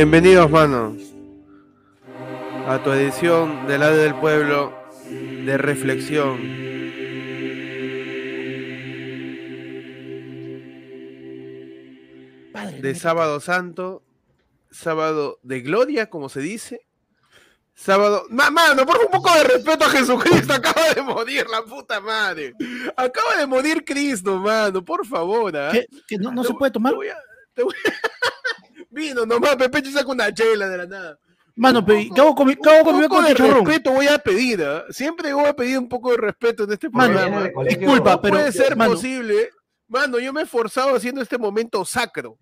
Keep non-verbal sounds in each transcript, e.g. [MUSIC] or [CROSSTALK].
Bienvenidos, manos, a tu edición del lado del pueblo de reflexión. De sábado santo, sábado de gloria, como se dice. Sábado. Ma- Mano, por un poco de respeto a Jesucristo. Acaba de morir la puta madre. Acaba de morir Cristo, mano. Por favor. ¿ah? ¿Qué? ¿Que no, no Te se puede tomar? te voy a- te voy a- [LAUGHS] Vino nomás, Pepe saca una chela de la nada. Mano, pero ¿qué hago con mi, qué hago con mi un poco con de chicharrón? respeto voy a pedir, ¿ah? Siempre voy a pedir un poco de respeto en este Mano, programa. Colegio. disculpa, No pero- puede ser mano. posible. Mano, yo me he esforzado haciendo este momento sacro.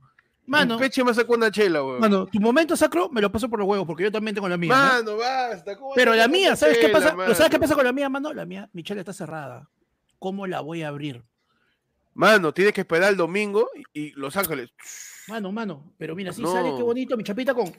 Mano, Peche me sacó una chela, weón. mano, tu momento sacro me lo paso por los huevos, porque yo también tengo la mía. ¿no? Mano, basta. ¿cómo Pero la mía, ¿sabes qué pasa? mano? ¿Sabes qué pasa con la mía, mano? La mía, mi chela está cerrada. ¿Cómo la voy a abrir? Mano, tienes que esperar el domingo y, y Los Ángeles. Mano, mano, pero mira, sí No. sale, qué bonito, mi chapita con.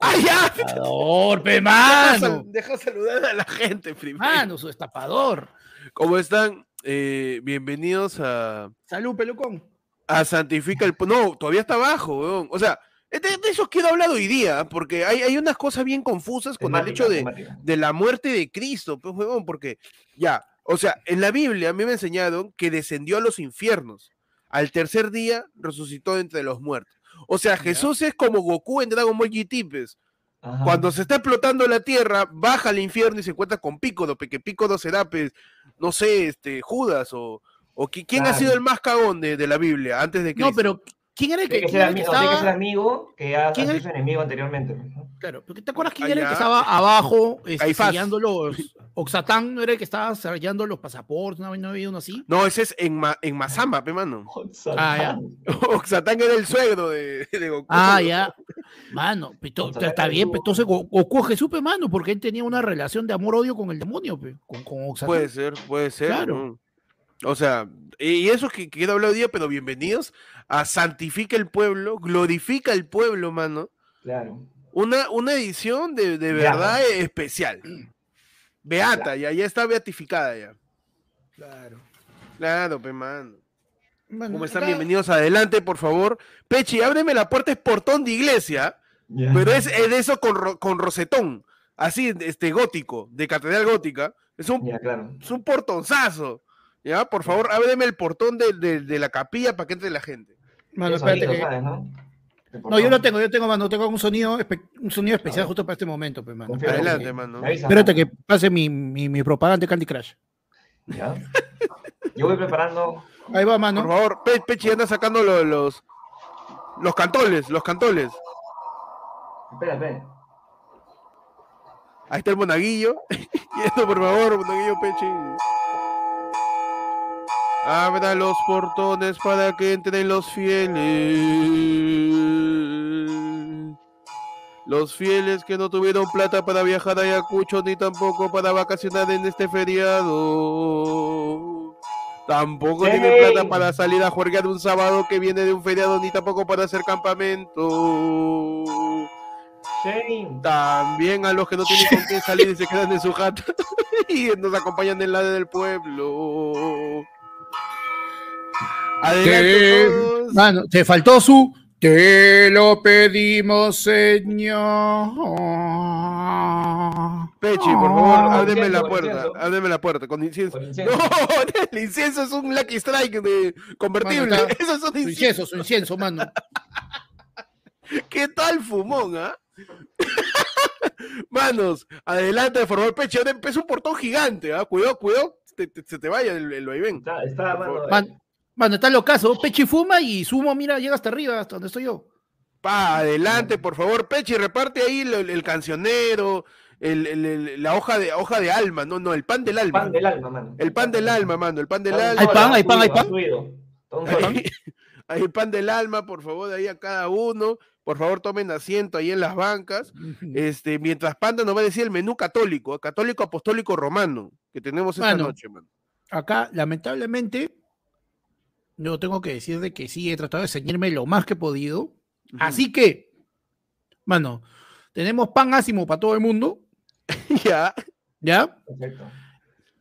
¡Ay, ya! ¡Destapador, pe, mano! deja saludar a la gente primero. Mano, su destapador. ¿Cómo están? Eh, bienvenidos a, Salud, pelucón. a Santifica el... No, todavía está abajo, weón. O sea, de, de eso quiero hablar hoy día, porque hay, hay unas cosas bien confusas con el hecho de, de la muerte de Cristo, pues, huevón, porque ya, o sea, en la Biblia a mí me enseñaron que descendió a los infiernos. Al tercer día resucitó entre los muertos. O sea, Jesús es como Goku en Dragon Ball GT, pues. Ajá. Cuando se está explotando la tierra, baja al infierno y se encuentra con Pícodo, que Pícodo será, pues, no sé, este, Judas o, o qui- quién ha sido el más cagón de, de la Biblia antes de Cristo. No, pero ¿quién era el que, que era el que tiene que ser estaba? amigo que ha ¿Quién sido su enemigo anteriormente. pues, ¿no? Claro, porque ¿te acuerdas quién Ah, era el que estaba abajo Caifás. sellando los. Oxatán no era el que estaba sellando los pasaportes, no, no había uno así. No, ese es en, Ma- en Mazamba, pe mano. Ah, ya. [LAUGHS] Oxatán era el suegro de, de Goku. Ah, ya. Mano, to- Oxatán está bien, pues, entonces Go- Goku es Jesús, pe, mano, porque él tenía una relación de amor-odio con el demonio, pe, con, con Oxatán. Puede ser, puede ser. Claro. ¿no? O sea, y eso que quiero hablar hoy día, pero bienvenidos a Santifica el Pueblo, glorifica el pueblo, mano. Claro. Una, una edición de, de Beata. verdad especial. [CLEARS THROAT] Beata, ya, ya está beatificada ya. Claro. Claro, pe mano. Bueno, ¿Cómo están? acá- Bienvenidos adelante, por favor. Pechi, ábreme la puerta, es portón de iglesia, pero es, es de eso con, ro- con rosetón, así, este gótico, de catedral gótica. Es un claro. es un portonzazo. ¿Ya? Por favor, ábreme el portón de, de- de la capilla para que entre la gente. Mano, espérate que- ¿sabes, no? Yo lo tengo, yo tengo, mano, tengo un sonido, espe- un sonido especial justo para este momento, pe, mano. Adelante, que- mano. Espérate que pase mi, mi, mi propaganda de Candy Crush. Ya. Yo voy preparando. Ahí va, mano. Por favor, Pe- Pechi anda sacando lo- los, los cantoles, los cantoles. Espera, espera. Ahí está el monaguillo. [LAUGHS] y esto, por favor, monaguillo Pechi. Abra los portones para que entren los fieles. Los fieles que no tuvieron plata para viajar a Ayacucho ni tampoco para vacacionar en este feriado. Tampoco Sí. tienen plata para salir a jugar un sábado que viene de un feriado ni tampoco para hacer campamento. También a los que no tienen con quién salir y se quedan en su jato [LAUGHS] y nos acompañan en la del pueblo. Adelante todos. Mano, te faltó su. Te lo pedimos, Señor. Pechi, por favor, Oh, ábreme incienso, la puerta, incienso. ábreme la puerta con incienso. Con incienso. No, [LAUGHS] el incienso es un Lucky Strike de convertible. Mano, está- [LAUGHS] Eso es un Su incienso. incienso, su incienso, mano. [LAUGHS] ¿Qué tal fumón, ah? Manos, adelante, por favor, Pechi. Empieza un portón gigante, ¿ah? Cuidado, cuidado, te- te- se te vaya el, el vaivén. Está, está, mano. Man- Mano, está locazo. Pechi fuma y sumo, mira, llega hasta arriba, hasta donde estoy yo. Pa, adelante, por favor, Pechi, reparte ahí el, el cancionero, el- el- el- la hoja de hoja de alma, no, no, el pan del alma. Pan del alma, mano. El pan del alma, mano, el pan del alma. Hay pan, hay ha pan, hay subido, pan. ha subido. Está un solo. Ahí, [LAUGHS] ahí el pan del alma, por favor, ahí a cada uno. Por favor, tomen asiento ahí en las bancas. Este, mientras Panda nos va a decir el menú católico, católico apostólico romano, que tenemos esta Mano. noche, mano. Acá, lamentablemente, yo tengo que decir de que sí he tratado de ceñirme lo más que he podido. Así que, mano, tenemos pan ácimo para todo el mundo, [LAUGHS] ya. ¿ya? Perfecto.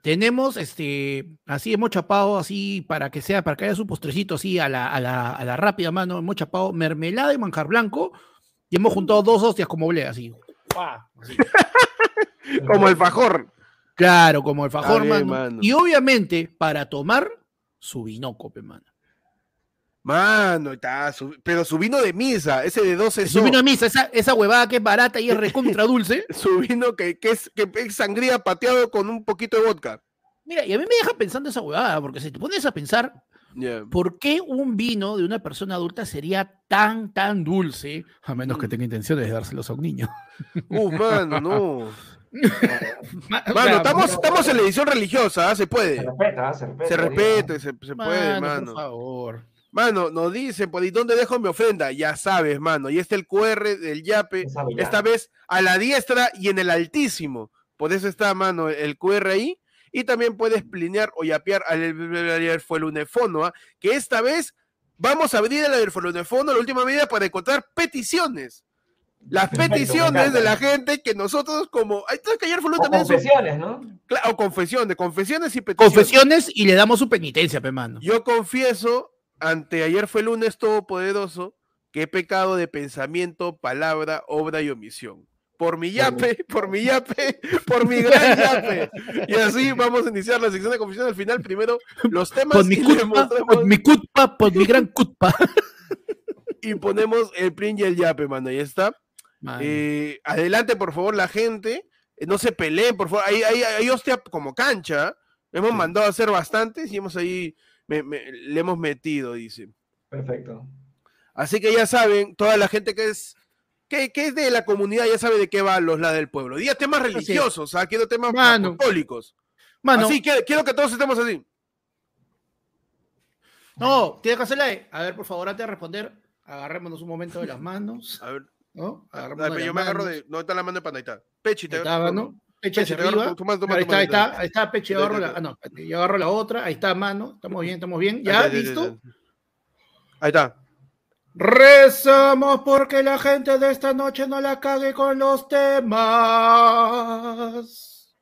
Tenemos, este, así hemos chapado, así para que sea, para que haya su postrecito así a la, a la, a la rápida mano, hemos chapado mermelada y manjar blanco Y hemos juntado dos hostias como blea, así. [LAUGHS] Como el fajor. Claro, como el fajor, bien, mano. mano. Y obviamente, para tomar, su vinoco, mano. Mano, está, su- pero su vino de misa, ese de 12 Su vino de misa, esa, esa huevada que es barata y es recontra dulce. [LAUGHS] su vino que, que es, que es sangría pateado con un poquito de vodka. Mira, y a mí me deja pensando esa huevada, porque si te pones a pensar. ¿por qué un vino de una persona adulta sería tan, tan dulce? A menos que Mm. tenga intenciones de dárselos a un niño. Uh, mano, no. [LAUGHS] O Mano, sea, estamos, estamos en la edición religiosa, ¿ah? se Se puede. respeta, se respeta. Se digo. respete, se, se puede, mano, mano. por favor. Mano, nos dice, pues, ¿y dónde dejo mi ofrenda? Ya sabes, mano. Y está el QR del Yape, Ya esta vez a la diestra y en el altísimo. Por eso está, mano, el QR ahí. Y también puedes plinear o yapear al Fuelunefono, ¿ah? que esta vez vamos a abrir el Fuelunefono, la última medida, para encontrar peticiones. Las Perfecto, peticiones de la gente que nosotros como... Ay, ¿sabes que ayer Fuelu O también confesiones, ¿no? Cla- o confesiones, confesiones y peticiones. Confesiones y le damos su penitencia, pe mano. Yo confieso, ante ayer fue lunes todopoderoso, que he pecado de pensamiento, palabra, obra y omisión. Por mi yape, por mi yape, por mi gran yape. Y así vamos a iniciar la sección de confesión al final. Primero, los temas Por mi culpa, por mi culpa, por mi gran culpa. [LAUGHS] y ponemos el print y el yape, mano. Ahí está. Eh, adelante, por favor, la gente. Eh, no se peleen, por favor. Hay, hay, hay hostia como cancha. Hemos mandado a hacer bastantes y hemos ahí, me- me- le hemos metido, dice. Perfecto. Así que ya saben, toda la gente que es que, que es de la comunidad ya sabe de qué van los la del pueblo. Día temas religiosos, ¿ah? quiero temas Mano. apostólicos. Mano, Así que quiero que todos estemos así. no, tienes que hacerla. de- A ver, por favor, antes de responder, agarrémonos un momento de las manos. A ver, ¿no? de pero yo me agarro de. No está la mano de pana, ahí está. Pechi, te Ahí agarro- mano. Peche hacia agarro arriba. mano, ahí está, ahí ahí está. ahí está, Peche, Ya, agarro la. Ah, no, yo agarro la otra, ahí está, mano. Estamos bien, estamos bien. Ahí ¿Ya? ya, ¿Listo? Ahí está. Rezamos porque la gente de esta noche no la cague con los temas.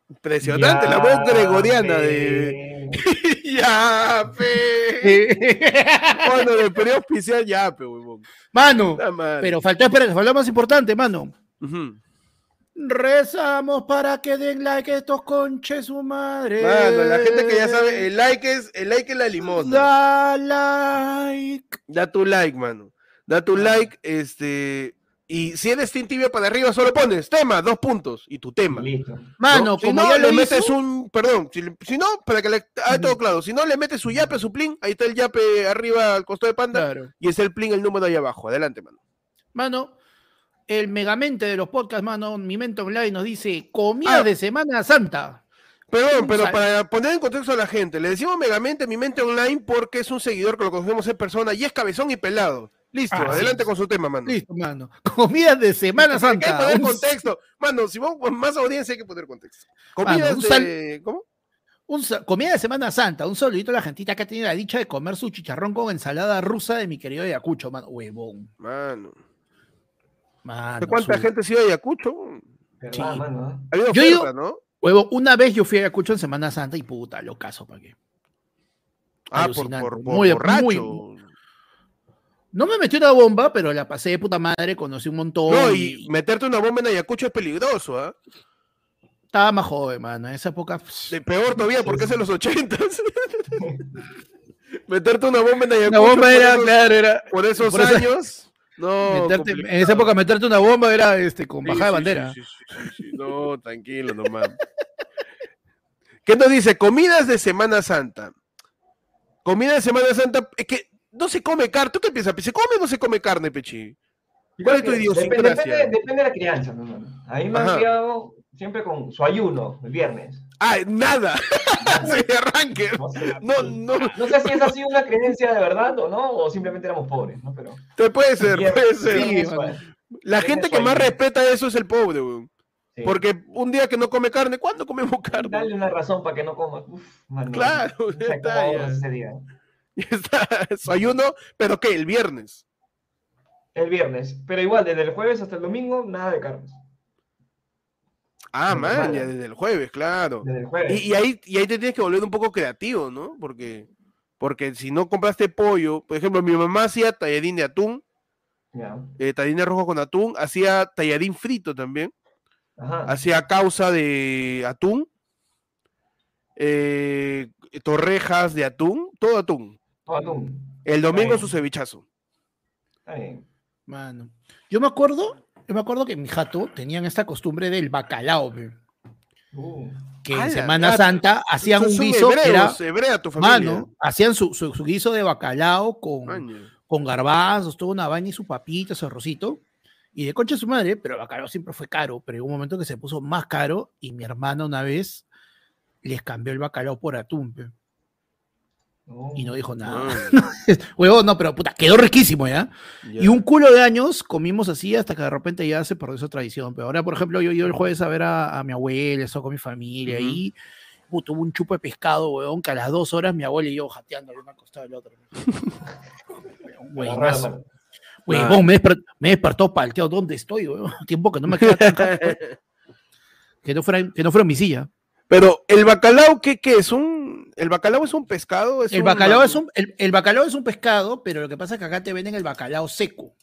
Impresionante, la voz gregoriana de. [LAUGHS] ya, pe. Bueno, del periodo oficial, ya, pe, huevón. Mano, pero faltó, espera, faltó lo más importante, mano. Rezamos para que den like a estos conches su madre. Mano, la gente que ya sabe, el like es, el like es la limosna. Da like. Da tu like, mano. Da tu like, este. Y si eres Team Tibia para arriba, solo pones tema, dos puntos, y tu tema. Listo. Mano, ¿no? Si como no, ya le lo metes un. Perdón, si, no, para que le. Ah, todo claro. Si no, le metes su yape, su plin. Ahí está el yape arriba al costado de panda. Claro. Y es el plin, el número ahí abajo. Adelante, mano. Mano, el megamente de los podcasts, mano, mi mente online nos dice comida Ah. de Semana Santa. Perdón, pero para poner en contexto a la gente, le decimos Megamente mi mente online porque es un seguidor que lo conocemos en persona y es cabezón y pelado. Listo, adelante con su tema, mano. Listo, mano. Comida de Semana Hay que Santa. poner Un- contexto. Mano, si vamos con más audiencia hay que poner contexto. Comidas un de... ¿Cómo? un comida de Semana Santa. Un saludito a la gentita que ha tenido la dicha de comer su chicharrón con ensalada rusa de mi querido Ayacucho, mano. Huevón. Mano. Mano, ¿Cuánta su- gente ha sido de Ayacucho? ¿Verdad, Sí. mano? ¿eh? Ha habido Yo oferta, digo- ¿no? Huevo, una vez yo fui a Ayacucho en Semana Santa y puta, lo caso, ¿para qué? Ah, por, Alucinante. por, por Muy- borracho. muy- No me metí una bomba, pero la pasé de puta madre, conocí un montón. No, y y meterte una bomba en Ayacucho es peligroso, ¿ah? estaba más joven, mano. En esa época. De peor todavía, porque es en los ochentas. [LAUGHS] meterte una bomba en Ayacucho Una bomba era, esos- claro, era. por esos por años. No, meterte- en esa época meterte una bomba era este con Sí, bajada de sí, bandera. sí, sí, sí, sí. No, tranquilo nomás. ¿Qué nos dice? Comidas de Semana Santa. Comida de Semana Santa, es que no se come carne. ¿Tú qué piensas? ¿Se come o no se come carne, Pechi? ¿Cuál es tu idiosincrasia? Depende, depende, depende de la crianza, mi hermano. A mí me han criado siempre con su ayuno, el viernes. Ah, nada. [LAUGHS] se arranque. No sé, No, no. no sé si esa ha sido una creencia de verdad o no, o simplemente éramos pobres, ¿no? Pero. Te puede ser, viernes- puede ser. Sí. La gente que más respeta eso es el pobre, weón. sí. Porque un día que no come carne, ¿cuándo comemos carne? Dale una razón para que no comas. Uf, mano. Claro, está, ya. ese día. [LAUGHS] Está, su ayuno, pero ¿qué? El viernes. El viernes. Pero igual, desde el jueves hasta el domingo, nada de carnes. Ah, man, ya desde el jueves, claro. Desde el jueves. Y, y ahí, y ahí te tienes que volver un poco creativo, ¿no? Porque, porque si no compraste pollo, por ejemplo, mi mamá hacía tallarín de atún Ya. eh, tallarines rojos con atún, hacía tallarín frito también, Ajá. hacía causa de atún, eh, torrejas de atún, todo atún. Todo atún. El domingo su cevichazo. Está bien. Mano. Yo me acuerdo, yo me acuerdo que en mi jato tenían esta costumbre del bacalao, pe, Uh, que ¡Hala, en Semana! Santa hacían un guiso que era, hebreos, hebrea tu familia. mano, hacían su, su- su guiso de bacalao con, Maña. con garbanzos, toda una vaina y su papita, su arrocito. Y de concha de su madre, pero el bacalao siempre fue caro, pero hubo un momento que se puso más caro y mi hermana una vez les cambió el bacalao por atún, pe, no. y no dijo nada. [LAUGHS] Huevón, no, pero puta, quedó riquísimo, ¿ya? Y un culo de años comimos así hasta que de repente ya se perdió esa tradición. Pero ahora, por ejemplo, yo, yo el jueves a ver a, a mi abuela, eso con mi familia, y puto, hubo un chupo de pescado, weón, que a las dos horas mi abuela y yo jateando de una costado del otro. [LAUGHS] Mano. Huevón, me, desper- me despertó palteado. ¿Dónde estoy, weón? [LAUGHS] Tiempo que no me queda tan que no fuera, que no fuera en mi silla. Pero el bacalao, ¿qué, qué es? Un, ¿El bacalao es un pescado? ¿Es El un- bacalao, es un, el, el bacalao es un pescado, pero lo que pasa es que acá te venden el bacalao seco.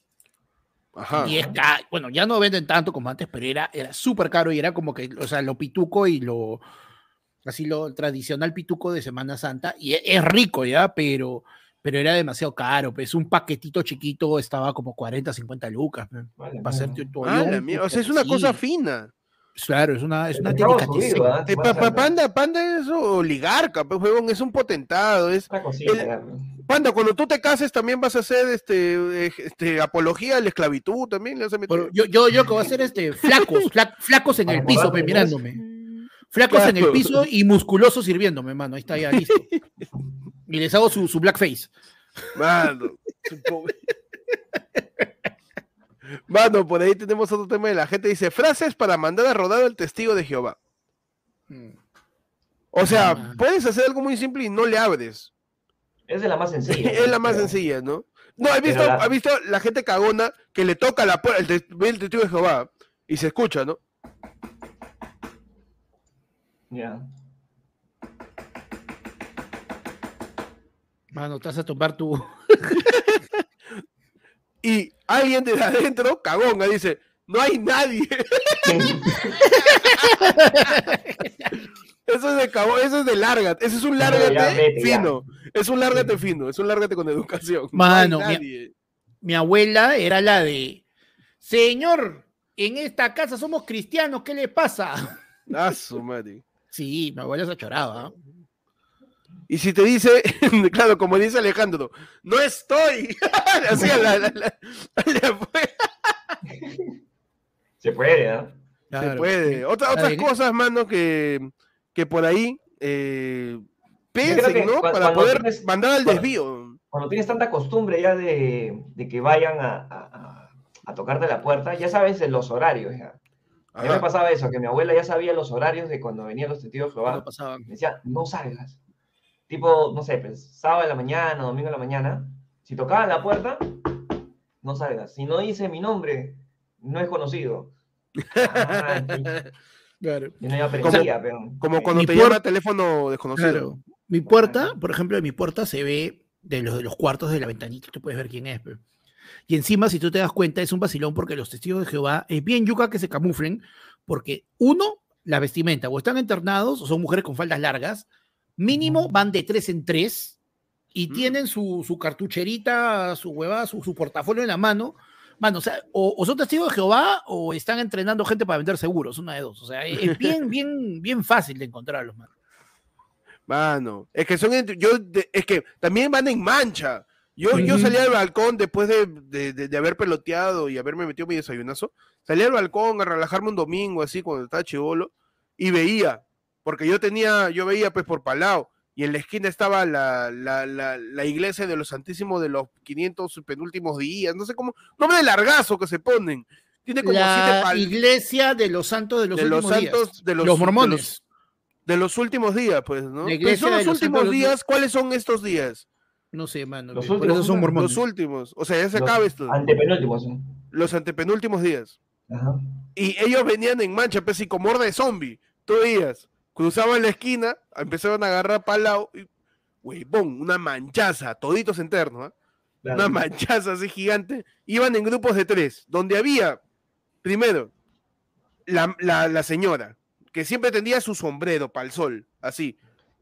Ajá. Y es bueno, ya no venden tanto como antes, pero era, era súper caro y era como que, o sea, lo pituco y lo, así lo tradicional pituco de Semana Santa, y e- es, rico ya, pero, pero era demasiado caro, pues un paquetito chiquito estaba como 40, 50 lucas, pe, Vale, para hacerte tu Ah, avión, mierda, O puta, sea, es una sí, cosa fina. Claro, es una, es una Santa. panda, panda es oligarca, pues, huevón, es un potentado. Es... Cosita, el-. Panda, cuando tú te cases también vas a hacer este, eh, este apología a la esclavitud también. Le vas a meter? Pero Yo, yo, yo que voy a hacer este, flacos, fla- flacos en el piso, mirándome. Flacos en el piso y musculosos sirviéndome, mano. Ahí está ya listo. [LAUGHS] Y les hago su, su blackface. Mano. [LAUGHS] Mano, por ahí tenemos otro tema de la gente. Dice, frases para mandar a rodar al testigo de Jehová. O sea, Ah. puedes hacer algo muy simple y no le abres. Es de la más sencilla. [LAUGHS] es la más pero- sencilla, ¿no? No, he visto, la- he visto la gente cagona que le toca la puerta, el, el testigo de Jehová y se escucha, ¿no? Ya. Mano, te vas a tomar tu. [LAUGHS] Y alguien de adentro, cagona, dice, no hay nadie. [LAUGHS] Eso es de cagón, eso es de lárgate, ese es un lárgate ya, vete, ya. fino. Es un lárgate fino, es un lárgate con educación. Mano, no hay mi- nadie. Mi abuela era la de. Señor, en esta casa somos cristianos, ¿qué le pasa? Ah, su madre. Sí, mi abuela se choraba. ¿ah? Y si te dice, [LAUGHS] claro, como dice Alejandro, no estoy. [LAUGHS] Así a la, la- la- la- Se puede, ¿ah? se puede. Otra- otras cosas, mano, que, que por ahí eh, piensen, que ¿no? Para cuando poder tienes- mandar al desvío. Cuando tienes tanta costumbre ya de, de que vayan a, a- a- tocarte la puerta, ya sabes de los horarios. Ya. A mí me pasaba eso, que mi abuela ya sabía los horarios de cuando venían los testigos Jehová. Me decía, no salgas. Tipo, no sé, pues, sábado de la mañana, domingo de la mañana. Si tocaban la puerta, no salgas. Si no dice mi nombre, no es conocido. Ah, [LAUGHS] Claro. yo no aprendía, pero... Como cuando Mi te puer- llama teléfono desconocido. Claro. Mi puerta, por ejemplo, de mi puerta se ve de los, de los cuartos de la ventanita, tú puedes ver quién es. pe. Y encima, si tú te das cuenta, es un vacilón porque los testigos de Jehová es bien yuca que se camuflen, porque uno, la vestimenta, o están internados o son mujeres con faldas largas, mínimo van de tres en tres y Mm. tienen su, su cartucherita, su hueva, su, su portafolio en la mano. Mano, o sea, o, o son testigos de Jehová o están entrenando gente para vender seguros, una de dos. O sea, es [LAUGHS] bien, bien, bien fácil de encontrarlos, mano. Mano, es que son, yo, de- es que también van en mancha. Yo, yo Ujú. salí al balcón después de, de- de- de haber peloteado y haberme metido mi desayunazo. Salí al balcón a relajarme un domingo así cuando estaba chivolo y veía, porque yo tenía, yo veía pues por Palau y en la esquina estaba la, la, la, la iglesia de los Santísimos de los 500 penúltimos días, no sé cómo, nombre de largazo que se ponen. Tiene como siete la pal- iglesia de los santos de los de los últimos días. santos de los, Los de mormones. los- de los últimos días, pues, ¿no? La iglesia son de los los últimos santos los- días, ¿cuáles son estos días? No sé, mano. Los últimos son mormones. Los últimos, o sea, ya se Los acaba esto, Antepenúltimos. ¿no? los antepenúltimos días. Ajá. Y ellos venían en mancha, pues, y como horda de zombie, todos días. Cruzaban la esquina, empezaban a agarrar para lado, y, huevón, una manchaza, toditos internos. Claro. una manchaza así gigante, iban en grupos de tres, donde había, primero, la, la- la señora, que siempre tenía su sombrero para el sol, así,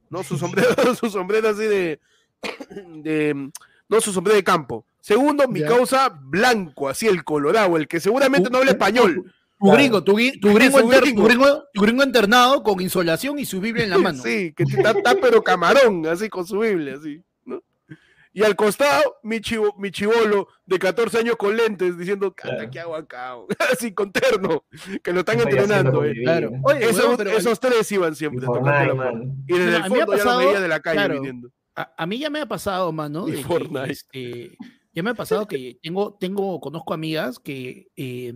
¿no? Su sombrero, [LAUGHS] su sombrero así de, [COUGHS] de, no, su sombrero de campo. Segundo, mi causa blanco, así el colorado, el que seguramente no habla español. Tu gringo, tu, tu [LAUGHS] gringo, Su enter- gringo. tu gringo- tu gringo internado con insolación y su Biblia en la [LAUGHS] mano. Sí, que está, está pero camarón, así con su Biblia, así, ¿no? Y al costado, mi, chivo, mi chivolo de 14 años con lentes diciendo, Claro. ¿qué hago acá? Así con terno, que lo están ¿Qué estoy haciendo entrenando. eh. Claro. Oye, Esos, pero esos tres iban siempre. tocando Fortnite. Y desde el fondo ya los veía de la calle claro. viniendo. a, a mí ya me ha pasado, mano, Y de que, Fortnite. este, ya me ha pasado que tengo, tengo, conozco amigas que eh,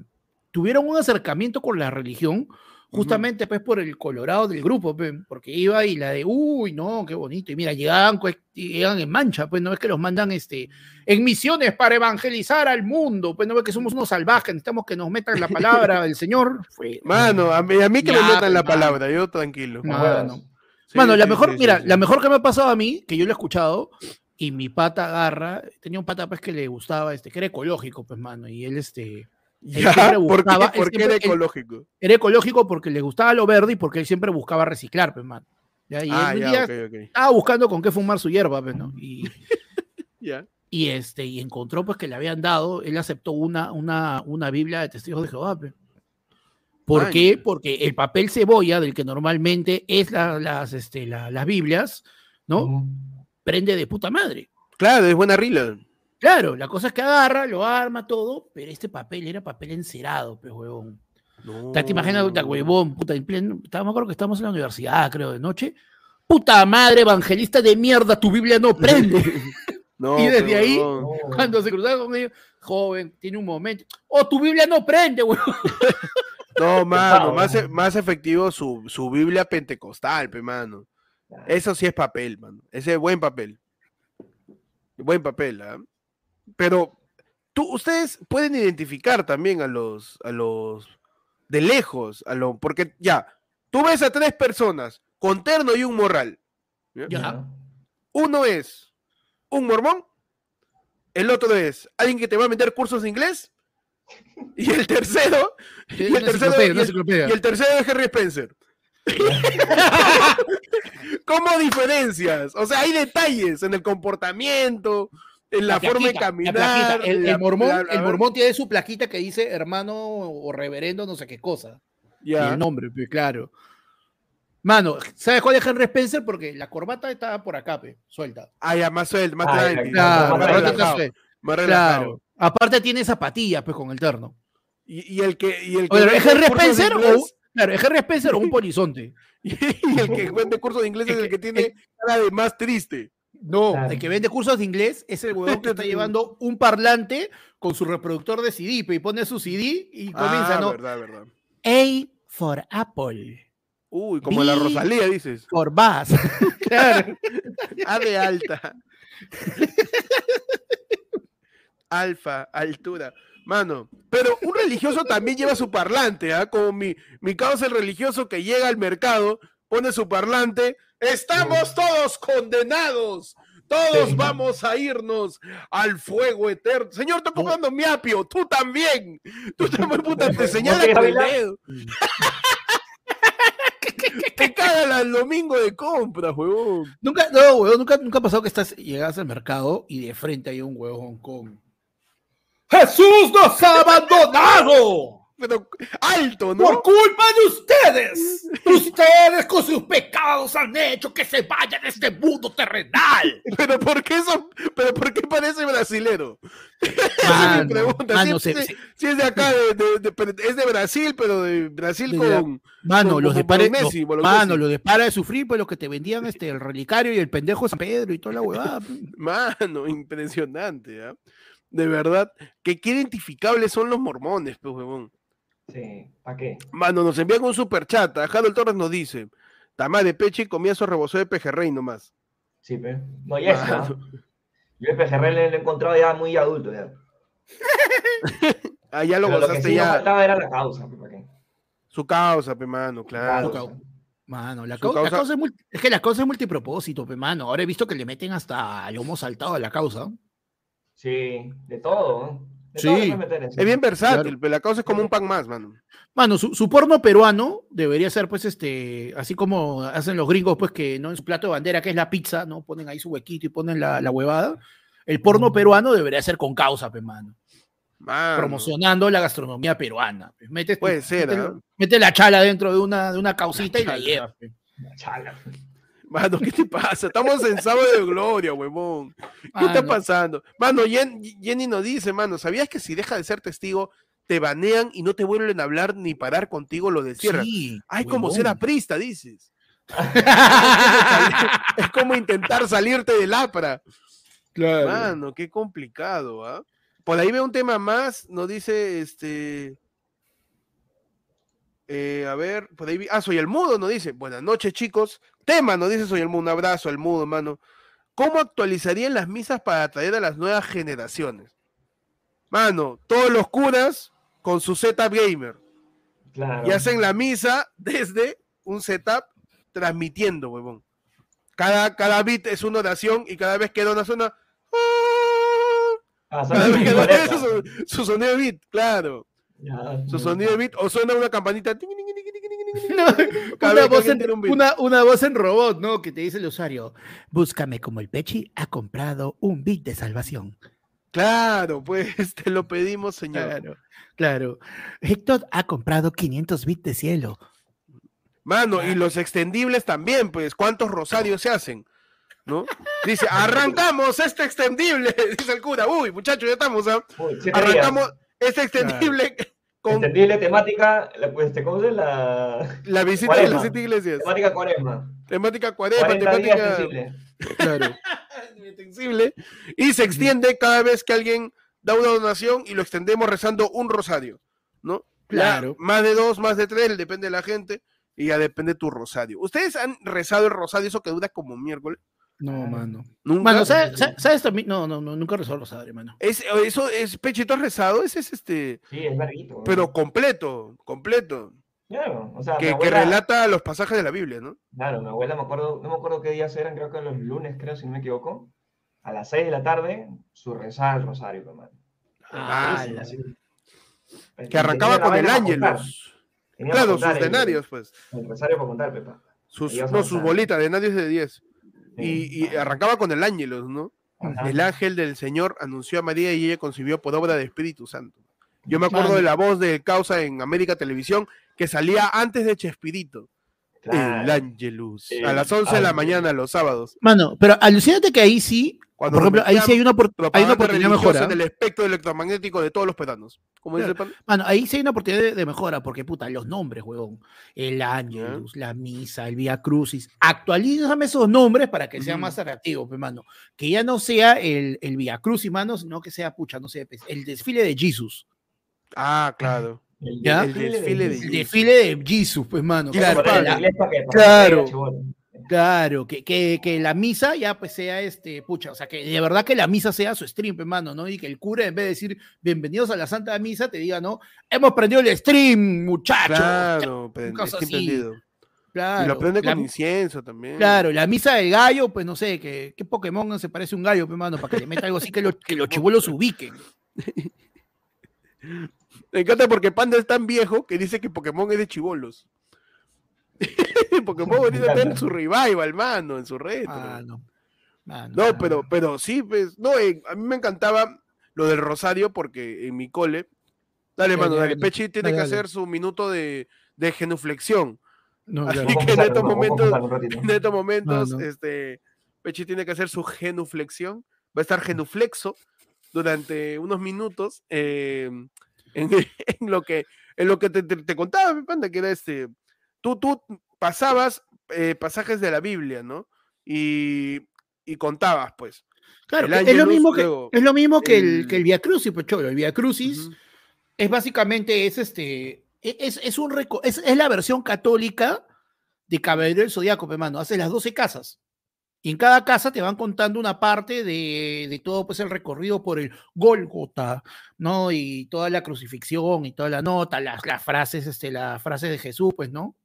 tuvieron un acercamiento con la religión justamente pues por el colorado del grupo, porque iba y la de, uy, no, qué bonito, y mira, llegaban, pues, llegan en mancha, pues no es que los mandan este, en misiones para evangelizar al mundo, pues no es que somos unos salvajes, necesitamos que nos metan la palabra del Señor. [LAUGHS] Fue, Mano, a mí, a mí que me metan la palabra, yo tranquilo. No Mano. Sí, Mano, la sí, mejor, sí, mira, la mejor que me ha pasado a mí, que yo lo he escuchado, y mi pata agarra, tenía un pata pues que le gustaba, este, que era ecológico, pues, mano, y él, este, Ya, ¿por qué, buscaba- él por qué siempre- era él- ecológico? era ecológico porque le gustaba lo verde y porque él siempre buscaba reciclar, pues, mano. Ya, y Ah, él ya, día estaba buscando con qué fumar su hierba, pues, ¿no? Y, [LAUGHS] Ya. y, este, y encontró, pues, que le habían dado, él aceptó una, una, una Biblia de testigos de Jehová, pues. ¿Por Ay. qué? Porque el papel cebolla, del que normalmente es la- las, este, la- las Biblias, ¿no? Ujú. Prende de puta madre. Claro, es buena rila. Claro, la cosa es que agarra, lo arma todo, pero este papel era papel encerado, pues, huevón. No. ¿Te imaginas, puta, huevón, puta, en pleno, me acuerdo que estábamos en la universidad, creo, de noche. Puta madre, evangelista de mierda, tu Biblia no prende. [LAUGHS] No, y desde ahí-. No. Cuando se cruzaba con ellos, joven, tiene un momento. Oh, tu Biblia no prende, huevón. [LAUGHS] No, [LAUGHS] mano, más, e- más efectivo su, su Biblia pentecostal, pe, mano. Eso sí es papel, mano. Ese es buen papel. Buen papel, ¿ah? Pero tú, ustedes pueden identificar también a los, a los de lejos, a lo, porque ya, tú ves a tres personas con terno y un morral. ¿ya? Ya. Uno es un mormón, el otro es alguien que te va a meter cursos de inglés, [LAUGHS] y el tercero, y el tercero, y el- y el tercero es Harry Spencer. [LAUGHS] [LAUGHS] ¿Cómo diferencias? O sea, hay detalles en el comportamiento, en la, forma de plaquita, la caminar. plaquita. El, el la- mormón, la- el mormón tiene su plaquita que dice hermano o reverendo, no sé qué cosa. Y el nombre, pues, claro. Mano, ¿sabes cuál es Henry Spencer? Porque la corbata estaba por acá, pe, suelta. Ah, ya, más suelto, más Ah, Claro, más la relajado, está suelta. más relajado. Claro. Aparte tiene zapatillas, pues, con el terno. Y, y el que, y el que Oye, ¿Es Henry de Spencer o, claro, ¿es Henry Spencer o un [LAUGHS] polizonte? y el que vende cursos de inglés es el que tiene cara de más triste. No, Claro. el que vende cursos de inglés es el huevón que está [LAUGHS] llevando un parlante con su reproductor de CD, y pone su CD y comienza, ah, ¿no? verdad, verdad. A for Apple, Uy, como la Rosalía, dices. for Bass. [LAUGHS] claro. A de alta. [LAUGHS] Alfa, altura. Mano, pero un religioso también lleva su parlante, ¿ah? Como mi, mi causa el religioso que llega al mercado, pone su parlante. Estamos todos condenados. Todos Sí. vamos a irnos al fuego eterno. Señor, estoy comprando mi apio. Tú también. Tú [LAUGHS] también, puta, te señala te con el dedo. [LAUGHS] Te cagan al domingo de compra, huevón. Nunca, no, huevón, nunca, nunca ha pasado que estás, llegas al mercado y de frente hay un huevón con ¡Jesús nos ha abandonado! Pero alto, ¿no? ¡Por culpa de ustedes! [LAUGHS] ¡Ustedes con sus pecados han hecho que se vayan de este mundo terrenal! Pero ¿por qué eso? ¿Pero por qué parece brasilero? Mano, mi pregunta. mano, Sí, se- sí, se- sí es de acá, de, de- de- pero es de Brasil, pero de Brasil De con... Mano, los de Messi, los- mano, los de para de sufrir, pues los que te vendían este, el relicario y el pendejo de San Pedro y toda la huevada. [LAUGHS] pues. Mano, impresionante, ¿ah? De verdad, que qué identificables son los mormones, pues, huevón. Sí, ¿para qué? Mano, nos envían un super chat. Harold Torres nos dice: Tamá de peche y comía su rebozó de pejerrey nomás. Sí, pe. No, ya está. Yo el pejerrey lo he encontrado ya muy adulto. Ya. [LAUGHS] Ah, ya lo Pero lo que gozaste sí nos ya. faltaba era la causa. pe, ¿para qué? Su causa, pe, mano, claro. Mano, la, causa- causa es, multi- es que la causa es multipropósito, pe, mano. Ahora he visto que le meten hasta lomo saltado a la causa. Sí, de todo. ¿no? De Sí. Es bien versátil, Claro. pero la causa es como un pan más, mano. Mano, su, su porno peruano debería ser, pues, este, así como hacen los gringos, pues, que no en su plato de bandera, que es la pizza, ¿no? Ponen ahí su huequito y ponen la, la huevada. El porno peruano debería ser con causa, pe, mano. Mano. Promocionando la gastronomía peruana. pe. Metes Puede ser, mete, ¿ah? mete la chala dentro de una, de una causita y la llevas. pe. Chala. Mano, ¿qué te pasa? Estamos en sábado de gloria, huevón. ¿Qué está pasando? Mano, Jen- Jenny nos dice, mano, ¿sabías que si deja de ser testigo, te banean y no te vuelven a hablar ni parar contigo, lo destierran? sí, Ay, como huevón. ser aprista, dices. [LAUGHS] Es como intentar salirte del APRA. Claro. Mano, qué complicado, ¿ah? Por ahí veo un tema más, nos dice este. eh, a ver, por ahí vi- Ah, soy el mudo, nos dice. Buenas noches, chicos. Tema, nos dice soy el mudo. Un abrazo al mudo, mano. ¿Cómo actualizarían las misas para atraer a las nuevas generaciones? Mano, todos los curas con su setup gamer. Claro. Y hacen la misa desde un setup transmitiendo, huevón. Cada, cada bit es una oración y cada vez que da una zona. Ah, Cada ¿sabes? vez que da Paleta. eso, su, su sonido de bit, claro. Ya, Su sonido de bit o suena una campanita. ting, [LAUGHS] No, una, voz en, un una, una voz en robot, ¿no? Que te dice el usuario, búscame como el Pechi ha comprado un bit de salvación. Claro, pues [LAUGHS] te lo pedimos, señor. Claro, claro. Héctor ha comprado 500 bits de cielo. Mano, y los extendibles también, pues, ¿cuántos rosarios se hacen? ¿No? Dice, [LAUGHS] arrancamos este extendible, dice el cura. Uy, muchachos, ya estamos, ¿ah? Uy, siete Arrancamos este extendible con Entendible temática, la, pues, ¿cómo se llama? La la visita de siete iglesias. temática cuaresma. Temática cuaresma, 40 días temática sensible. claro, [LAUGHS] extensible, y se extiende cada vez que alguien da una donación y lo extendemos rezando un rosario, ¿no? Ya Claro. más de dos, más de tres, depende de la gente, y ya depende tu rosario. ¿Ustedes han rezado el rosario, eso que dura como miércoles? No, mano. Nunca. Mano, ¿sabes, también? No, no, no, nunca rezó el rosario, mano. Es, eso es pechito rezado, ese es este, Sí, es larguito. ¿no? pero completo, completo, Claro, o sea, que, que relata los pasajes de la Biblia, ¿no? Claro, mi abuela me acuerdo, no me acuerdo qué días eran, creo que los lunes, creo, si no me equivoco. A las 6 de la tarde, su rezar el rosario, hermano. Ah, la- Que arrancaba con el ángelos. Claro, sus denarios, pues. El rosario para contar, Pepa. Sus, Ahí vas no, sus bolitas, denarios de 10. Y, y arrancaba con el ángelos, ¿no? Ajá. El ángel del Señor anunció a María y ella concibió por obra del Espíritu Santo. Yo me acuerdo de la voz de Causa en América Televisión que salía antes de Chespirito. El Claro. Ángelus. A las 11 de la mañana, los sábados. Mano, pero alucínate que ahí sí, Cuando por ejemplo, ahí sí hay una, hay una oportunidad religiosa mejor. ¿ah? en el espectro electromagnético de todos los peruanos. Como dice el pan. Mano, ahí sí hay una oportunidad de, de mejora, porque puta, los nombres, huevón. El Ángelus, la misa, el Vía Crucis. Actualízame esos nombres para que sean Ujú. más atractivos, pues, mano. Que ya no sea el, el Vía Crucis, mano, sino que sea, pucha, no sé, el desfile de Jesus. Ah, claro. El ¿Ya? El desfile de El Jesus. desfile de Jesus, pues, mano. Claro, claro, que la- que- que Claro. Claro, que, que, que la misa ya pues sea este, pucha, o sea, que de verdad que la misa sea su stream, hermano, ¿no? Y que el cura en vez de decir bienvenidos a la Santa Misa te diga, ¿no? Hemos prendido el stream, muchachos. Claro, [LAUGHS] que así. entendido. Claro, y lo prende la- con incienso también. claro, la misa del gallo, pues no sé, que, ¿qué Pokémon se parece a un gallo, hermano? Para que le meta algo así que, lo- que los chibolos ubiquen. [LAUGHS] Me encanta porque Panda es tan viejo que dice que Pokémon es de chivolos. [LAUGHS] Pokémon ahorita está en su revival, mano, en su retro. Ah, no. Ah, no. Pero, pero sí, pues, no, eh, a mí me encantaba lo del Rosario porque en mi cole, dale, mano, dale. Pechi tiene Dale, que dale. hacer su minuto de, de genuflexión. No, Así a que en estos a momentos-. En estos momentos, no. este, Pechi tiene que hacer su genuflexión, va a estar genuflexo durante unos minutos eh, en, [LAUGHS] en lo que, en lo que te, te- te contaba, mi panda, que era este, tú, tú pasabas eh, pasajes de la Biblia, ¿no? Y, y contabas, pues. Claro, el es lo mismo que, luego es lo mismo que el, el- que el Via Crucis, pues cholo. El Via Crucis es básicamente es este e- es, es un es, es la versión católica de Caballero del Zodíaco, hermano. Haces las 12 casas. Y en cada casa te van contando una parte de, de todo pues el recorrido por el Golgota, ¿no? Y toda la crucifixión y toda la nota, las, las frases, este, las frases de Jesús, pues, ¿no?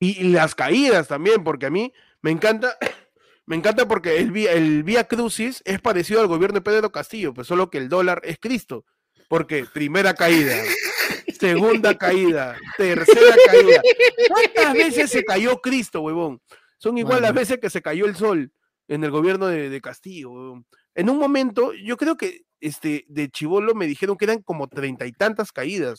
Y, y las caídas también, porque a mí me encanta [COUGHS] Me encanta porque el vía, el vía Crucis es parecido al gobierno de Pedro Castillo, pues solo que el dólar es Cristo. Porque primera caída, [LAUGHS] segunda caída, tercera caída. ¿Cuántas veces se cayó Cristo, huevón? Son igual las Mano. veces que se cayó el sol en el gobierno de, de Castillo. En un momento, yo creo que este, de Chivolo me dijeron que eran como treinta y tantas caídas.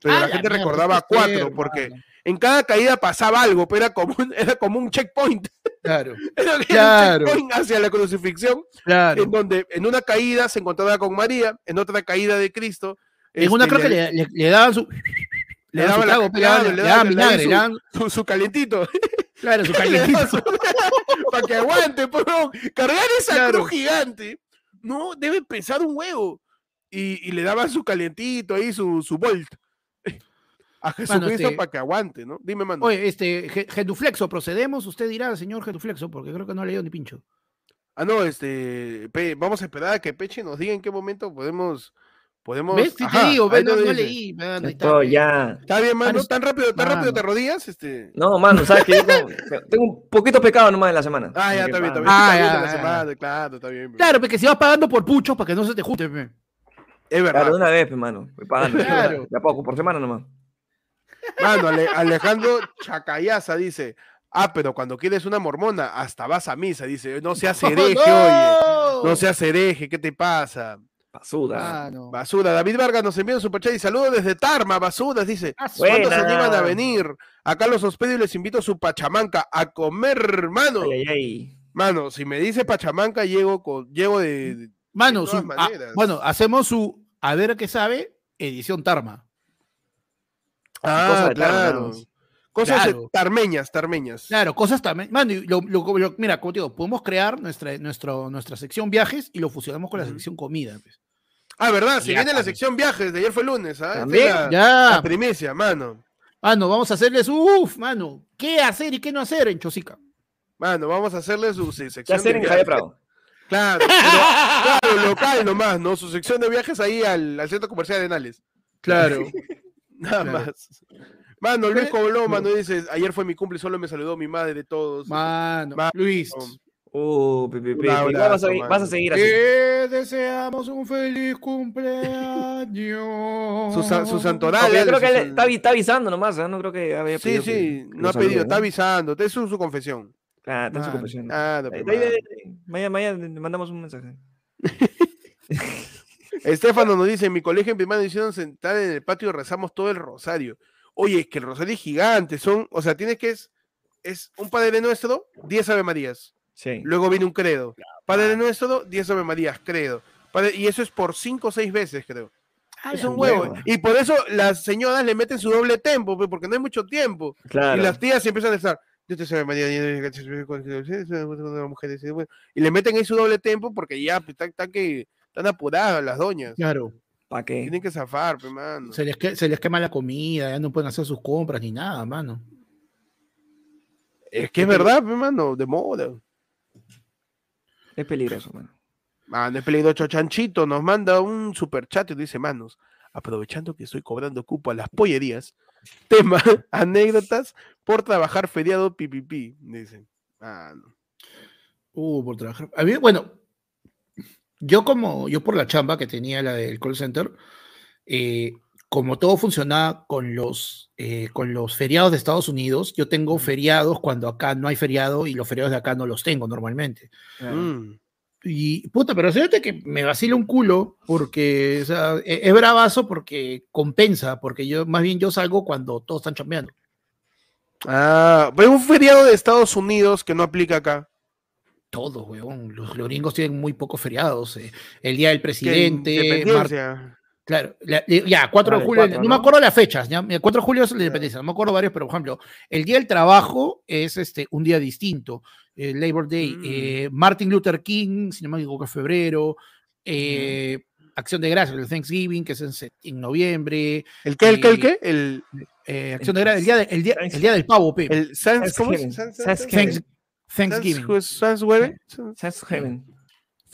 Pero Ah, la la gente recordaba cuatro, ser, porque en cada caída pasaba algo, pero era como un, era como un checkpoint. Claro, [LAUGHS] Era un checkpoint hacia la crucifixión, claro. en donde en una caída se encontraba con María, en otra caída de Cristo. En una este, creo que le, le- le daban su. Le daban, su, su calientito. [LAUGHS] claro, su calientito. [LAUGHS] para que aguante, perdón. Cargar esa Claro. cruz gigante, no, debe pesar un huevo. Y, y le daban su calientito ahí, su, su volt. A Jesucristo este- para que aguante, ¿no? Dime, mano. Oye, este, Ge- Genuflexo, procedemos, usted dirá, señor Genuflexo, porque creo que no ha leído ni pincho. Ah, no, este, Pe- vamos a esperar a que Peche nos diga en qué momento podemos, podemos. ¿Ves? Sí Ajá, te digo, no, no leí. man, Esto ya. Está bien, mano, Mano, tan rápido, tan rápido te arrodillas, este. No, mano, sabes que yo tengo, tengo un poquito pecado nomás en la semana. Ah, ya, está bien, está bien. Ah, Está bien ya, de la ya, semana, claro, está bien. Claro, porque si vas pagando por puchos para que no se te junte. pe. Es verdad. Claro, de una vez, mano. Voy pagando. Claro. De a poco, por semana nomás. Mano, Ale- Alejandro Chacayaza dice, ah, pero cuando quieres una mormona, hasta vas a misa, dice, no seas [LAUGHS] hereje, oye, no seas hereje, ¿qué te pasa? Basura. Ah, no. Basura, David Vargas nos envía un superchat y saludos desde Tarma, basuras, dice, Ah, su- ¿cuándo se animan a venir? Acá los hospedo y les invito a su Pachamanca a comer, mano. Ay, ay, ay. Mano, si me dice Pachamanca, llego, con, llego de... de- Mano, de todas su- ah, maneras. bueno, hacemos su a ver qué sabe, edición Tarma. Ah, cosas de Tarma, claro. Cosas de- Claro. tarmeñas, tarmeñas. Claro, cosas también. Mano, y lo- lo- lo- mira, como te digo, podemos crear nuestra, nuestro, nuestra sección viajes y lo fusionamos con la sección comida. pues. Ah, ¿verdad? Se Ya, viene la sección viajes, de ayer fue lunes, ¿ah? También, la- Ya, La primicia, mano. mano, vamos a hacerles, uff, mano, ¿qué hacer y qué no hacer en Chosica? Mano, vamos a hacerle su se- sección ¿Qué hacer de en Javier viajes. Prado? Claro, pero- claro, local nomás, ¿no? Su sección de viajes ahí al, al centro comercial de Nales. Claro. [LAUGHS] Nada Claro. más. Mano, Luis Cobló, mano, dice, ayer fue mi cumple, solo me saludó mi madre de todos. Mano, Mano. Luis. Uh, vas, a, vas seguir así. Te deseamos un feliz cumpleaños. Su, sa- su Porque santoral. yo creo que su- él está, avi- está avisando nomás, ¿eh? no creo que había Sí, pedido sí, que no ha pedido, está avisando, es su, su confesión. Ah, está en su confesión. Mano. ahí- Mañana, mañana le mandamos un mensaje. [LAUGHS] Estefano nos dice, en mi colegio en primera hicieron sentar en el patio y rezamos todo el rosario. Oye, es que el rosario es gigante, son, o sea, tienes que es, es un Padre Nuestro, 10 Ave Marías. Sí. Luego viene un credo. Padre Nuestro, 10 Ave Marías, credo. Padre- y eso es por 5 o 6 veces, creo. Es un huevo. Y por eso las señoras le meten su doble tempo, pe, porque no hay mucho tiempo. Claro. Y las tías empiezan a estar. Dios te salve, María, llena de mujeres", Y le meten ahí su doble tempo porque ya pues, están, están que, están apuradas las doñas. Claro. ¿Para qué? Tienen que zafar, pe, mano. Se les, que- se les quema la comida, ya no pueden hacer sus compras ni nada, mano. Es que es verdad, pe, mano, de moda. Es peligroso, mano. Mano, es peligroso. Chanchito nos manda un super chat y dice, manos, aprovechando que estoy cobrando cupo a las pollerías, tema, [LAUGHS] anécdotas por trabajar feriado pipipi, dice. Mano. Uh, por trabajar. A mí, bueno, yo como, yo por la chamba que tenía la del call center, eh, como todo funcionaba con los, eh, con los feriados de Estados Unidos, yo tengo feriados cuando acá no hay feriado y los feriados de acá no los tengo normalmente. Mm. Y puta, pero fíjate que me vacila un culo porque o sea, e- es, bravazo porque compensa, porque yo más bien yo salgo cuando todos están chambeando. Ah, pero un feriado de Estados Unidos que no aplica acá. Todos, weón. Los, los gringos tienen muy pocos feriados. eh. El día del presidente, mar-. Claro, la- eh, ya, 4 de julio, no, me acuerdo las fechas, ya, el 4 de julio es la independencia, no me acuerdo varios, pero por ejemplo, el día del trabajo es este, un día distinto, Labor Day, Mm. eh, Martin Luther King, si no me equivoco, es febrero, eh, Acción de Gracias, el Thanksgiving, que es en, noviembre, ¿El qué, el qué, el qué? El, eh, Acción de Gracias, el día, de- el día, el día del pavo, pe. el Sans, ¿cómo es? Thanksgiving. Sans- Sans- Thanksgiving.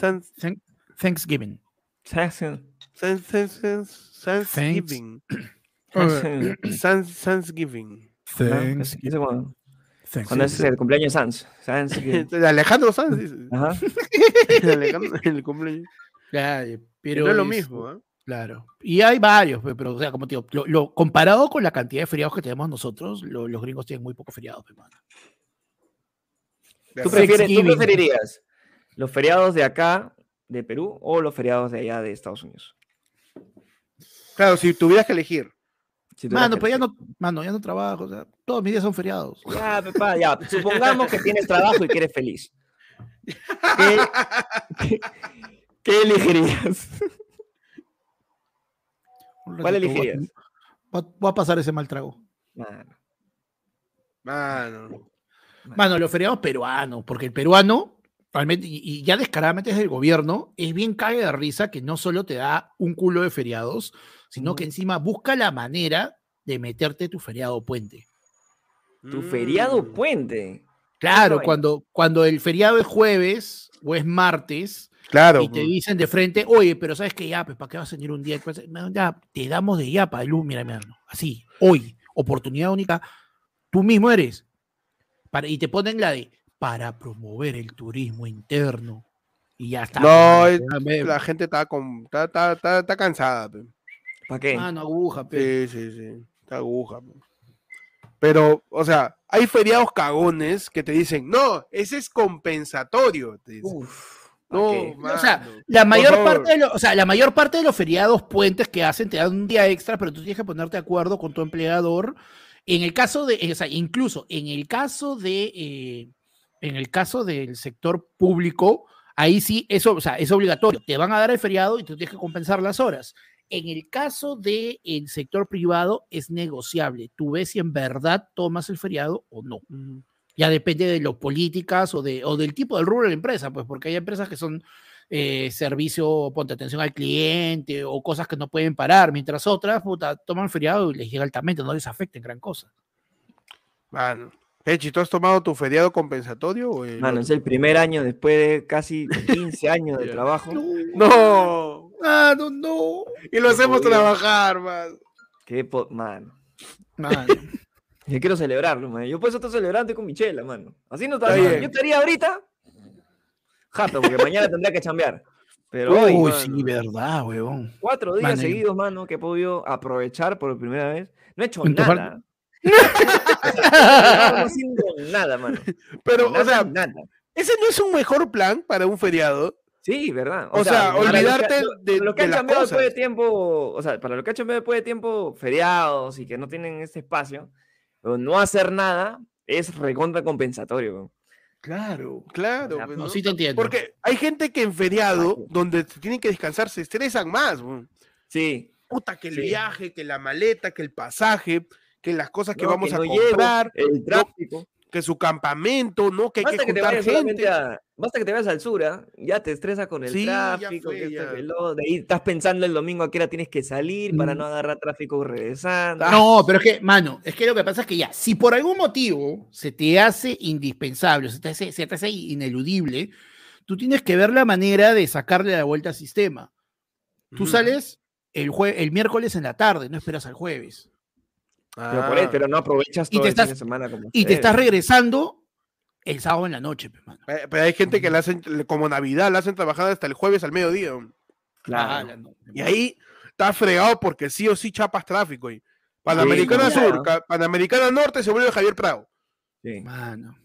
Thanks- Thanksgiving, Sans- Sanswearing? Sans- Sans. Sans- Thanksgiving. Sans- Sans- Sans- Sans- Thanksgiving. Sans- Sans- modo. Cuando es el cumpleaños de que- [LAUGHS] De Alejandro Sanz, dice. Ajá. [LAUGHS] Alejandro, el cumpleaños. Pero no es lo es- mismo, ¿ah? Claro. Y hay varios, pe- pero, o sea, como te digo, lo, lo- comparado con la cantidad de feriados que tenemos nosotros, lo- los gringos tienen muy pocos feriados, pe, mano. ¿Tú, prefieres, ¿Tú preferirías los feriados de acá, de Perú, o los feriados de allá de Estados Unidos? Claro, si tuvieras que elegir. Si tuvieras Mano, que pero ya no, mano, ya no trabajo, o sea, todos mis días son feriados. Ya, papá, ya. Supongamos que tienes trabajo y que eres feliz. ¿Qué, qué- qué elegirías? ¿Cuál elegirías? Voy a, voy a pasar ese mal trago. Mano, Mano. Mano, los feriados peruanos, porque el peruano, realmente, y, y ya descaradamente desde el gobierno, es bien cague de risa que no solo te da un culo de feriados, sino que encima busca la manera de meterte tu feriado puente. tu feriado Mm. puente. Claro, cuando, cuando el feriado es jueves o es martes Claro. y te dicen de frente, oye, pero sabes que ya, pues, ¿para qué vas a venir un día? Ya, te damos de ya para luz, mira, mira, así, hoy, oportunidad única, tú mismo eres. Para, y te ponen la de para promover el turismo interno. Y ya está. No, La gente está, con, está, está, está, está cansada. pe. ¿Para qué? mano, aguja, pe. Sí, sí, sí. Está aguja. pe. Pero, o sea, hay feriados cagones que te dicen, no, ese es compensatorio. te dicen. Uf, ¿pa' no, qué? O sea. La mayor, parte de lo- o sea, la mayor parte de los feriados puentes que hacen te dan un día extra, pero tú tienes que ponerte de acuerdo con tu empleador. En el caso de, o sea, incluso en el caso de, eh, en el caso del sector público, ahí sí, eso, o sea, es obligatorio. Te van a dar el feriado y tú tienes que compensar las horas. En el caso del sector privado es negociable. Tú ves si en verdad tomas el feriado o no. Ya depende de las políticas o, de, o del tipo del rubro de la empresa, pues porque hay empresas que son eh, servicio, ponte atención al cliente o cosas que no pueden parar, mientras otras, puta, toman feriado y les llega altamente, no les afecta en gran cosa. Mano. Pechi, ¿tú has tomado tu feriado compensatorio? O el Mano, otro? es el primer año después de casi [LAUGHS] 15 años de trabajo. No. Ah, no, no. Y lo hacemos trabajar, man. Qué po- mano. Mano. [LAUGHS] Yo quiero celebrarlo, man. Yo por eso estoy celebrando con Michela, mano. Así no Está estaría. bien. Yo estaría ahorita. Jato, porque mañana tendría que chambear. Pero hoy, Uy, mano. sí, verdad, huevón. cuatro días seguidos, mano, que he podido aprovechar por primera vez. No he hecho nada. [LAUGHS] no haciendo nada, mano. Pero, o sea, nada. ese no es un mejor plan para un feriado. Sí, ¿verdad? O sea, que- olvidarte lo- de- lo que de han las cambiado después de tiempo, o sea, para lo que han cambiado después de tiempo, feriados y que no tienen este espacio, o no hacer nada es recontra compensatorio. weón. Claro, claro. sea, No, sí te entiendo. Porque hay gente que en feriado, donde tienen que descansar, se estresan más. weón. Sí. Puta, que el Sí. viaje, que la maleta, que el pasaje, que las cosas que no, vamos a no comprar, el tráfico. Que su campamento, ¿no? Que hay Basta que que, te vayas gente. a, basta que te vayas al sur, ya te estresa con el Sí, tráfico, fue, que este reloj, de ahí estás pensando el domingo a qué hora tienes que salir para Mm. no agarrar tráfico regresando. No, pero es que, mano, es que lo que pasa es que ya, si por algún motivo se te hace indispensable, se te hace, se te hace ineludible, tú tienes que ver la manera de sacarle la vuelta al sistema. Tú Ujú. sales el, jue- el miércoles en la tarde, no esperas al jueves. Pero, por ahí- Ah, pero no aprovechas Y todo te el fin estás- de semana como Y te estás regresando el sábado en la noche, mano. Pero pero hay gente que la hacen, como Navidad, la hacen trabajar hasta el jueves al mediodía. Claro. Ah, Y ahí está fregado porque sí o sí chapas tráfico. Y Panamericana Sí, Sur, claro. Panamericana Norte se vuelve Javier Prado. Sí. Mano.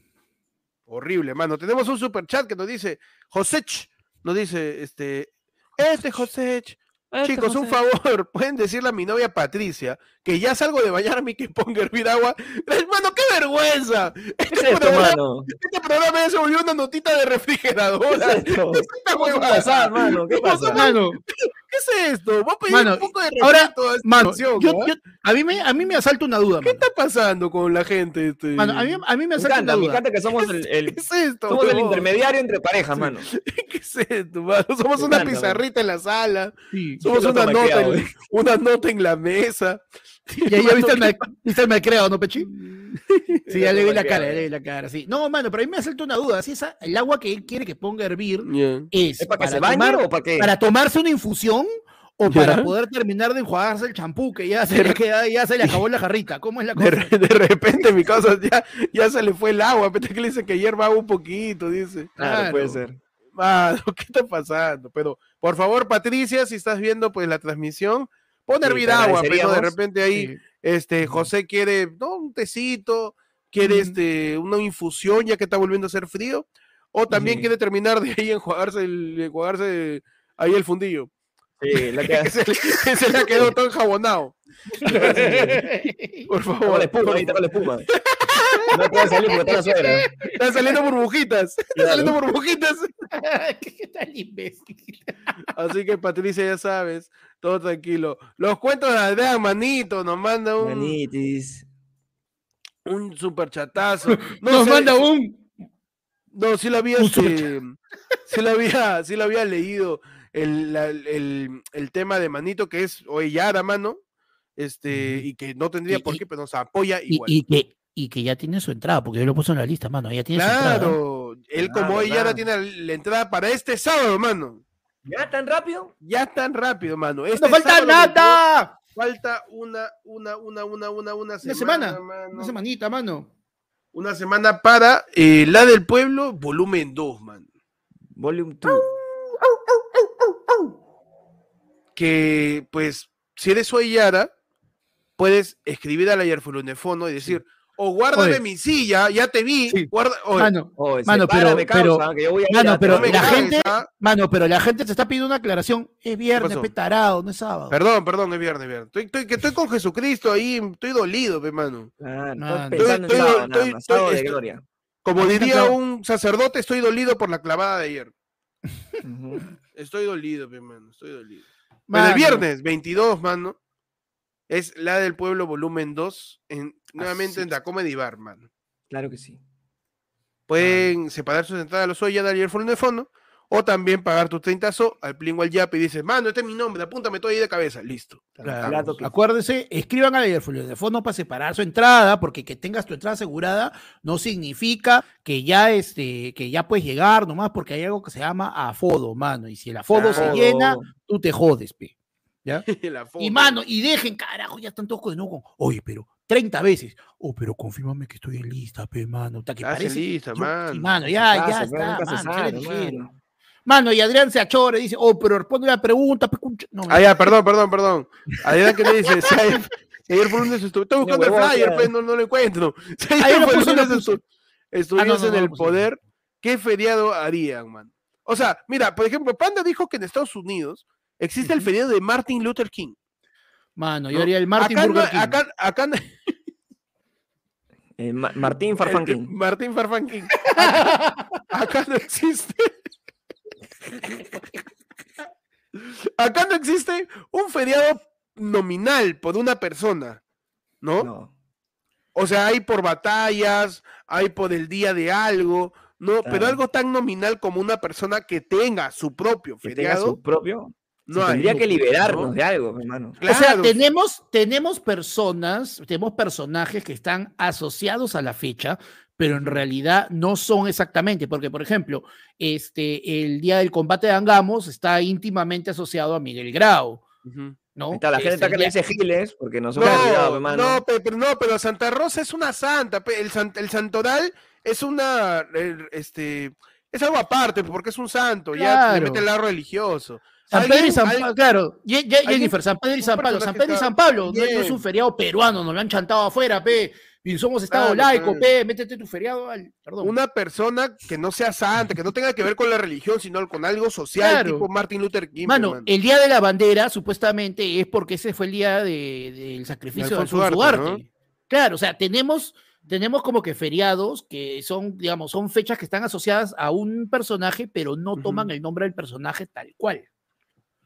Horrible, mano. Tenemos un super chat que nos dice, Josech, nos dice, este, este Josech, chicos, un favor, [LAUGHS] pueden decirle a mi novia Patricia que ya salgo de bañarme y que ponga hervir agua. Hermano, qué vergüenza. ¿Qué es programa-? Este programa ya se volvió una notita de refrigeradora. ¿Qué es esto? [LAUGHS] ¿Qué pasa, mano? ¿Qué ¿Qué pasa, pasa? ¿Qué es esto? Voy a pedir Mano, un poco de ahora, respeto a mano, a, mí me, a mí me asalta una duda, ¿Qué mano. está pasando con la gente? Este? Mano, a mí, a mí me Me asalta una encanta, me duda. encanta que somos el, el- ¿Qué es esto? somos el huevón? intermediario entre parejas, mano. [LAUGHS] ¿Qué es esto, mano? Somos Me una encanta, pizarrita en la sala. Sí. Somos una nota, en, una nota en la mesa. [LAUGHS] Y ahí ya viste el, viste el malcriado, ¿no, Pechi? [LAUGHS] Sí, ya le vi la cara, ya le vi la cara, sí. No, mano, pero a mí me asalta una duda. Si esa, el agua que él quiere que ponga a hervir Ya. es ¿Es para que se tomar- bañe o para qué? para tomarse una infusión o para Ya. poder terminar de enjuagarse el champú, que ya se, le queda- ya se le acabó la jarrita. ¿Cómo es la De, cosa? re- de repente mi causa ya, ya se le fue el agua, pero que le dice que hierva un poquito, dice. Claro, puede Claro. ser. Mano, ¿qué está pasando? Pero, por favor, Patricia, si estás viendo pues la transmisión, pon Sí, agua, pero de agradeceríamos. repente ahí, Sí. este, José quiere, ¿no? Un tecito, quiere este, una infusión ya que está volviendo a hacer frío, o también Sí. quiere terminar de ahí enjuagarse, el, enjuagarse ahí el fundillo. Sí, la [LAUGHS] que se, le- que se le ha quedado todo enjabonado. Por favor. la espuma, ahí estaba la espuma. No puede salir porque está la suegra. Están saliendo burbujitas. Están Claro. saliendo burbujitas. [LAUGHS] ¿Qué tal imbécil? Así que Patricia, ya sabes, todo tranquilo. Los cuentos de Aldea Manito nos manda un, Manitis. un super chatazo. [LAUGHS] No, Nos sé, manda un. no, sí lo había, este, [LAUGHS] sí lo había, sí lo había leído el, la- el, el tema de Manito, que es Oellada, mano. Este, y que no tendría Y- por y- qué, pero nos apoya Y, igual. y que, y que ya tiene su entrada, porque yo lo puse en la lista, mano. Ya tiene su entrada. claro, él como Oellada claro. tiene la entrada para este sábado, mano. ¿Ya tan rápido? Ya tan rápido, mano. ¡No Este falta sábado 22, nada! Falta una, una, una, una, una, una Una semana. semana. mano. Una semanita, mano. Una semana para eh, La del Pueblo, volumen 2, man. Volume 2. Que, pues, si eres Yara, puedes escribir a la Yerfulunefono y decir, o guárdame Oye. mi silla, ya te vi, Sí. guarda, oye, Mano, Oh, Mano, pero- pero- que yo voy a ir mano, a- pero no la gente- ¿ah? mano, pero la gente te está pidiendo una aclaración. Es viernes, pasó? pe tarado, no es sábado. Perdón, perdón, es viernes, viernes. Estoy, estoy- que estoy con Jesucristo ahí, estoy dolido, pe, mano. Estoy pensando Estoy- en sábado, estoy- nada más, estoy- sábado de estoy- gloria. Como diría un sacerdote, estoy dolido por la clavada de ayer. Estoy dolido, pe, mano, estoy dolido. Pero Mano, el viernes 22, mano, es La del Pueblo, volumen 2, en, nuevamente Así en la Comedy Bar, mano. Claro que sí. Pueden separar sus entradas a los Oya, dar el fondo de fondo, o también pagar tus 30 so al Plingo al Yap y dices, mano, este es mi nombre, apúntame todo ahí de cabeza. Listo. Claro, Acuérdense, escriban al de fondo para separar su entrada, porque que tengas tu entrada asegurada no significa que ya este, que ya puedes llegar nomás porque hay algo que se llama afodo, mano. Y si el afodo se llena, tú te jodes, pe. ¿Ya? [LAUGHS] Y mano, y dejen, carajo, ya están todos con con, oye, pero 30 veces. Oh, pero confírmame que estoy en lista, pe, mano. Puta, que parece. lista, mano. mano, ya, ya está, mano, ya sabe, le mano. dijeron. Mano, y Adrián se achora y dice, oh, pero responde la pregunta, pe, No, Ah, ya, perdón, perdón, perdón. Adrián que me dice, ayer, por estoy [LAUGHS] buscando el flyer, pues no, no lo encuentro. [LAUGHS] Ayer por Ah, en el poder, ¿qué feriado harían, man? O sea, mira, por ejemplo, Panda dijo que en Estados Unidos existe el feriado de Martin Luther King. Mano, yo haría el Martin acá, no- Burger King. acá, acá no- Eh, Ma- Martín Farfanking. Martín Farfán King. Acá, acá no existe. Acá no existe un feriado nominal por una persona, ¿no? No. O sea, hay por batallas, hay por el día de algo, ¿no? Pero Claro. algo tan nominal como una persona que tenga su propio Que tenga feriado, su propio. No se hay. tendría que liberarnos ¿no? de algo, hermano. O sea, tenemos, tenemos personas, tenemos personajes que están asociados a la fecha, pero en realidad no son exactamente, porque por ejemplo, este, el día del combate de Angamos está íntimamente asociado a Miguel Grau. ¿no? Está, la gente está que el le dice giles porque no se me ha olvidado, No, hermano. no, pe- pero no, pero Santa Rosa es una santa, el, san- el santoral es una, el- este, es algo aparte, porque es un santo, ya le Claro. mete el lado religioso. San Pedro y San Pablo, claro, Jennifer, San Pedro y San Pablo, San Pedro y San Pablo, no, es un feriado peruano, nos lo han chantado afuera, pe, y somos Estado Claro, laico, claro. pe, métete tu feriado al, perdón. Una persona que no sea santa, que no tenga que ver con la religión, sino con algo social, Claro. tipo Martin Luther King. Mano, el día de la bandera supuestamente es porque ese fue el día de- del sacrificio de Alfonso Alfonso. Claro, o sea, tenemos, tenemos como que feriados que son, digamos, son fechas que están asociadas a un personaje, pero no toman el nombre del personaje tal cual.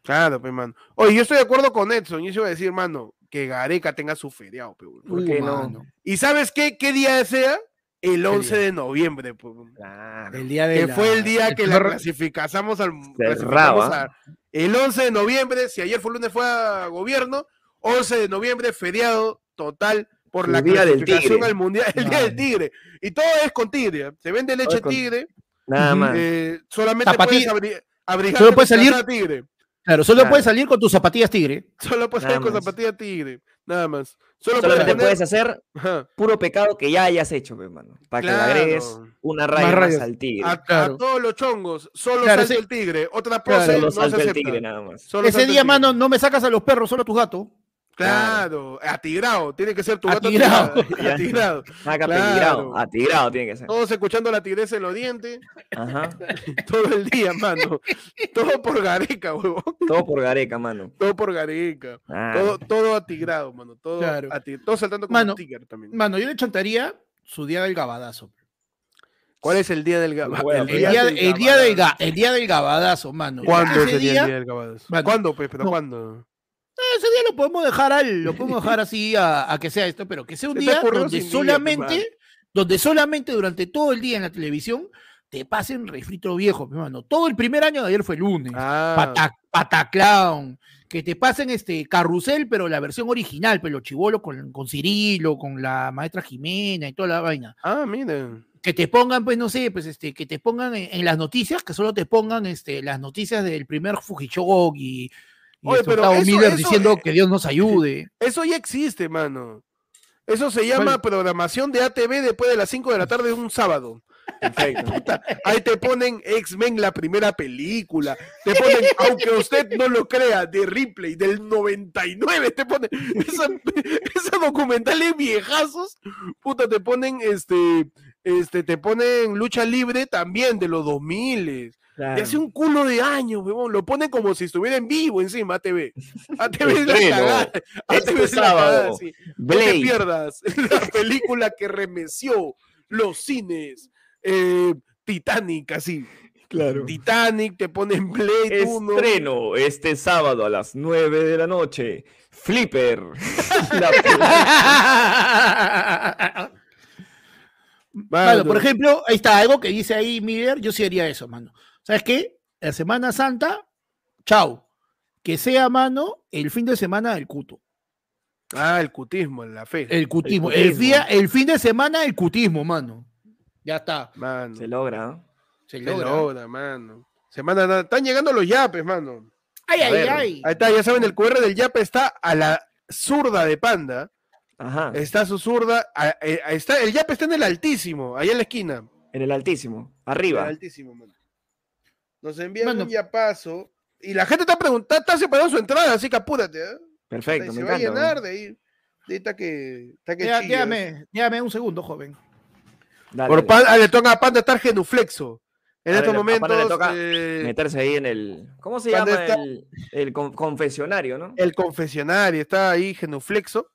Claro, pe, mano. Oye, yo estoy de acuerdo con Edson, yo se iba a decir, mano, que Gareca tenga su feriado, weón. ¿Por Uh, qué no? mano, ¿Y sabes qué, qué día sea? El 11 día? de noviembre. Claro. El día de que la- fue el día el que la clasificamos al Cerraba. clasificamos a- el 11 de noviembre, si ayer fue lunes fue a gobierno, 11 de noviembre feriado total por la clasificación al mundial, el día del tigre. Y todo es con tigre, se vende leche con- tigre, Nada más. eh, solamente Zapati- puedes abri- abrigarte Solo puedes salir- tigre. Claro, solo Claro. puedes salir con tus zapatillas tigre. Solo puedes Nada salir con más. zapatilla tigre. Nada más. Solo Solamente poner- puedes hacer Ajá. puro pecado que ya hayas hecho, pe, mano. Para que le agregues una raya más, al tigre. A, todos los chongos. Solo Claro, salta el tigre. Otra pose Solo no se el tigre nada más. Solo Ese día, mano, no me sacas a los perros, solo a tus gatos. Claro, atigrado. Tiene que ser tu gato Atigrado. atigrado. atigrado. [LAUGHS] Claro. tiene que ser. Todos escuchando la tigresa en los dientes Ajá. [LAUGHS] todo el día, mano. Todo por Gareca, huevón. Todo por Gareca, mano. Todo por Gareca. Ah, Todo, todo atigrado, mano. Todo, Claro. ati- todo saltando como Mano, un tigre también. Mano, yo le chantaría su día del gabadazo. ¿Cuál es el día del gabadazo? Bueno, El día, el día del, ga- el día del gabadazo, mano. ¿Cuándo día, el día del gabadazo? Mano, ¿Cuándo, pues? ¿Pero no. cuándo? Ese día lo podemos dejar al, lo podemos dejar así a, a que sea esto, pero que sea un día donde día, solamente, donde solamente durante todo el día en la televisión te pasen refrito viejo, mi mano. Todo el primer año de ayer fue lunes. Ah, Pata, Pataclown, que te pasen este carrusel, pero la versión original, pero chivolo con, con Cirilo, con la maestra Jimena y toda la vaina. ah, miren. Que te pongan, pues, no sé, pues este, que te pongan en, en las noticias, que solo te pongan este, las noticias del primer Fujishok y, Oye, pero eso- Miller eso, diciendo eh, que Dios nos ayude. Eso ya existe, mano. Eso se llama programación de ATV después de las 5 de la tarde de un sábado. perfecto. Ahí te ponen X-Men la primera película. Te ponen, aunque usted no lo crea, de Ripley del 99. Te ponen esa- esos documentales viejazos. Puta, te ponen este. Este, te ponen lucha libre también de los 2000 Claro. de hace un culo de años, huevón. Lo ponen como si estuviera en vivo encima ATV. ATV [LAUGHS] es la cagada. ATV es la cagada, sí. No te pierdas [LAUGHS] la película que remeció los cines. eh, Titanic, así. Claro. Titanic, te ponen Blade 1. Estreno este sábado a las 9 de la noche. Flipper. [LAUGHS] La- Mano, por ejemplo, ahí está algo que dice ahí Miller, yo sí haría eso, mano. ¿Sabes qué? La Semana Santa, chao. Que sea, mano, el fin de semana del cuto. Ah, el cutismo, la fe. El cutismo. El, cutismo. día, el fin de semana, el cutismo, mano. Ya está. Mano, Se logra. ¿no? Se se logra. logra, mano. Semana, están llegando los yapes, mano. Ay, A ay, ver. ay. Ahí está, ya saben, el QR del yape está a la zurda de Panda. Ajá. Está su zurda. a- eh, está, el yape está en el altísimo, ahí en la esquina. En el altísimo. El Arriba. altísimo, mano. Nos envían Mano. un yapazo. Y la gente está preguntando, está separando su entrada, así que apúrate, ¿eh? Perfecto, se me va a encanta. llenar ¿no? de ahí. De ahí está que. Está que Ya- chilla. Déjame, déjame un segundo, joven. Dale, Por dale. pan, ah, le toca a Panda estar genuflexo. En estos Panda momentos, le toca eh, Meterse ahí en el. ¿Cómo se llama? está- El, el con- confesionario, ¿no? el confesionario está ahí genuflexo.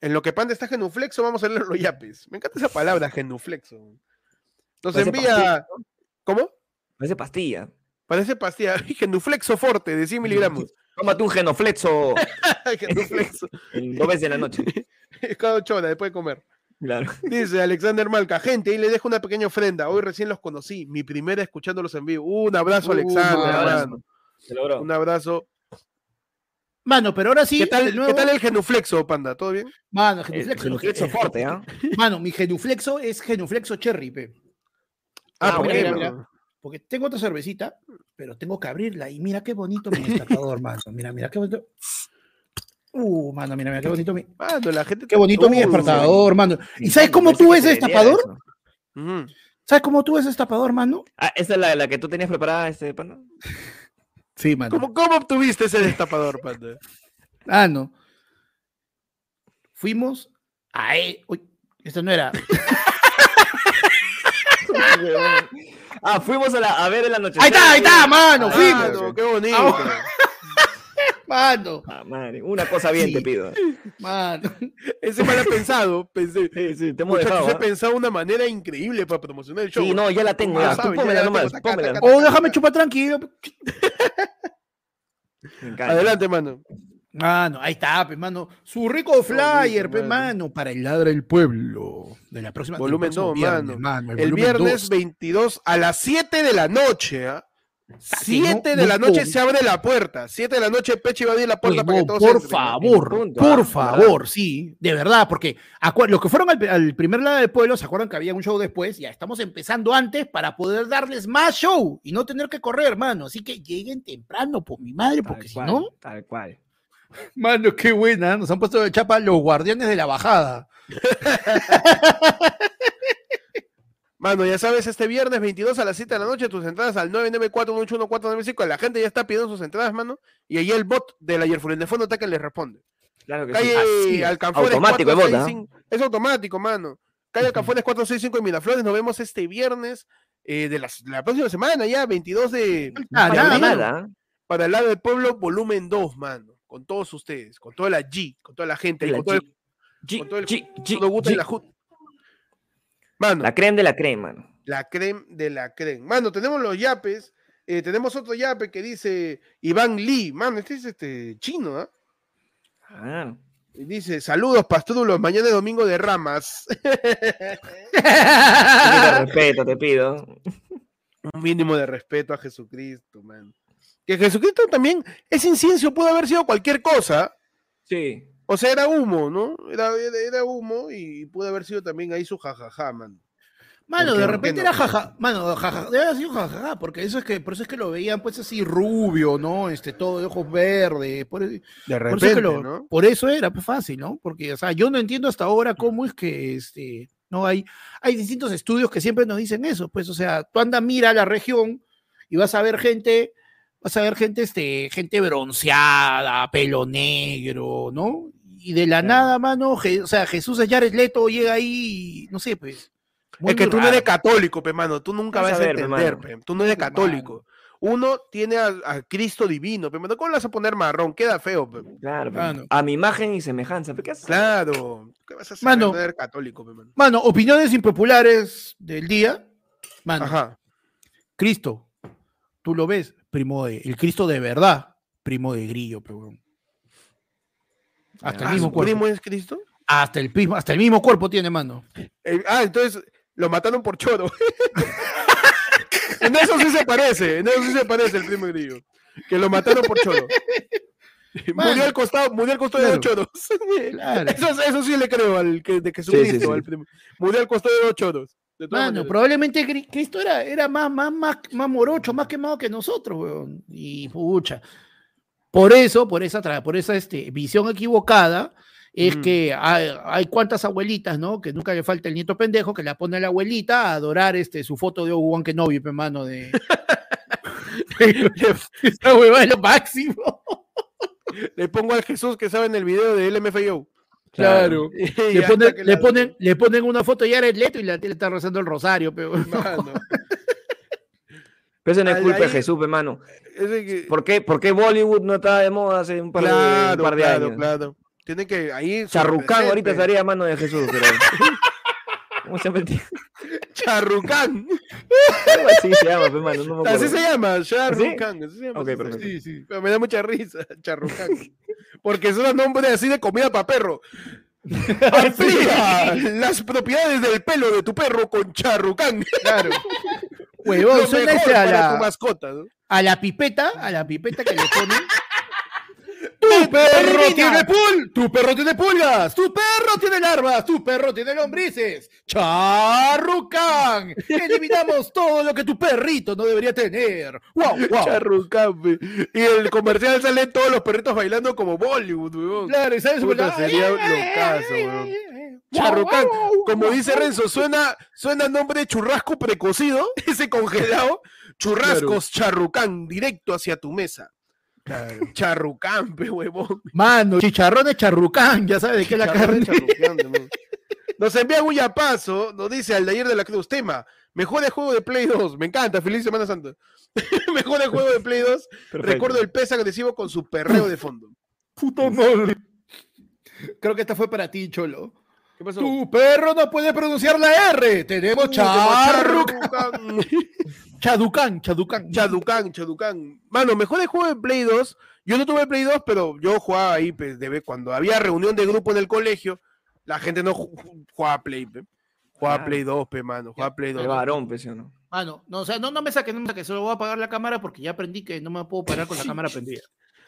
En lo que Panda está genuflexo, vamos a leer los yapes. Me encanta esa palabra, genuflexo. Nos Parece envía. pastilla, ¿Cómo? Parece pastilla. Parece pastilla. [LAUGHS] Genuflexo forte de 100 miligramos. [LAUGHS] Tómate un genoflexo genuflexo. [LAUGHS] en dos veces en la noche. Cada ocho horas después de comer. Claro. Dice Alexander Malca, gente, ahí le dejo una pequeña ofrenda. Hoy recién los conocí, mi primera escuchándolos en vivo. Un abrazo, Uh, Alexander, mano. hermano. Se logró. Un abrazo. Mano, pero ahora sí. ¿Qué, tal, de nuevo- ¿Qué tal el genuflexo, panda? ¿Todo bien? Mano, El genuflexo. genuflexo eh, fuerte, ¿ah? Mano, mi genuflexo es genuflexo cherry, pe. Ah, Ah, ¿por mira, qué, mira, mano? mira. Porque tengo otra cervecita, pero tengo que abrirla. Y mira qué bonito mi destapador, [LAUGHS] mano. Mira, mira qué bonito. Uh, mano, mira, mira qué bonito mi. Mano, la gente Qué bonito mi Uh, despertador, mano. ¿Y sabes cómo tú que ese destapador? ¿Sabes cómo tú ese destapador, mano? Ah, ¿esa es la, la que tú tenías preparada, este panda? Sí, mano. ¿Cómo, ¿Cómo obtuviste ese destapador, panda? Ah, no. Fuimos a. e- Uy, esto no era. [LAUGHS] ah, fuimos a, la, a ver el anochecer. Ahí está, ahí está, mano. Ah, Fuimos. Mano, qué bonito. Ah, Mano, Ah, madre, una cosa bien Sí. te pido. mano. Ese mal pensado. Pensé, Sí, sí, te hemos dejado. he ¿ah? pensado una manera increíble para promocionar el show. Sí, no, ya la tengo. Ya tú pómela la nomás, pómela. O déjame chupar tranquilo. Me encanta. Adelante, mano. Mano, ahí está, pe, mano. Su rico flyer, pe, mano. mano, para el ladra del pueblo. De la próxima Volumen del próximo dos, viernes, mano. mano, El volumen viernes dos. 22 a las 7 de la noche. ¿ah? 7 de no la noche se abre la puerta. 7 de la noche Peche va a abrir la puerta para que todos por entren, favor, punto, por ah, favor, sí, de verdad, porque los que fueron al, al primer lado del pueblo se acuerdan que había un show después, ya estamos empezando antes para poder darles más show y no tener que correr, hermano. Así que lleguen temprano, por mi madre, Tal porque si cual, no, Tal cual. Mano, qué buena, nos han puesto de chapa los guardianes de la bajada. [LAUGHS] Mano, ya sabes, este viernes 22 a las 7 de la noche, tus entradas al 994-181-495. La gente ya está pidiendo sus entradas, mano. Y ahí el bot del ayer de Fondo Ataque les responde. Claro que sí. Calle así es. Alcanfores Automático el bot, ¿ah? 465. Es automático, mano. Calle Alcanfores 465 en Miraflores. Nos vemos este viernes eh, de, las- la próxima semana, ya, 22 de. Ah, Para nada, nada. Para el lado del pueblo, volumen 2, mano. Con todos ustedes, con toda la G, con toda la gente, La con todo el, G, con todo el- G, G, todo y G. la. Mano, La crema de la crema. mano. la creme de la creme. Mano, tenemos los yapes. eh, tenemos otro yape que dice Iván Lee. Mano, este es este chino, ¿ah? Ah, Y Dice, saludos, pastrulos, mañana es domingo de ramas. [LAUGHS] un poquito de respeto, te pido. Un mínimo de respeto a Jesucristo, man. Que Jesucristo también, ese incienso pudo haber sido cualquier cosa. Sí. O sea, era humo, ¿no? Era, era, era humo y pudo haber sido también ahí su jajaja, man. Mano, ¿Por de ¿Por repente no? era jaja, mano, jaja, debe haber sido jajaja, porque eso es que, por eso es que lo veían pues así rubio, ¿no? Este, todo de ojos verdes, por, De por eso, repente, es que lo- ¿no? por eso era pues, fácil, ¿no? Porque, o sea, yo no entiendo hasta ahora cómo es que, este, no hay, hay distintos estudios que siempre nos dicen eso, pues, o sea, tú anda, mira la región y vas a ver gente, vas a ver gente, este, gente bronceada, pelo negro, ¿no? Y de la nada, mano, Je- o sea, Jesús es Jared Leto, llega ahí, y, no sé, pues. muy, Es que tú no eres católico, pe, mano. Tú nunca Vas vas a ver, entender, pe. Tú no eres Mano. católico. Uno tiene a, a Cristo divino, pe, mano. ¿Cómo le vas a poner marrón? Queda feo, pe. Claro, pero Mano. a mi imagen y semejanza. ¿pero ¿Qué haces? Claro. ¿Qué vas a hacer? Mano. No eres católico, pe, mano. Mano, opiniones impopulares del día. Mano, Ajá. Cristo, tú lo ves, primo de, el Cristo de verdad, primo de Grillo, pero. Hasta el Ah, mismo ¿su cuerpo. primo es Cristo? Hasta el mismo, hasta el mismo cuerpo tiene, mano. Eh, ah, entonces lo mataron por choro. [LAUGHS] en eso sí se parece, en eso sí se parece el primo grillo. Que lo mataron por choro. [LAUGHS] Mano. Murió al costado, murió al costado de dos choros. [LAUGHS] Claro. Eso, eso sí le creo al que de Jesucristo, sí. al primo. Murió al costado de dos choros. De todas Mano, maneras. probablemente Cri- Cristo era, era más, más, más, más morocho, más quemado que nosotros, weón. Y pucha. Por eso, por esa, por esa este, visión equivocada, es que hay, hay cuantas abuelitas, ¿no? Que nunca le falta el nieto pendejo, que la pone a la abuelita a adorar este, su foto de Obi-Wan Kenobi, pe, mano, de... Esa hueva es lo máximo. Le pongo al Jesús que sabe en el video de LMFAO. Claro. [LAUGHS] Y Le, ponen, le, la- ponen, le ponen una foto y el Leto y la tía le está rezando el rosario, pero Mano, [LAUGHS] Pero eso no es culpa de Jesús, hermano. que- ¿Por qué, ¿Por qué Bollywood no estaba de moda hace un par de, un Claro, par de claro, años? claro. Tiene que ahí. Charrucán ahorita estaría a mano de Jesús, pero. [LAUGHS] ¿Cómo se llama? Charrucán. Así se llama, pe, mano, no me acuerdo. Así se llama, Charrucán. así se llama, Ok, así se perfecto. llama. Sí, sí. Pero me da mucha risa, Charrucán. Porque es un nombre así de comida para perro. [LAUGHS] Las propiedades del pelo de tu perro con Charrucán. Claro. [LAUGHS] huevón, a la, mascota, ¿no? a la pipeta, a la pipeta que le ponen. ¡Tu perro tiene pul, tu perro tiene pulgas, tu perro tiene larvas, tu perro tiene lombrices. Charrucán, [LAUGHS] eliminamos todo lo que tu perrito no debería tener. Wow, wow. Charrucán, pe. Y el comercial salen todos los perritos bailando como Bollywood, weón. Claro, ¿y ¿sabes? Puta, sería locazo, weón. Charrucán, como dice. Renzo, suena, suena nombre de churrasco precocido, [LAUGHS] ese congelado. Churrascos charrucán, directo hacia tu mesa. Charrucán, pe [LAUGHS] huevón. Mano, chicharrones charrucán, ya sabes de qué es la Chicharrón carne. [LAUGHS] Nos envía un yapazo, nos dice al de ayer de la Cruz, tema, mejor de juego de Play 2, me encanta, feliz Semana Santa. [LAUGHS] mejor de juego de Play 2, Perfecto. recuerdo el pez agresivo con su perreo de fondo. Puta madre. Creo que esta fue para ti, Cholo. ¿Qué pasó? Tu perro no puede pronunciar la R. Tenemos Uh, charrucán. Chaducán, chaducán. Chaducán, Chaducán. Mano, mejor de juego de Play 2. Yo no tuve Play 2, pero yo jugaba ahí, pues, de vez- cuando había reunión de grupo en el colegio, la gente no ju- ju- jugaba Play. pe. Juega Claro. Play 2, pe, mano. Juega Play 2. El varón, pues, ¿sí o no? Mano, no, o sea, no, no me saques, no me saques, solo voy a apagar la cámara porque ya aprendí que no me puedo parar con la cámara prendida.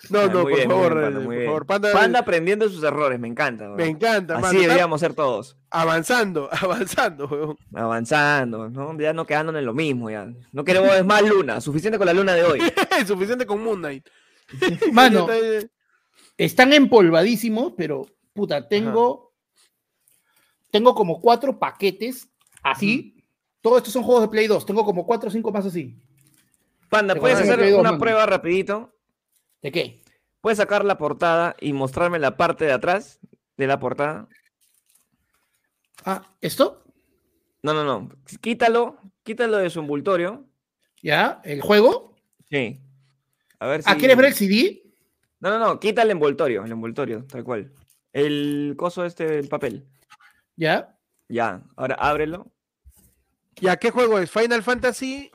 No, no, muy por bien, favor, bien, eh, Panda, por favor. Panda, Panda aprendiendo de sus errores, me encanta. me encanta, mano. Así Está deberíamos ser todos. Avanzando, [LAUGHS] avanzando, weón. Avanzando, ¿no? Ya no quedándonos en lo mismo, ya. No queremos más luna, suficiente con la luna de hoy. [LAUGHS] Suficiente con Moon Knight. [LAUGHS] Mano, eh. están empolvadísimos, pero puta, tengo. Tengo como cuatro paquetes así. Todos estos son juegos de Play 2. Tengo como cuatro o cinco más así. Panda, ¿puedes hacer una mano. prueba rapidito? ¿De qué? ¿Puedes sacar la portada y mostrarme la parte de atrás de la portada? Ah, ¿esto? No, no, no. Quítalo, quítalo de su envoltorio. ¿Ya? ¿El juego? Sí. A ver si... Ah, ¿quieres ver el CD? No, no, no, quita el envoltorio, el envoltorio, tal cual. El coso este, el papel. ¿Ya? Ya, ahora ábrelo. ¿Ya qué juego es? ¿Final Fantasy?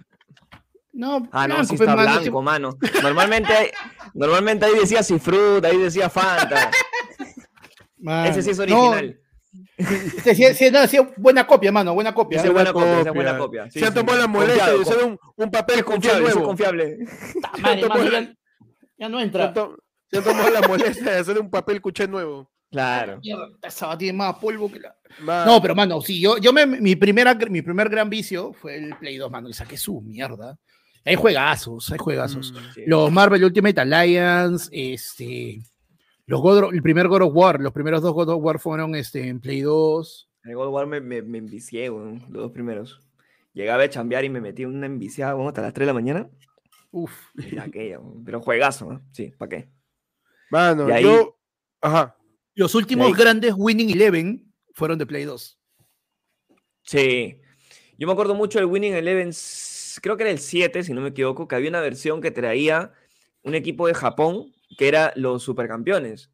No, Ah, no, blanco, sí pe, está mano, blanco, mano. Normalmente, hay- normalmente ahí decía Cifrut, ahí decía Fanta. mano. Ese sí es No, original. este sí, sí, no, sí, buena copia, mano, buena copia. Ese es buena copia, esa es buena copia. sí, Se sí. tomado la molestia de hacer un, un papel confiable, eso es nuevo. confiable. Madre, mano, ya, ya no Se entra. se han tomado la molestia de hacer un papel cuché nuevo. Claro. Mierda, esa tiene más polvo que la... Va. No, pero mano, sí, yo, yo me, mi, primera, mi primer gran vicio fue el Play 2, mano, le saqué su mierda. Hay juegazos, hay juegazos. Mm. Sí. Los Marvel Ultimate Alliance, este, los God of- el primer God of War, los primeros dos God of War fueron este, en Play 2. En God of War me, me, me envicié, los dos primeros. Llegaba a chambear y me metí en una enviciada, weón, hasta las 3 de la mañana. Uf. Aquella, Pero juegazo, ¿no? Sí, ¿para qué? Mano, Y ahí- yo. Ajá. Los últimos ahí- grandes Winning Eleven fueron de Play 2. Sí. Yo me acuerdo mucho del Winning Eleven, creo que era el 7, si no me equivoco, que había una versión que traía un equipo de Japón que era los supercampeones.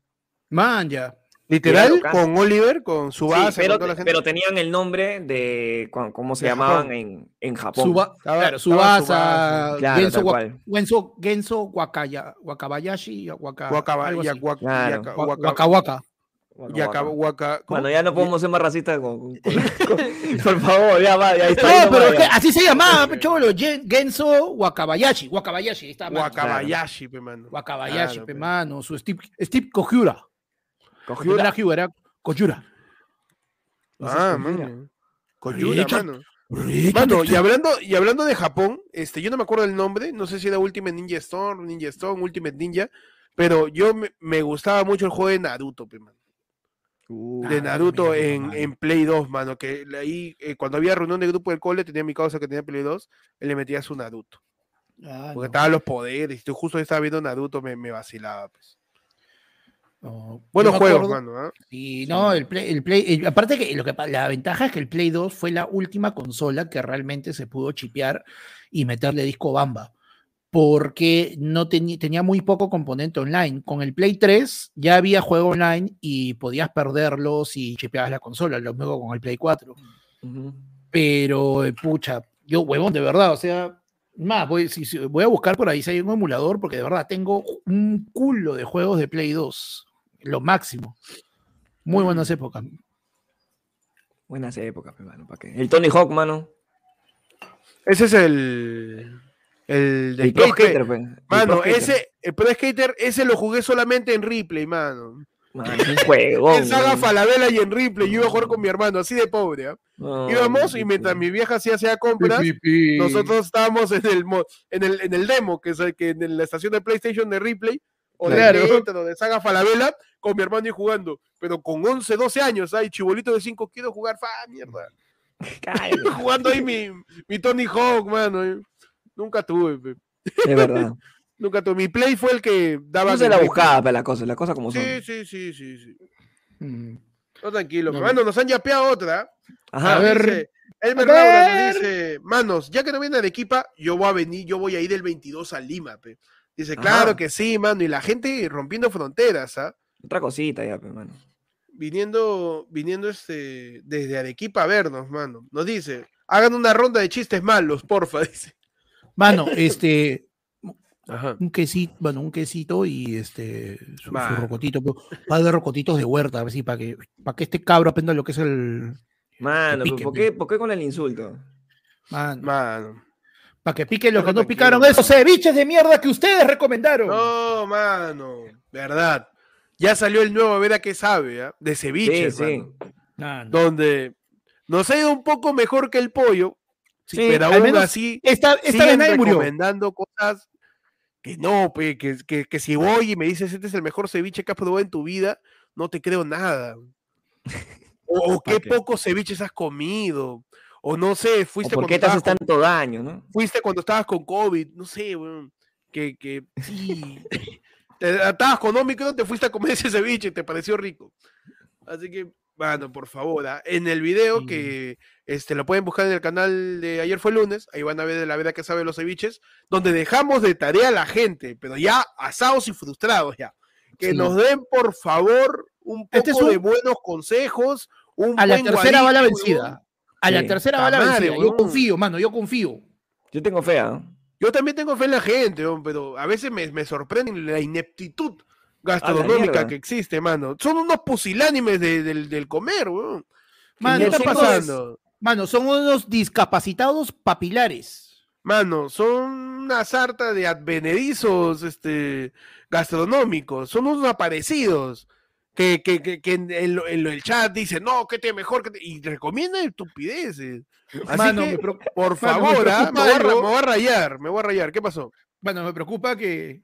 Man, ya. Literal, con Oliver, con su Sí, base, pero, con toda la te- gente. pero tenían el nombre de cómo se De llamaban Japón. en, en Japón. Suba- claro, Subasa. Claro, Genso. Genso, Genso Wakaya, Wakabayashi, Waka, Guacaba- algo ya- así. guac- Claro. yaca- Wa- guaca- Waka Waka. Yaca- guaca. guaca- ¿cómo? Bueno, ya no podemos ser más racistas. con- con- [LAUGHS] con- por favor, ya va, ya está. No, pero es que así se llamaba, [LAUGHS] cholo, Gen- Genso Wakabayashi, Wakabayashi, ahí está, mano. Wakabayashi, pe, mano. Wakabayashi, Claro, pe, pe. mano, su Steve, Steve Kojura. Hyura, era Kojura. Ah, Kojura. mano. Kojura, Richa- mano. Mano, y hablando, y hablando de Japón, este, yo no me acuerdo el nombre, no sé si era Ultimate Ninja Storm, Ninja Storm, Ultimate Ninja, pero yo me, me gustaba mucho el juego de Naruto, pe, mano. Uh, De Naruto en, en Play 2, mano, que ahí, eh, cuando había reunión de grupo del cole, tenía mi causa que tenía Play 2, él le metía su Naruto, Ah, porque no, estaban los poderes, y tú justo estaba viendo Naruto, me, me vacilaba, pues. no. Buenos Yo juegos, acuerdo- mano, ¿ah? Sí, no, el Play, el Play, el- aparte que lo que la ventaja es que el Play 2 fue la última consola que realmente se pudo chipear y meterle disco bamba, porque no tenía tenía muy poco componente online. Con el Play 3 ya había juego online y podías perderlo si chipeabas la consola, lo mismo con el Play 4. ujú. Pero, eh, pucha, yo, huevón, de verdad, o sea, más, voy, si- si- voy a buscar por ahí si hay un emulador, porque de verdad tengo un culo de juegos de Play 2, lo máximo. Muy buenas épocas. Buenas épocas, pe, mano, ¿para qué? El Tony Hawk, mano. Ese es el, el del El Pro. Skater, pe, el Mano, ese, el Pro Skater, ese lo jugué solamente en replay, mano. Un juegón. En Saga. Falabella y en replay, yo iba a jugar con mi hermano, así de pobre, ¿ah? No, Íbamos y mientras mi vieja hacía hacía compras, nosotros estábamos en el, en el, en el demo, que es el que en la estación de PlayStation de replay, o Claro. de de Saga Falabella, con mi hermano y jugando. Pero con 11, 12 años, ay, chibolito de 5, quiero jugar, fa, mierda. [LAUGHS] [LAUGHS] Jugando ahí mi, mi Tony Hawk, mano. eh. Nunca tuve. Es verdad. [LAUGHS] nunca tuve. Mi Play fue el que daba. No se la buscaba, pe, las cosas, las cosas como son. Sí, sí, sí, sí, sí. Mm. No, tranquilo. No, Mano, nos han yapeado otra. Ajá. A ver. Dice, Elmer nos dice, manos, ya que no viene de Arequipa, yo voy a venir, yo voy a ir del 22 a Lima, pe. Dice, Ajá. claro que sí, mano, y la gente rompiendo fronteras, ¿ah? Otra cosita ya, pe, mano. Viniendo, viniendo este, desde Arequipa a vernos, mano. Nos dice, hagan una ronda de chistes malos, porfa, [LAUGHS] dice. Mano, [LAUGHS] este, Ajá. un quesito, bueno, un quesito y este, su, su Mano. rocotito, pero, par de rocotitos de huerta, a ver si para que, para que este cabro aprenda lo que es el, Mano, pique, ¿por pe. qué, ¿por qué con el insulto? Man, Mano. para que piquen los que no picaron esos ceviches de mierda que ustedes recomendaron. No, mano. Verdad. Ya salió el nuevo Vera que sabe, ¿ah? De ceviche, Sí, sí. mano. Man. Donde nos ha ido un poco mejor que el pollo, Sí, pero al aún menos así Esta, esta vez nadie murió. recomendando cosas que no, pe, que, que, que si voy y me dices este es el mejor ceviche que has probado en tu vida, no te creo nada. O, o [LAUGHS] qué pocos ceviches has comido. O no sé, ¿O fuiste ¿Por cuando, qué te haces con, tanto daño, no? fuiste cuando estabas con COVID, no sé, weón, que, que sí. te, estabas con Omicron, te fuiste a comer ese ceviche y te pareció rico. Así que, mano, por favor, ah, en el video Sí. que este, lo pueden buscar en el canal de ayer fue lunes, ahí van a ver la verdad que sabe los ceviches, donde dejamos de tarea a la gente, pero ya asados y frustrados ya. Que Sí. nos den, por favor, un poco Este es un- de buenos consejos. Un A la buen tercera va la vencida. A la tercera va la vencida. Yo confío, mano, yo confío. Yo tengo fe, ¿ah? Yo también tengo fe en la gente, pero a veces me, me sorprende la ineptitud gastronómica mierda. que existe, mano. Son unos pusilánimes de- del, del comer, weón. ¿Qué Mano, está son unos- pasando? Mano, son unos discapacitados papilares. Mano, son una sarta de advenedizos este, gastronómicos, son unos aparecidos que, que, que, que en, en lo- en lo- el chat dicen, no, que te mejor, que te-", y recomiendan estupideces. Así Mano, que, por mano, me favor, ah, me, voy a, me voy a rayar, me voy a rayar. ¿Qué pasó? Bueno, me preocupa que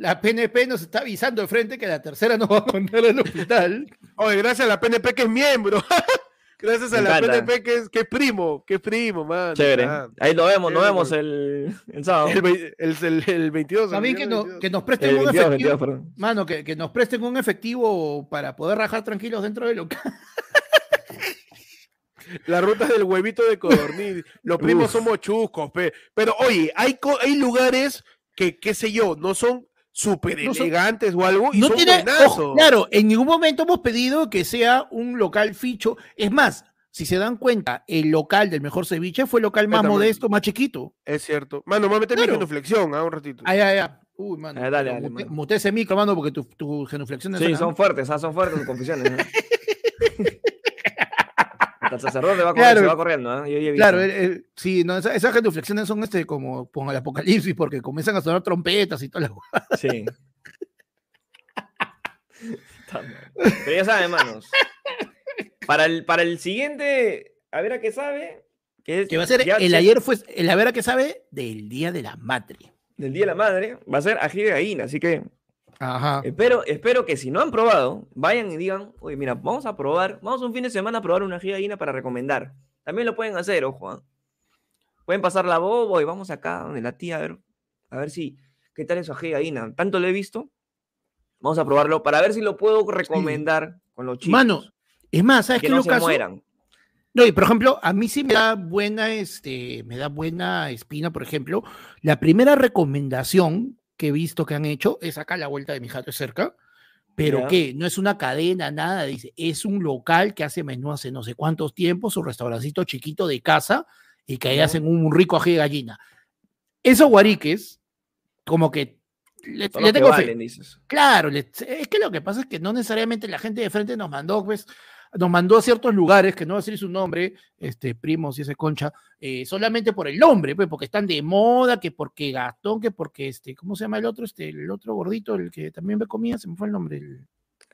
la PNP nos está avisando de frente que la tercera nos va a mandar al hospital. Oye, gracias a la PNP que es miembro. [LAUGHS] gracias a Me la encanta. PNP que es, que es primo, que es primo, man. Chévere. Ah, Ahí nos vemos, nos vemos el, el sábado. el, el, el, el 22. el También que, no- 22. que nos presten El un 22, efectivo. 22, perdón. Mano, que, que nos presten un efectivo para poder rajar tranquilos dentro del local. [LAUGHS] La ruta del huevito de codorniz. Los primos Uf. somos chuscos, pe. pero oye, hay, co- hay lugares que, qué sé yo, no son súper No son- elegantes o algo y No son tiene, ojo, claro, en ningún momento hemos pedido que sea un local ficho. Es más, si se dan cuenta, el local del mejor ceviche fue el local más modesto, más chiquito. Es cierto. Mano, me voy a meter mi Claro. genuflexión, ah, un ratito. Ay, ay, ay. Uy, mano. Ah, dale, dale, mute, mano. mute ese micro, mano, porque tu, tu genuflexión es Sí, son fuertes, ah, son fuertes tus confesiones. ¿no? [LAUGHS] El sacerdote va, corriendo, Claro. se va corriendo. he Claro, el- el- sí, no, esa- esas genuflexiones son este como con el apocalipsis, porque comienzan a sonar trompetas y toda la [LAUGHS] Sí. Pero ya saben, hermanos. Para el, para el siguiente, a ver a qué sabe. Que, es- Que va a ser ya el ayer fue el a ver a qué sabe del Día de la Madre. Del Día de la Madre. Va a ser ají de gallina. Así que Ajá. espero, espero que si no han probado, vayan y digan, oye, mira, vamos a probar, vamos un fin de semana a probar una gallina para recomendar. También lo pueden hacer, ojo. ¿ah? Pueden pasar la bobo y vamos acá donde la tía a ver, a ver si, qué tal es su gallina. Tanto lo he visto. Vamos a probarlo para ver si lo puedo recomendar con los chicos. Mano, es más, ¿sabes que qué no lo se caso? mueran. No, y por ejemplo, a mí sí me da buena, este, me da buena espina, por ejemplo, la primera recomendación que he visto que han hecho es acá a la vuelta de mi jato es cerca, pero que no es una cadena, nada, dice, es un local que hace menú hace no sé cuántos tiempos, su restaurancito chiquito de casa y que ahí hacen un rico ají de gallina. Esos guariques, como que le, le que tengo fe. dices. Claro, le- es que lo que pasa es que no necesariamente la gente de frente nos mandó, pues, nos mandó a ciertos lugares, que no voy a decir su nombre, este, primos y ese concha, eh, solamente por el nombre, pues, porque están de moda, que porque Gastón, que porque este, ¿cómo se llama el otro? Este, el otro gordito, el que también me comía, se me fue el nombre, el,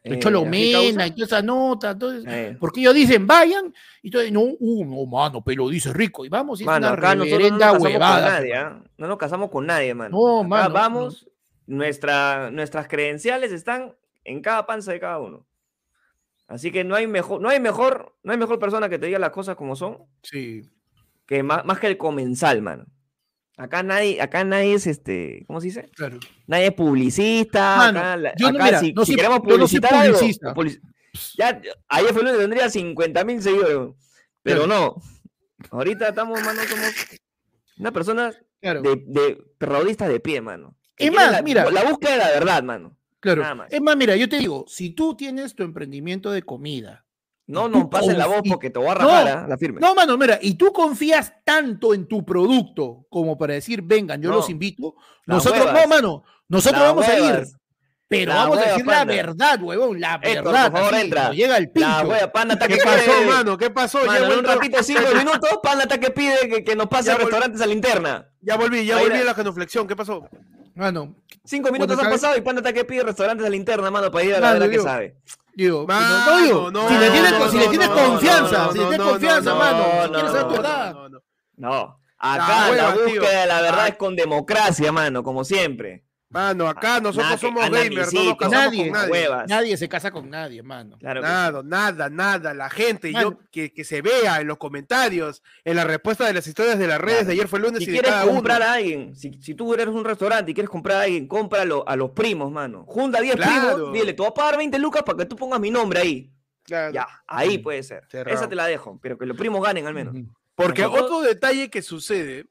el Eh, Cholo ¿ají Mena causa? y toda esa nota, entonces, Eh. porque ellos dicen, vayan, y entonces, no, uh, no, mano, pero dice rico, y vamos, y es Mano, una acá nosotros no nos huevada. con nadie, ¿ah? No nos casamos con nadie, mano. No, Acá mano, no. vamos, nuestra, nuestras credenciales están en cada panza de cada uno. Así que no hay mejor, no hay mejor, no hay mejor persona que te diga las cosas como son Sí. que más, más que el comensal, mano. Acá nadie, acá nadie es este, ¿cómo se dice? Claro. Nadie es publicista. Mano, acá, no- mira, si, no si queremos yo no soy publicitar algo, ya, ayer fue lunes, tendría 50 mil seguidores. Pero no. Ahorita estamos, mano, somos una persona Claro. de, de de pie, mano. Es más, la, mira. La búsqueda de la verdad, mano. Claro. Nada más. Es más, mira, yo te digo, si tú tienes tu emprendimiento de comida. No nos pases la voz porque te voy a No, rajar, ¿ah? la firme. No, mano, mira, y tú confías tanto en tu producto como para decir, vengan, yo No, los invito. Nosotros, no, mano, nosotros vamos a ir. Pero La vamos a hueva, decir la verdad, huevón, la Héctor, verdad. por favor, así, entra. llega el La pincho. wea, Panda está ¿Qué que pasó, pide- mano? ¿Qué pasó? Mano, ya, he en un vuelto- ratito, cinco minutos, Panda está que pide que, que nos pase a restaurantes a linterna. ya volví, ya Ahí volví a la genuflexión. ¿Qué pasó? Mano, Cinco minutos han pasado y Panda está que pide restaurantes a linterna, mano, para ir a la Mano, verdad que digo, sabe. digo, Mano, no, no, digo, no, si le tienes, no, si le tienes no, confianza, no, si le tienes no, confianza, no, mano, no, si quieres saber no, tu no, verdad. no, no. No. Acá La la, búsqueda de la verdad Ah. es con democracia, mano, como siempre. Mano, acá nosotros Nada que- somos gamers, no nos casamos Nadie, con nadie. huevas. Nadie se casa con nadie, mano. Claro Nada, nada, nada. La gente, Mano. yo que, que se vea en los comentarios, en la respuesta de las historias de las redes Claro. de ayer fue lunes Si y de quieres cada comprar uno. a alguien, si, si tú eres un restaurante y quieres comprar a alguien, cómpralo a los primos, mano. Junta 10 Claro. primos, dile, te voy a pagar 20 lucas para que tú pongas mi nombre ahí. Claro. Ya, ahí puede ser. Cerrado. Esa te la dejo, pero que los primos ganen al menos. Porque Nosotros- otro detalle que sucede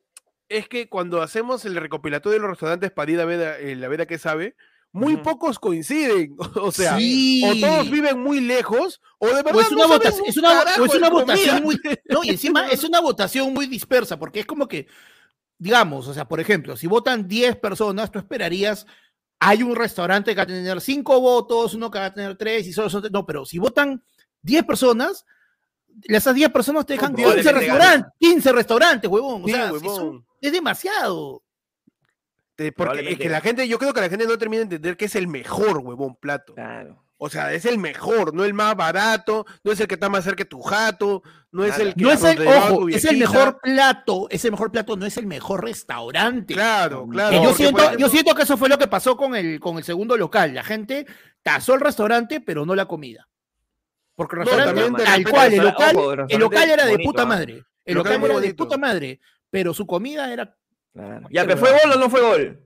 es que cuando hacemos el recopilatorio de los restaurantes para ir a ver a- eh, la vida que sabe, muy pocos coinciden. [LAUGHS] O sea, Sí. o todos viven muy lejos, o de verdad O es una, no votación, un es una, o es votación muy. No, y encima es [LAUGHS] una votación muy dispersa, porque es como que, digamos, o sea, por ejemplo, si votan 10 personas, tú esperarías. Hay un restaurante que va a tener 5 votos, uno que va a tener 3, y solo son. No, pero si votan 10 personas, esas 10 personas te dejan No, 15 probablemente restaurantes, 15 restaurantes, huevón. O Sí, sea, huevón. eso es demasiado. Porque es Probablemente. que la gente, yo creo que la gente no termina de entender que es el mejor huevón plato. Claro. O sea, es el mejor, no el más barato, no es el que está más cerca de tu jato, no es el que No es el, ojo, es el mejor plato, es el mejor plato, no es el mejor restaurante. Claro, claro. Que yo, siento, yo siento que eso fue lo que pasó con el, con el segundo local. La gente tasó el restaurante, pero no la comida. Porque el No, restaurante, también de tal cual, el el local, ojo, el local era de bonito, puta ¿ah? madre. El local era de puta madre, pero su comida era. claro. Ya, pero ¿fue gol o no fue gol?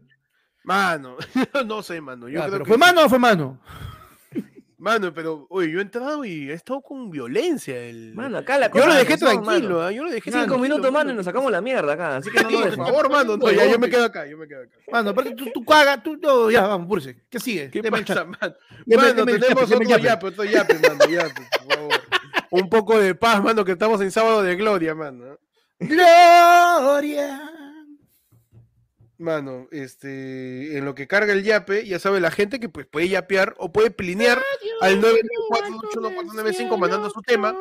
Mano, [LAUGHS] no sé, mano. Yo Ah, creo pero que ¿Fue mano o fue mano? Mano, pero, oye, yo he entrado y he estado con violencia. El... Mano, acá la yo cosa lo es dejé tranquilo. ¿ah? Yo lo dejé Cinco tranquilo, minutos, mano, y nos sacamos la mierda acá. Así que no lo por favor, mano. No, ya, yo me quedo acá, yo me quedo acá. Mano, pero tú, tú cagas, tú, no, ya, vamos, púrese. ¿Qué sigue? ¿Qué Deme pasa, mano? Deme- Mano, deme tenemos yape, otro yape. yape, otro yape, mano, yape, por favor. Un poco de paz, mano, que estamos en sábado de gloria, mano. Gloria. Mano, este, en lo que carga el yape, ya sabe la gente que pues puede yapear o puede plinear al 994-81-495 mandando su tema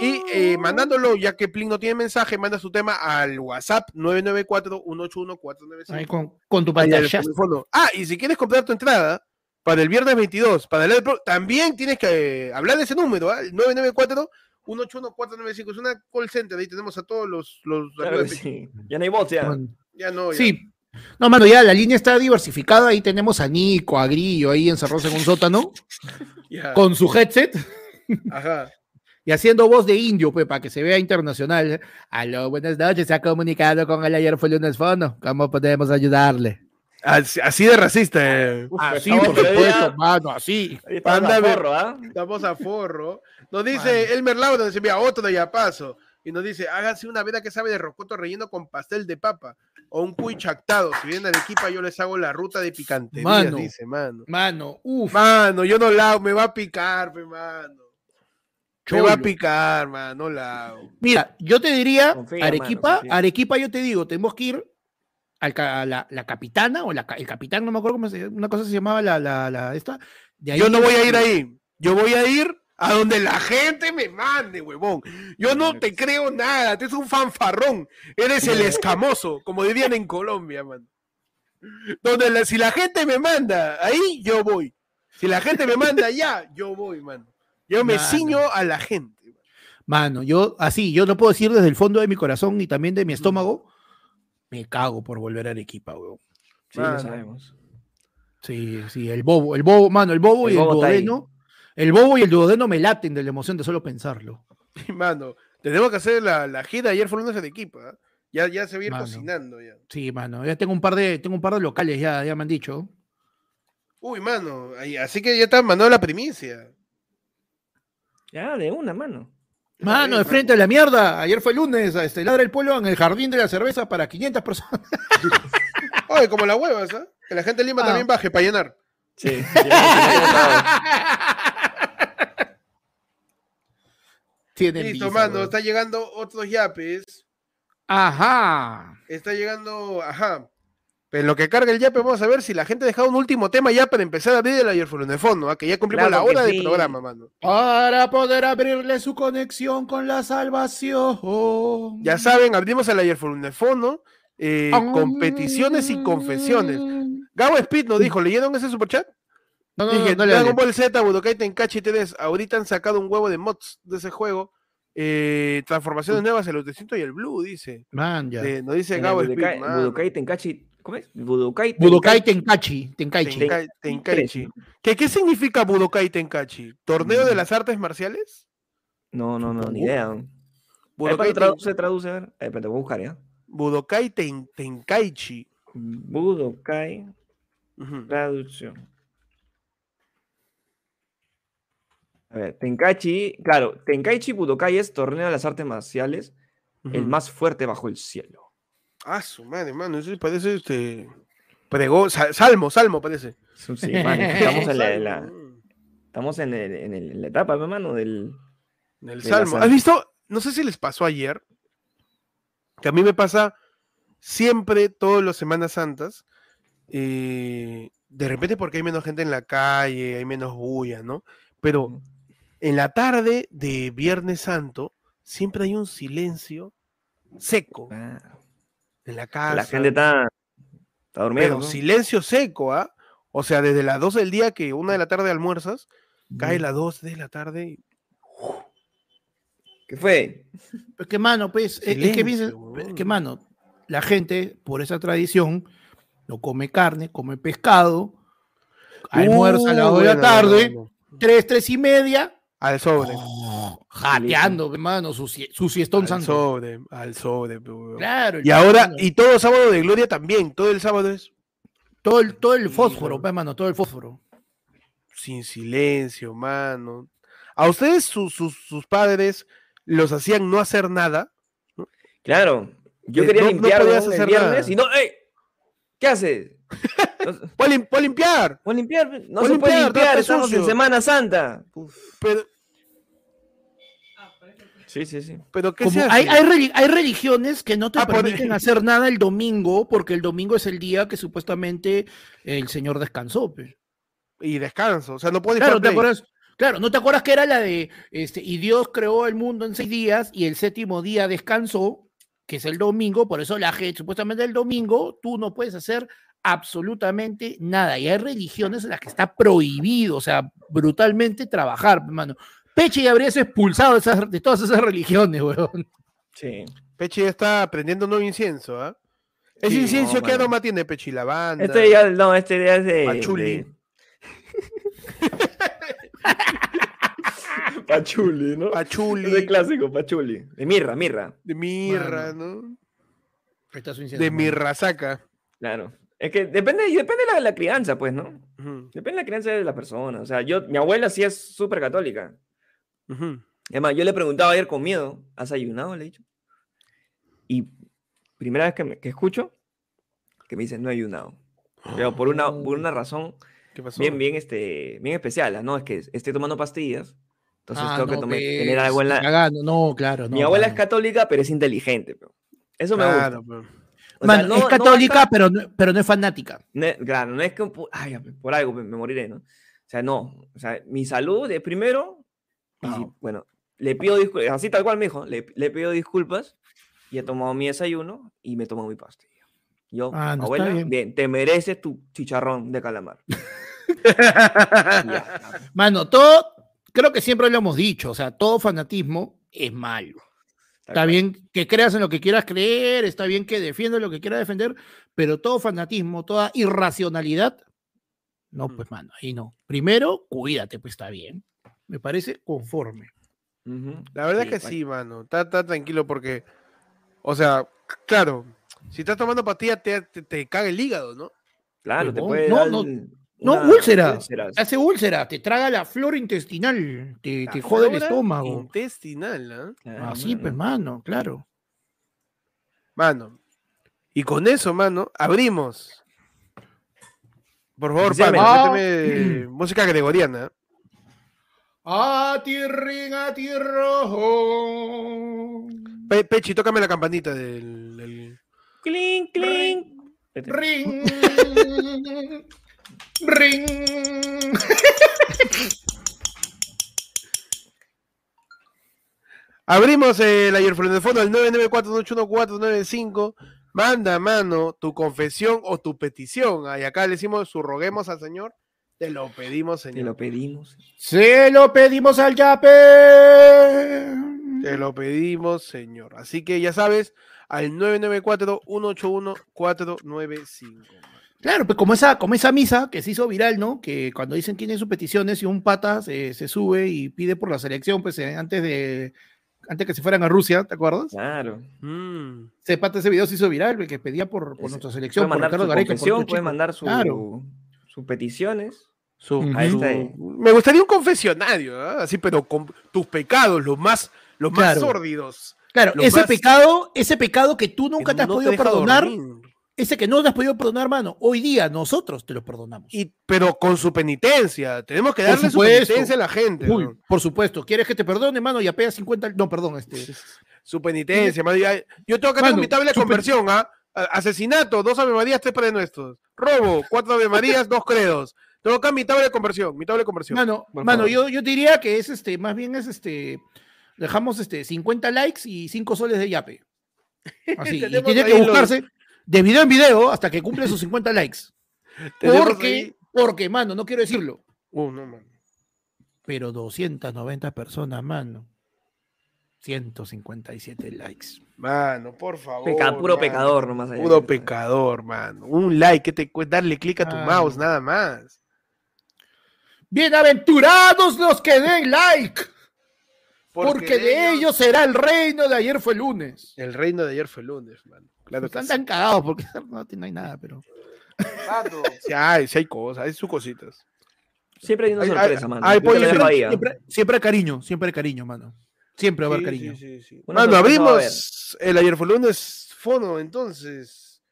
y eh, mandándolo, ya que Plin no tiene mensaje, manda su tema al WhatsApp 994-181-495. Ahí con, con tu pantalla. fondo. Ah, y si quieres comprar tu entrada para el viernes 22, para el también tienes que eh, hablar de ese número, ¿ah? el 994-181-495. Es una call center, ahí tenemos a todos los... los Claro que sí. Ya no hay voz, ya. Ya no, ya. Sí. No, mano, ya la línea está diversificada. Ahí tenemos a Nico, a Grillo, ahí encerrados en un sótano, [LAUGHS] ya. con su headset Ajá. [LAUGHS] y haciendo voz de indio, pues, para que se vea internacional. Aló, buenas noches. Se ha comunicado con el ayer fue lunes fono. ¿Cómo podemos ayudarle? Así, así de racista. eh. Uf, Así, estamos por supuesto, mano, así. Panda, la ve- forro, ¿ah? Estamos a forro. Nos dice Elmer Laura, nos envía otro ya paso. Y nos dice, háganse una veda que sabe de rocoto relleno con pastel de papa. O un cuy chactado. Si vienen a Arequipa, yo les hago la ruta de picanterías, Mano. dice, mano. Mano, uff. Mano, yo no la hago, me va a picar, pe, mano. Me va a Cholo. picar, mano, no la hago. Mira, yo te diría, Confía, Arequipa. Arequipa, yo te digo, tenemos que ir al a la, la capitana o la, el capitán, no me acuerdo cómo se una cosa se llamaba la, la, la esta. De ahí Yo no voy a ir ahí. Yo voy a ir a donde la gente me mande, huevón. Yo no te creo nada. Tú eres un fanfarrón. Eres el escamoso, como dirían en Colombia, man. Donde la- si la gente me manda, ahí yo voy. Si la gente me manda allá, yo voy, man. Yo me Mano. ciño a la gente. Mano, yo así, yo lo puedo decir desde el fondo de mi corazón y también de mi estómago. Me cago por volver a Arequipa, weón. Sí, Mano. lo sabemos. Sí, sí, el bobo, el bobo, mano, el bobo El y el bobo ahí. El bobo y el duodeno me laten de la emoción de solo pensarlo. Mano, tenemos que hacer la, la gira. Ayer fue lunes de equipo. ¿ah? Ya, ya se va a ir Mano. cocinando. Ya. Sí, mano, ya tengo un par de, tengo un par de locales, ya, ya me han dicho. Uy, mano. Así que ya te han mandado la primicia. Ya, de una, mano. Mano, de frente a la mierda. Ayer fue lunes, a este ladra el pueblo en el jardín de la cerveza para 500 personas. Oye, como las huevas, ¿ah? Que la gente de Lima Ah. también baje para llenar. Sí. ya, Tienen Listo, visa, mano. Está llegando otros yapes. Ajá. Está llegando, ajá. En lo que carga el yape, vamos a ver si la gente ha dejado un último tema ya para empezar a abrir el ayer de fondo, ¿ah? que ya cumplimos Claro la hora sí. del programa, mano. Para poder abrirle su conexión con la salvación. Ya saben, abrimos el ayer de fondo, eh, competiciones y confesiones. Gabo Speed nos dijo, ¿leyeron ese superchat? No, no, Dije, no, no le Dragon. Ball Z, Budokai Tenkaichi 3, ahorita han sacado un huevo de mods de ese juego. eh, transformaciones nuevas, el Utecito y el Blue, dice. Man, ya. Eh, nos dice Gabo Budokai, Speed. Budokai Tenkachi. ¿Cómo es? Budokai Budokai Tenkaichi. Tenkachi. Tenkaichi. Tenkai- Tenkaichi. ¿Qué, ¿Qué significa Budokai Tenkaichi? ¿Torneo de Mm. las artes marciales? No, no, no, ni idea. Budokai, ¿cuánto Ten- traduce, traduce? A ver, Eh, espérate, voy a buscar, ¿ya? Budokai Ten- Tenkaichi. Budokai, traducción. A ver, Tenkaichi, claro, Tenkaichi Budokai es torneo de las artes marciales, el más fuerte bajo el cielo. Ah, su madre, mano. Eso parece este. Pregó, sal- salmo, salmo, parece. Sí, estamos en la, estamos en, el- en el- en la etapa, hermano, del... de salmo. sal- ¿Has visto? No sé si les pasó ayer. Que a mí me pasa siempre, todas las Semanas Santas. eh, de repente porque hay menos gente en la calle, hay menos bulla, ¿no? Pero en la tarde de Viernes Santo siempre hay un silencio seco Ah, en la casa. la gente está, está durmiendo. pero ¿no? silencio seco, ¿ah? O sea, desde las 12 del día que una de la tarde almuerzas, cae las 2 de la tarde y ¿Qué fue? Es que, mano, pues, es- es que, Silencio, piensa- huevón. es que, mano, la gente, por esa tradición, no come carne, come pescado, almuerza a las Uh, dos de la bueno, tarde, bueno, bueno. tres, tres y media, Al sobre. oh, jateando, hermano, su, su siestón Al santo. sobre, al sobre. Claro. Y ahora, hermano, y todo sábado de gloria también, todo el sábado es todo el, todo el fósforo, mano. pues, mano, todo el fósforo. sin silencio, mano. ¿A ustedes sus, sus, sus padres los hacían no hacer nada? Claro, yo Eh, quería no- no limpiar podías el hacer viernes nada. y no, ¡ey! ¿Qué haces? No, ¡Voy a lim- voy a limpiar! ¿puedo limpiar? No se puede limpiar, limpiar, estamos en. Semana Santa. Uf, Pero, Sí, sí, sí. pero ¿qué Como se hace? hay, hay, reli- hay religiones que no te Ah, por- permiten hacer nada el domingo, porque el domingo es el día que supuestamente el Señor descansó. pues. Y descanso, o sea, no puedes Claro, ¿te acuerdas? Claro, ¿no te acuerdas que era la de, este, y Dios creó el mundo en seis días y el séptimo día descansó, que es el domingo, por eso la gente, supuestamente el domingo, tú no puedes hacer absolutamente nada. Y hay religiones en las que está prohibido, o sea, brutalmente trabajar, hermano. Peche ya habrías expulsado de, esas- de todas esas religiones, weón. Sí. Pechi ya está aprendiendo nuevo incienso, ¿ah? Ese Sí, incienso, no, ¿qué aroma tiene Pechi? Lavanda. Este ya, no, este ya es de. Pachuli. de- [LAUGHS] Pachuli, ¿no? Pachuli, Es de clásico, Pachuli. De mirra, mirra. de mirra, ¿no? Ahí está su incienso, De mirrasaca. Claclaro. Es que depende, y depende de la, la crianza, pues, ¿no? Depende de la crianza de la persona. O sea, yo, mi abuela sí es súper católica. Ujú. Es más, yo le preguntaba ayer con miedo, ¿has ayunado? Le he dicho. Y primera vez que, me- que escucho, que me dice, no he ayunado. Pero por una, por una razón bien, bien, este, bien especial, ¿no? Es que estoy tomando pastillas, entonces Ah, tengo que no, tome- pues, tener algo en la... cagando, No, claro. Mi no, abuela es mano. católica, pero es inteligente. pero Eso me Claro, gusta. pero- O sea, no- es católica, pero, no, pero no es fanática. es- claro, no es que ay, por algo me, me moriré, ¿no? O sea, no. O sea, mi salud es primero. Y bueno, le pido disculpas, así tal cual me dijo, le, le pido disculpas y he tomado mi desayuno y me tomo mi pastilla. Yo, Ah, no, abuela, bien. bien. te mereces tu chicharrón de calamar. [LAUGHS] Ya, Mano, todo, creo que siempre lo hemos dicho, o sea, todo fanatismo es malo. tal Está cual. bien que creas en lo que quieras creer, está bien que defiendas lo que quieras defender, pero todo fanatismo, toda irracionalidad, no, Mm. pues, mano, ahí no. Primero, cuídate, pues está bien. Me parece conforme. La verdad es que sí, mano. Está, está tranquilo porque, o sea, claro, si estás tomando pastilla te, te, te caga el hígado, ¿no? Claro, te puede no, dar no, una No, úlcera. úlceras. Hace úlcera, te traga la flora intestinal, te, La te jode el estómago. Intestinal. Claro, Así, pues, mano. claro. Mano. Y con eso, mano, abrimos. Por favor. Pablo, [CLEARS THROAT] música gregoriana. A tierra, tierra. Pe- Pechi, tócame la campanita del. del- Clink, clink. Ring. Ring. [LAUGHS] [LAUGHS] Abrimos el ayer de fondo al 994-81495. Manda, mano, tu confesión o tu petición. Y acá le decimos su roguemos al Señor. Te lo pedimos, Te Señor. lo pedimos. Se lo pedimos al Yape. Te lo pedimos, Señor. Así que ya sabes, al 994-181-495. Claro, pues como esa, como esa misa que se hizo viral, ¿no? Que cuando dicen quién es sus peticiones y un pata se, se sube y pide por la selección, pues eh, antes de antes que se fueran a Rusia, ¿te acuerdas? Claro. Mm. Ese pata, ese video se hizo viral, el que pedía por, por nuestra Puede selección, por mandar Ricardo su Gareca, por confesión, estos puede mandar su, Claro. sus peticiones. Su-. Me gustaría un confesionario, ¿ah? así, pero con tus pecados, los más, los más Claro. sórdidos. Claro, ese más- pecado, ese pecado que tú nunca que te has no podido perdonar, dormir. ese que no te has podido perdonar, hermano, hoy día nosotros te lo perdonamos. Y, pero con su penitencia. Tenemos que darle su penitencia a la gente. Uy, ¿no? por supuesto, ¿quieres que te perdone, hermano? Y apea 50, no, perdón, este. Su penitencia. mano, ya- Yo tengo que Mano, tener mi tabla de conversión, ¿ah? A- Asesinato, dos Ave Marías, tres Padres Nuestros. Robo, cuatro Ave Marías, [LAUGHS] dos credos. Tengo acá mi tabla de conversión, mi tabla de conversión. Mano, mano yo, yo diría que es este, más bien es este, dejamos este 50 likes y 5 soles de yape. [LAUGHS] Así, y tiene que los- buscarse de video en video hasta que cumple sus 50 likes. [LAUGHS] Porque, ahí- porque, mano, no quiero decirlo, Uh, no, mano. pero 290 personas, mano. 157 likes. Mano, por favor. Peca- puro mano. pecador nomás. allá. Puro pecador, mano. Un like, que te darle clic a tu Ah, mouse, nada más. Bienaventurados los que den like, porque, de ellos- ellos será el reino de ayer fue lunes. El reino de ayer fue lunes, mano. Claro Están sí. tan cagados porque [LAUGHS] no, no hay nada, pero. [LAUGHS] Sí hay, sí hay cosas, hay sus cositas. Siempre hay una sorpresa, mano. ay, Yo te pollo, lo dejo siempre- ¿ah? Siempre, siempre hay cariño, siempre hay cariño, mano. Siempre va a haber cariño. sí, sí, sí. Una Mano, abrimos el ayer fue lunes fono, entonces.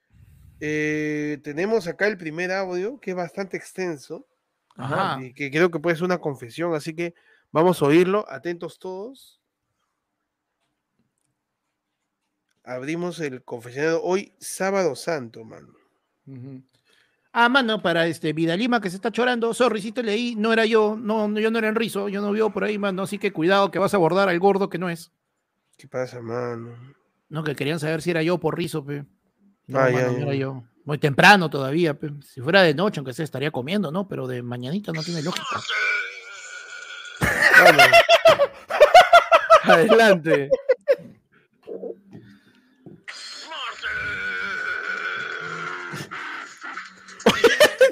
eh, tenemos acá el primer audio, que es bastante extenso, Ajá. y que creo que puede ser una confesión, así que vamos a oírlo, atentos todos. Abrimos el confesionario hoy, sábado santo, mano. Ah, mano, para este Vidalima que se está chorando, sorry, si te leí, no era yo, no, yo no era Enrizo, yo no vio por ahí, mano, así que cuidado que vas a abordar al gordo que no es. ¿Qué pasa, mano? No, que querían saber si era yo por Rizo, pe. No, Ah, mano, ya, no era yo. Muy temprano todavía. Si fuera de noche, aunque se estaría comiendo, ¿no? Pero de mañanita no tiene lógica. [LAUGHS] Adelante. [LAUGHS]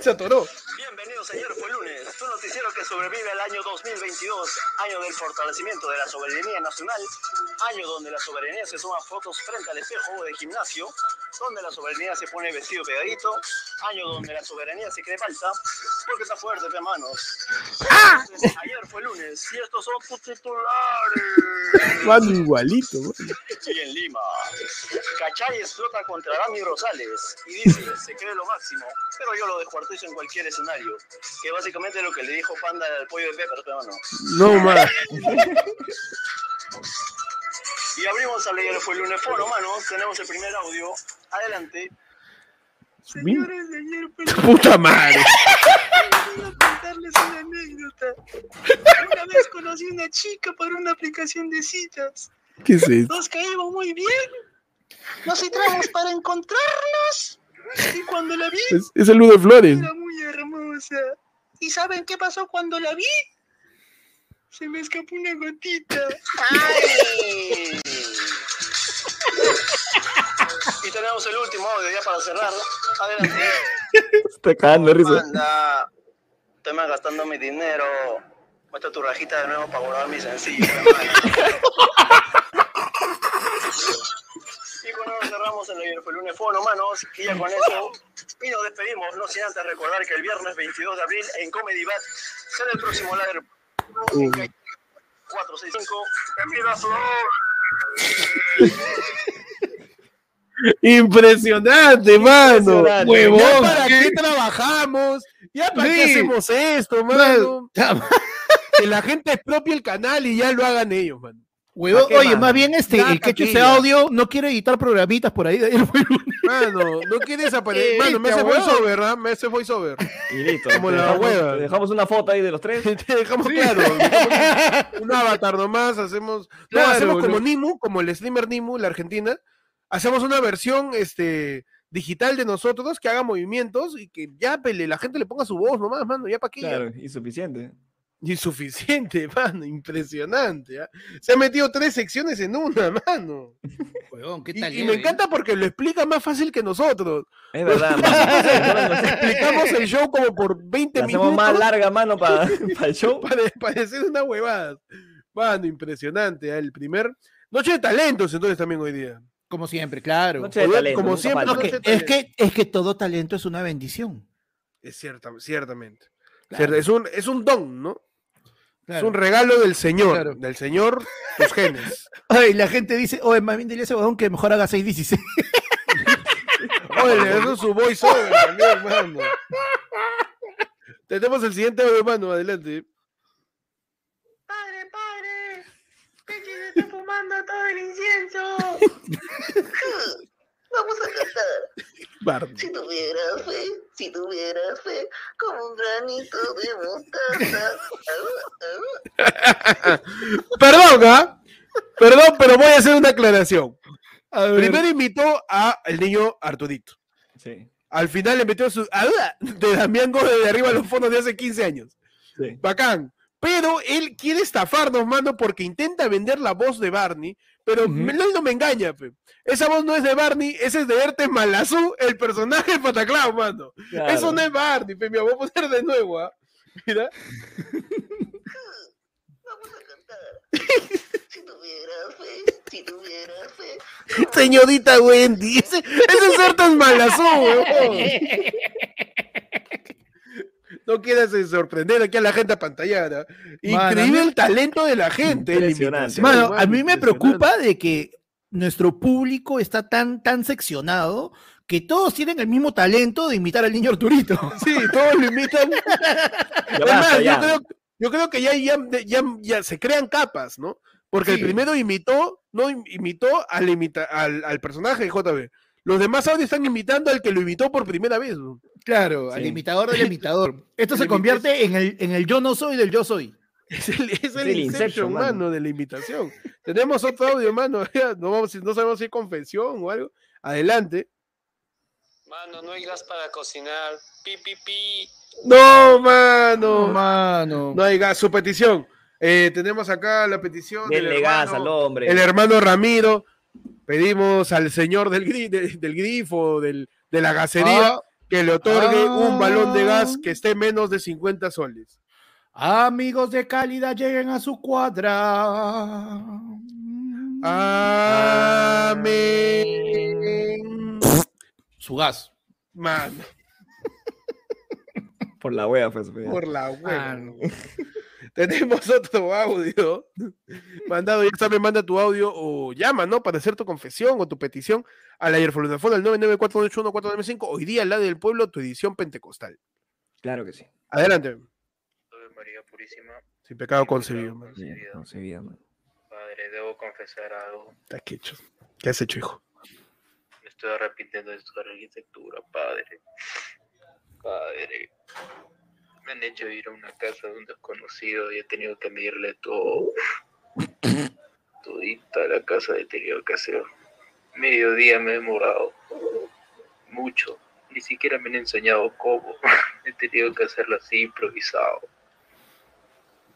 Se atoró. Bienvenidos, ayer fue lunes, noticiero que sobrevive al año 2022, año del fortalecimiento de la soberanía nacional, año donde la soberanía se suma fotos frente al espejo de gimnasio, donde la soberanía se pone vestido pegadito, año donde la soberanía se cree falsa, porque está fuerte, pe manos. Ayer fue lunes y estos son tus titulares. Mano, igualito. Y en Lima, Cachay explota contra Dani Rosales y dice, se cree lo máximo, pero yo lo descuartizo en cualquier escenario. Que básicamente es lo que le dijo Panda al pollo de Pepper, pero no. No, más. Y abrimos al ayer fue el lunes foro, manos. Tenemos el primer audio. Adelante. Señores, de ayer fue el [LAUGHS] Puta madre. A contarles una anécdota. Una vez conocí una chica por una aplicación de citas. ¿Qué es? Nos caímos muy bien. Nos citamos para encontrarnos. Y cuando la vi, Es, es el Ludo Flores. era muy hermosa. ¿Y saben qué pasó cuando la vi? Se me escapó una gotita. ¡Ay! [LAUGHS] Y tenemos el último audio ya para cerrar. Adelante. Está cagando de risa. Estoy malgastando mi dinero. Muestra tu rajita de nuevo para guardar mi sencillo. [LAUGHS] y con eso cerramos el ayer fue el lunes fono, manos. Y ya con eso. Y nos despedimos, no sin antes recordar que el viernes 22 de abril en Comedy Bat será el próximo ladder. 465. ¡Empieza su Impresionante, mano. Impresionante. Huevón. Ya ¿Para qué qué trabajamos? ¿Ya para qué hacemos esto, mano? Que la gente expropie el canal y ya lo hagan ellos, mano. Huevón, ¿Pa' qué, oye, más bien este, Ya, el que hecho ese audio no quiere editar programitas por ahí de lunes. Mano, no quieres aparecer. Eh, [LAUGHS] Mano, me hace voiceover, ¿verdad? Me hace voiceover. Y listo. Como la dejamos, hueva. te dejamos una foto ahí de los tres. [LAUGHS] Te dejamos claro. dejamos [LAUGHS] un avatar nomás, hacemos. No, Claro, hacemos como no. Nimu, como el streamer Nimu, la Argentina. Hacemos una versión este, digital de nosotros que haga movimientos y que ya pele, la gente le ponga su voz nomás, mano, ya para qué. Claro, insuficiente. Insuficiente, [LAUGHS] mano, impresionante. ¿ah? Se ha metido tres secciones en una, [LAUGHS] mano. Huevón, qué Y, tal. y me encanta porque lo explica más fácil que nosotros. Es verdad, mano. Explicamos el show como por 20 La hacemos minutos. más larga, mano, para [LAUGHS] el show. para, para decir una huevada. Mano, impresionante. ¿ah? El primer. Noche de talentos, entonces también hoy día. Como siempre, claro. Noche de Oye, talento, como siempre. No, que- es, que, es que todo talento es una bendición. Es cierta, ciertamente. Claro. Cierta- Es, un, es un don, ¿no? Es un regalo del Señor. Claro. Del Señor, tus genes. [LAUGHS] Ay, la gente dice, oye, más bien dile a ese huevón que mejor haga 616. [LAUGHS] Oye, eso es su voiceover también, mano. Tenemos el siguiente audio, mano. Adelante. Padre, padre, Pechi se está fumando todo el incienso. [LAUGHS] Vamos a cantar. Barney. Si tuvieras fe, si tuvieras fe, como un granito de mostaza. Perdón, ¿ah? Perdón, pero voy a hacer una aclaración. Primero invitó a el niño Arturito. Sí, Al final le metió su ¡Ah! de Damián Gómez de arriba a los fondos de hace 15 años. sí. Bacán. Pero él quiere estafarnos, mano, porque intenta vender la voz de Barney, pero me- él no me engaña, pe. Esa voz no es de Barney, esa es de Erte Malazú, el personaje de Pataclao, mano. Claro. Eso no es Barney, pe. Me voy a poner de nuevo, ¿ah? Mira. Vamos a cantar. Si tuvieras fe, si tuvieras fe. Señorita Wendy, ese, ese es Erte Malazú, weón. [LAUGHS] No quieras sorprender aquí a la gente apantallada. Increíble el talento de la gente. Impresionante. Mano, a mí me preocupa de que nuestro público está tan, tan seccionado que todos tienen el mismo talento de imitar al niño Arturito. [LAUGHS] Sí, todos lo imitan. [LAUGHS] Ya Es basta, más, yo creo, yo creo que ya, ya, ya, ya se crean capas, ¿no? Porque el primero imitó, no im- imitó al, imita, al, al personaje de JB. Los demás audios están imitando al que lo imitó por primera vez. ¿no? Claro, al Sí. imitador del imitador. [LAUGHS] Esto se convierte en el, en el yo no soy del yo soy. Es el, es el el Inception, Inception, mano, mano. de la imitación. Tenemos otro audio, mano. [LAUGHS] No, vamos, no sabemos si es confesión o algo. Adelante. Mano, no hay gas para cocinar. Pi, pi, pi. No, mano. mano. No hay gas. Su petición. Eh, tenemos acá la petición del Denle gas hermano- al hombre. el hermano Ramiro. Pedimos al señor del, gri- de- del grifo, del, de la gasería, Ah, que le otorgue un balón de gas Ah. que esté menos de 50 soles. amigos de calidad lleguen a su cuadra. Amén. Su gas. Mano, Por la wea, pues. por la hueva. Mano. [LAUGHS] Tenemos otro audio. Mandado, ya sabes, manda tu audio o llama, ¿no? Para hacer tu confesión o tu petición a la Airfolunafón al 994814495. Hoy día, la del pueblo, tu edición pentecostal. Claro que sí. Adelante. María Purísima. Sin pecado concebido, man. Man. Padre, debo confesar algo. Está que hecho. ¿Qué has hecho, hijo? Me estoy arrepintiendo de estudiar arquitectura, padre. Padre. Me han hecho ir a una casa de un desconocido y he tenido que medirle todo. Todita la casa he tenido que hacer. Mediodía me he demorado. Mucho. Ni siquiera me han enseñado cómo. [LAUGHS] He tenido que hacerlo así, improvisado.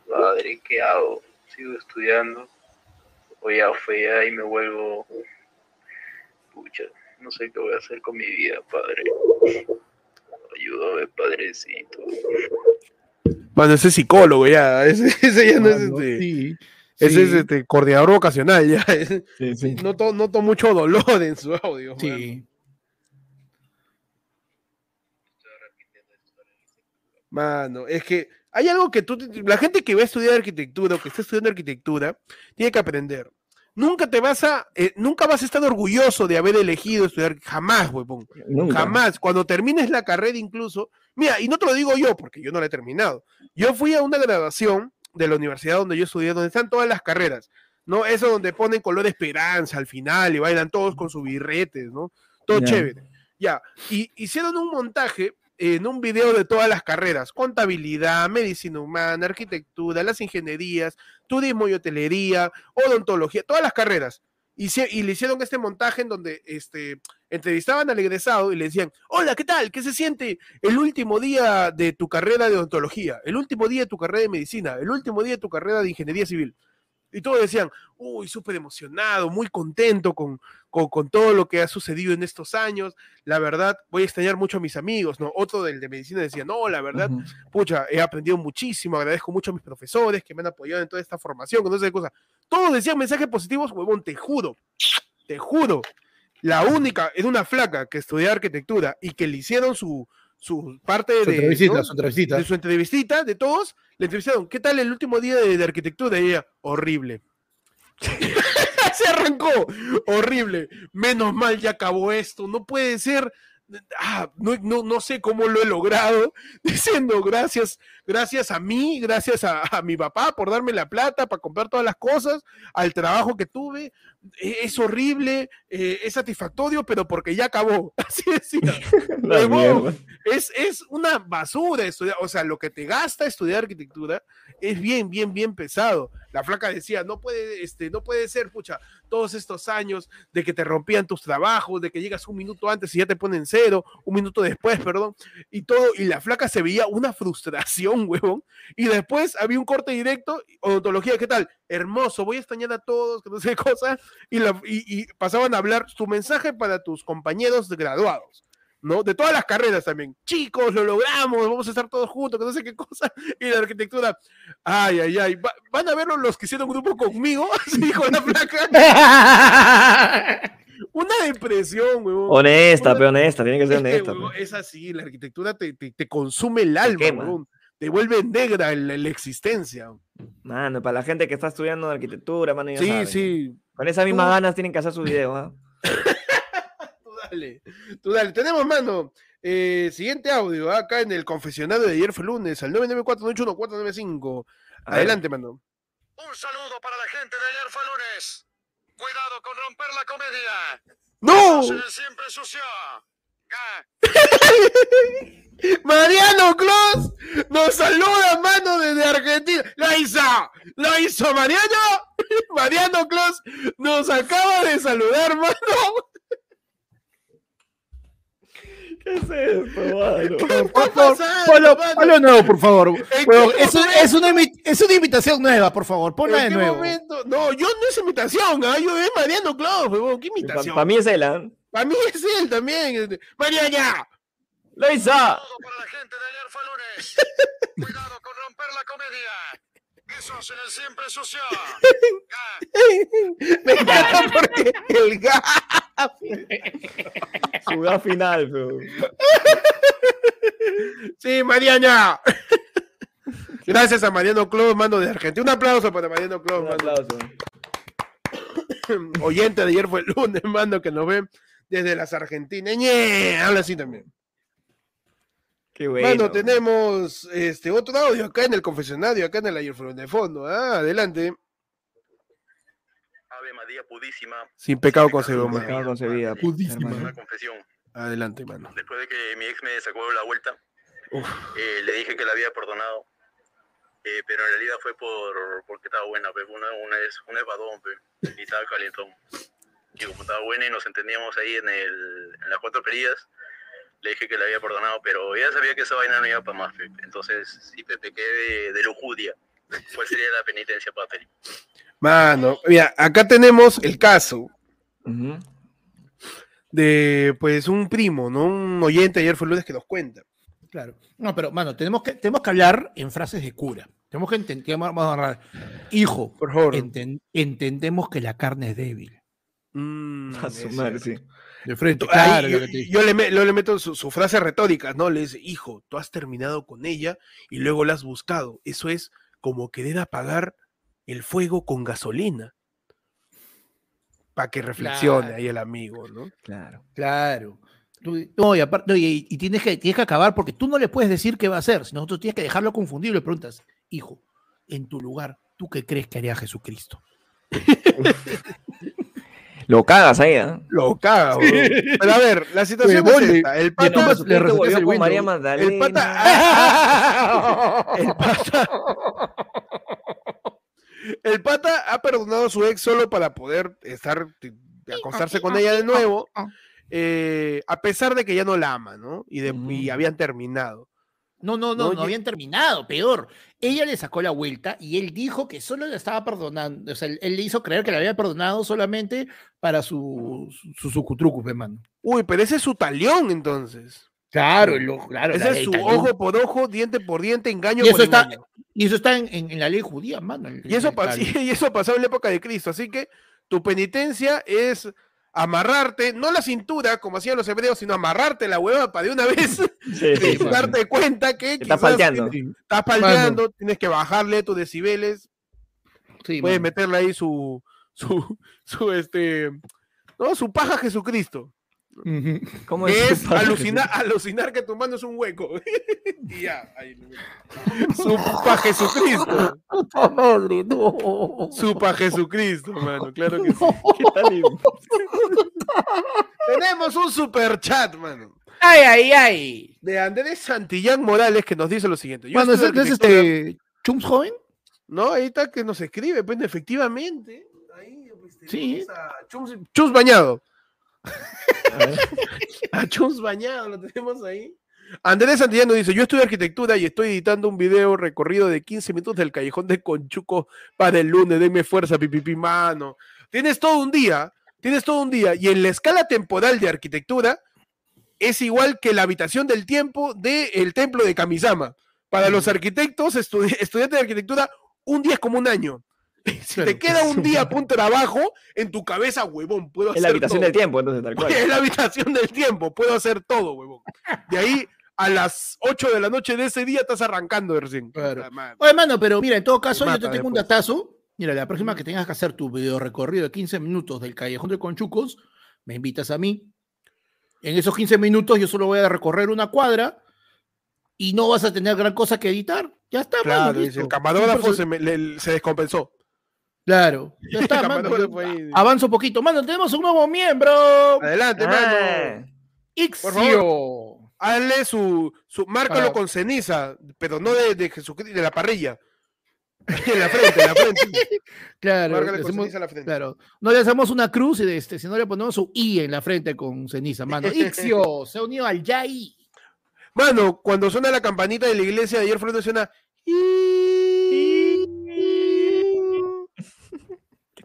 Padre, ¿qué hago? ¿Sigo estudiando? O ya fue ya y me vuelvo Pucha, no sé qué voy a hacer con mi vida, padre. Ayúdame, padrecito. Bueno, ese es psicólogo ya. [LAUGHS] Ese, ese ya no es Mano, este. sí, Ese es este coordinador vocacional ya. [LAUGHS] Sí, sí. Noto, noto mucho dolor en su audio. sí. Mano, es que hay algo que tú, la gente que va a estudiar arquitectura o que está estudiando arquitectura, tiene que aprender. Nunca te vas a, eh, nunca vas a estar orgulloso de haber elegido estudiar, jamás, huevón. Jamás. Cuando termines la carrera incluso, mira, y no te lo digo yo porque yo no la he terminado. Yo fui a una graduación de la universidad donde yo estudié, donde están todas las carreras. ¿no? Eso donde ponen color esperanza al final y bailan todos con sus birretes, ¿no? Todo chévere. Ya, y hicieron un montaje en un video de todas las carreras, contabilidad, medicina humana, arquitectura, las ingenierías, turismo y hotelería, odontología, todas las carreras. Y, se- y le hicieron este montaje en donde este, entrevistaban al egresado y le decían, hola, ¿qué tal? ¿Qué se siente el último día de tu carrera de odontología? El último día de tu carrera de medicina, el último día de tu carrera de ingeniería civil. Y todos decían, uy, súper emocionado, muy contento con, con, con todo lo que ha sucedido en estos años. La verdad, voy a extrañar mucho a mis amigos, ¿no? Otro del de medicina decía, no, la verdad, pucha, he aprendido muchísimo, agradezco mucho a mis profesores que me han apoyado en toda esta formación, con todas esas cosas. Todos decían mensajes positivos, huevón, te juro, te juro. La única, era una flaca que estudiaba arquitectura y que le hicieron su, su parte Su de, entrevista, ¿no? su entrevista. de su entrevistita, de todos, le entrevistaron, ¿qué tal el último día de, de arquitectura? Y ella, horrible. [LAUGHS] Se arrancó, horrible. Menos mal ya acabó esto, no puede ser. Ah, no, no, no sé cómo lo he logrado, [LAUGHS] diciendo gracias, gracias a mí, gracias a, a mi papá por darme la plata para comprar todas las cosas, al trabajo que tuve, eh, es horrible, eh, es satisfactorio, pero porque ya acabó. [LAUGHS] Así decía. [LAUGHS] Es, es una basura estudiar, o sea, lo que te gasta estudiar arquitectura es bien, bien, bien pesado. La flaca decía, no puede, este, no puede ser, pucha, todos estos años de que te rompían tus trabajos, de que llegas un minuto antes y ya te ponen cero, un minuto después, perdón, y todo, y la flaca se veía una frustración, huevón, y después había un corte directo, odontología, ¿qué tal? Hermoso, voy a extrañar a todos, que no sé [LAUGHS] qué cosa, y, la- y- y pasaban a hablar tu mensaje para tus compañeros graduados. ¿no? De todas las carreras también. Chicos, lo logramos, vamos a estar todos juntos, que no sé qué cosa. [LAUGHS] Y la arquitectura, ay, ay, ay. va- van a verlo los que hicieron grupo conmigo, [LAUGHS] así dijo la placa. Una depresión, huevón. Honesta, Una- pero honesta, tiene que ser honesta. pe. es así, la arquitectura te, te- te consume el alma, quema. Te vuelve negra la, la existencia. Mano, para la gente que está estudiando arquitectura, mano, ya Sí, saben. sí. Con esas mismas Tú- ganas tienen que hacer su video, ¿ah? [LAUGHS] Tú dale, tú dale. Tenemos, mano, eh, siguiente audio, ¿ah? acá en el confesionario de ayer fue lunes, al 994-981-495. A ver. Adelante, mano. Un saludo para la gente de ayer fue lunes. Cuidado con romper la comedia. ¡No! Siempre sucio. [LAUGHS] Mariano Clos nos saluda, mano, desde Argentina. ¡Lo hizo! ¡Lo hizo Mariano! [LAUGHS] Mariano Clos nos acaba de saludar, mano. [LAUGHS] ¿Qué es esto, mano? ¿Qué Por está favor, pasando, ponlo, mano? ponlo nuevo, por favor. Huevón, es, un- momento? es una, es una invitación nueva, por favor. Ponla ¿En de nuevo. momento? No, yo no es imitación, ¿ah? yo es Mariano Clos, huevón. ¿Qué imitación? Para mí es él, ¿ah? Para mí es él también. este, Mariana. ¡Lo hizo! Saludo para la gente de ayer fue lunes. [LAUGHS] Cuidado con romper la comedia. Eso se les siempre sucio. [LAUGHS] Me encanta porque el gas. [LAUGHS] Su gas final, pero. Sí, Mariana. Gracias a Mariano Clos, mano de Argentina. Un aplauso para Mariano Clos, Un aplauso. [COUGHS] oyente de ayer fue el lunes, mano, que nos ven desde las Argentinas. Ñe, habla así también. Qué bueno. Mano, tenemos este otro audio acá en el confesionario, acá en el ayer de fondo. Ah, adelante. Ave María Pudísima, Sin pecado concebido, Sin mano. Pecado concebida, Pudísima. una confesión. Adelante, mano. Después de que mi ex me sacó la vuelta, eh, le dije que la había perdonado, eh, pero en realidad fue por porque estaba buena, pe, una, una es un espadón, pe, y estaba calentón. Y como estaba buena y nos entendíamos ahí en, el, en las cuatro perillas, le dije que la había perdonado, pero ella sabía que esa vaina no iba para más, pe. entonces si te pequé de, de lujuria, ¿cuál sería la penitencia, papi? Mano, mira, acá tenemos el caso de pues un primo, ¿no? Un oyente ayer fue el lunes que nos cuenta. Claro. No, pero, mano, tenemos que, tenemos que hablar en frases de cura. Tenemos que entender, vamos a hablar. Hijo, Por favor. enten- entendemos que la carne es débil. Mm, A su madre, sí. De frente, claro, ahí lo yo, que te dije. yo le, meto su, su frase retórica, ¿no? Le dice, hijo, tú has terminado con ella y luego la has buscado. Eso es como querer apagar el fuego con gasolina. Para que reflexione Claro. ahí el amigo, ¿no? Claro. Claro. No, y aparte, y tienes, que, tienes que acabar porque tú no le puedes decir qué va a hacer, sino tú tienes que dejarlo confundido y le preguntas, hijo, en tu lugar, ¿tú qué crees que haría Jesucristo? [LAUGHS] Lo cagas ahí, ¿ah? Lo caga, weón. Pero a ver, la situación Huevón, es esta. El pata, le el con María. Magdalena. el pata, [LAUGHS] El pata. el pata ha perdonado a su ex solo para poder estar, acostarse con ella de nuevo, eh, a pesar de que ya no la ama, ¿no? Y, de, y habían terminado. No, no, no, No, no habían terminado, peor. Ella le sacó la vuelta y él dijo que solo le estaba perdonando, o sea, él, él le hizo creer que le había perdonado solamente para su su sucutrucu, pe, mano. Uy, pero ese es su talión, entonces. Claro, lo- claro. Ese es su talión. ojo por ojo, diente por diente, engaño Y por eso está, engaño. y eso está en, en- en la ley judía, mano. el- Y eso, el [LAUGHS] y eso pasó en la época de Cristo. Así que tu penitencia es amarrarte, no la cintura como hacían los hebreos, sino amarrarte la hueva para de una vez Sí, [LAUGHS] sí, y sí. darte cuenta que estás quizás falteando. tienes- estás palteando, tienes que bajarle tus decibeles, Sí, puedes mano. meterle ahí su, su, su, este, no, su paja Jesucristo. Ujú. ¿Cómo Que es alucinar, alucinar que tu mano es un hueco. [LAUGHS] y ya, ahí. lo meto. Su pa Jesucristo. Puta madre, no. Su pa Jesucristo, mano, claro que sí. [LAUGHS] ¿Qué tal? Tenemos un super chat, mano. Ay, ay, ay. De Andrés Santillán Morales que nos dice lo siguiente. Yo Mano, ¿es, estudio es arquitectura- este Chums joven? No, ahí está que nos escribe, pues efectivamente. Ahí, pues, Sí. tenemos a Chums, Chums bañado. [LAUGHS] A ver. A bañado, lo tenemos ahí. Andrés Santillán nos dice, yo estudio arquitectura y estoy editando un video recorrido de 15 minutos del callejón de Conchuco para el lunes, denme fuerza, pipipi, mano. Tienes todo un día, tienes todo un día, y en la escala temporal de arquitectura es igual que la habitación del tiempo del templo de Kamisama. Para los arquitectos, estudi- estudiantes de arquitectura, un día es como un año. [LAUGHS] Si te queda un día para un trabajo, en tu cabeza, huevón, puedo hacer Es la habitación todo. del tiempo, entonces, tal cual. [LAUGHS] Es la habitación del tiempo, puedo hacer todo, huevón. De ahí a las 8 de la noche de ese día estás arrancando de recién. Claro. Oye, mano, pero mira, en todo caso, yo te tengo un datazo. Mira, la próxima que tengas que hacer tu video recorrido de 15 minutos del Callejón de Conchucos, me invitas a mí. En esos 15 minutos yo solo voy a recorrer una cuadra y no vas a tener gran cosa que editar. Ya está, mano, Claro, listo. el camarógrafo se, me- le- se descompensó. Claro, ya está, mano. Avanzo un poquito. Mano, tenemos un nuevo miembro. Adelante, Ah, mano. Ixio. Hazle su, su márcalo con ceniza, pero no de, de Jesucristo, de la parrilla. [LAUGHS] En la frente, en la frente. Claro, Márcale le con hacemos- ceniza en la frente. claro. No le hacemos una cruz y de este, sino le ponemos su I en la frente con ceniza, mano. Ixio [LAUGHS] se ha unido al Yai. Mano, cuando suena la campanita de la iglesia de ayer Fernando suena.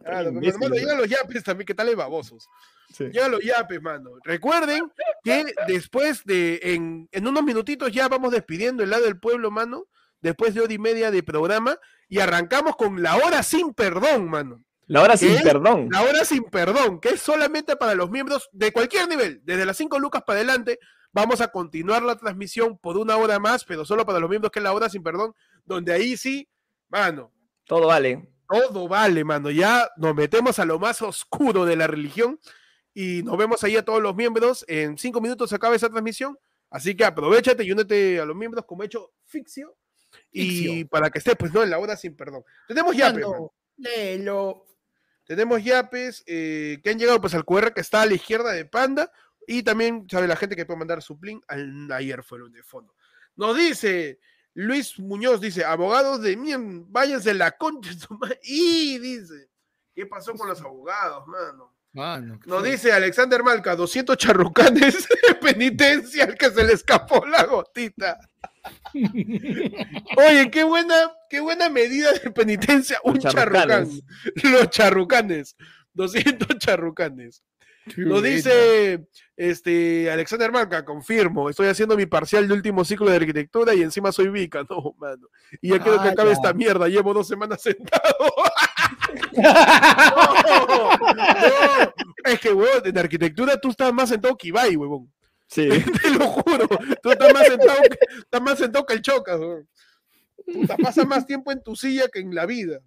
Claro, pero, imbécil, mano, güey. llegan los yapes también, que tales babosos. Sí. Llegan los yapes, mano. Recuerden que después de, en, en unos minutitos ya vamos despidiendo el lado del pueblo, mano. Después de hora y media de programa. Y arrancamos con la hora sin perdón, mano. La hora sin ¿Qué? perdón. La hora sin perdón, que es solamente para los miembros de cualquier nivel, desde las 5 lucas para adelante. Vamos a continuar la transmisión por una hora más, pero solo para los miembros, que es la hora sin perdón, donde ahí sí, mano, Todo vale. Todo vale, mano. Ya nos metemos a lo más oscuro de la religión y nos vemos ahí a todos los miembros. En cinco minutos se acaba esa transmisión, así que aprovechate y únete a los miembros como he hecho Fixio. Y para que estés, pues no, en la hora sin perdón. Tenemos ya, Mano, léelo. tenemos yapes eh, que han llegado pues al QR que está a la izquierda de Panda. Y también sabe la gente que puede mandar su plin al ayer fue el de fondo. Nos dice Luis Muñoz, dice, abogados de mien, váyanse la concha de su madre". [LAUGHS] Y dice, ¿qué pasó con los abogados, mano? Mano, Nos dice Alexander Malca, 200 charrucanes de [LAUGHS] penitencia al que se le escapó la gotita. [LAUGHS] Oye, qué buena, qué buena medida de penitencia. Un charrucán. charrucanes. Los charrucanes. 200 charrucanes. Nos dice este Alexander Marca, confirmo, estoy haciendo mi parcial de último ciclo de arquitectura y encima soy vica, [LAUGHS] no, mano. Y ya quiero que acabe esta mierda, llevo dos semanas sentado. [LAUGHS] no, no. Es que, huevón, en arquitectura tú estás más sentado que Ibai, huevón. Sí. [LAUGHS] Te lo juro. Tú estás más sentado que, estás más sentado que el chocas, huevón. Puta, pasa más tiempo en tu silla que en la vida.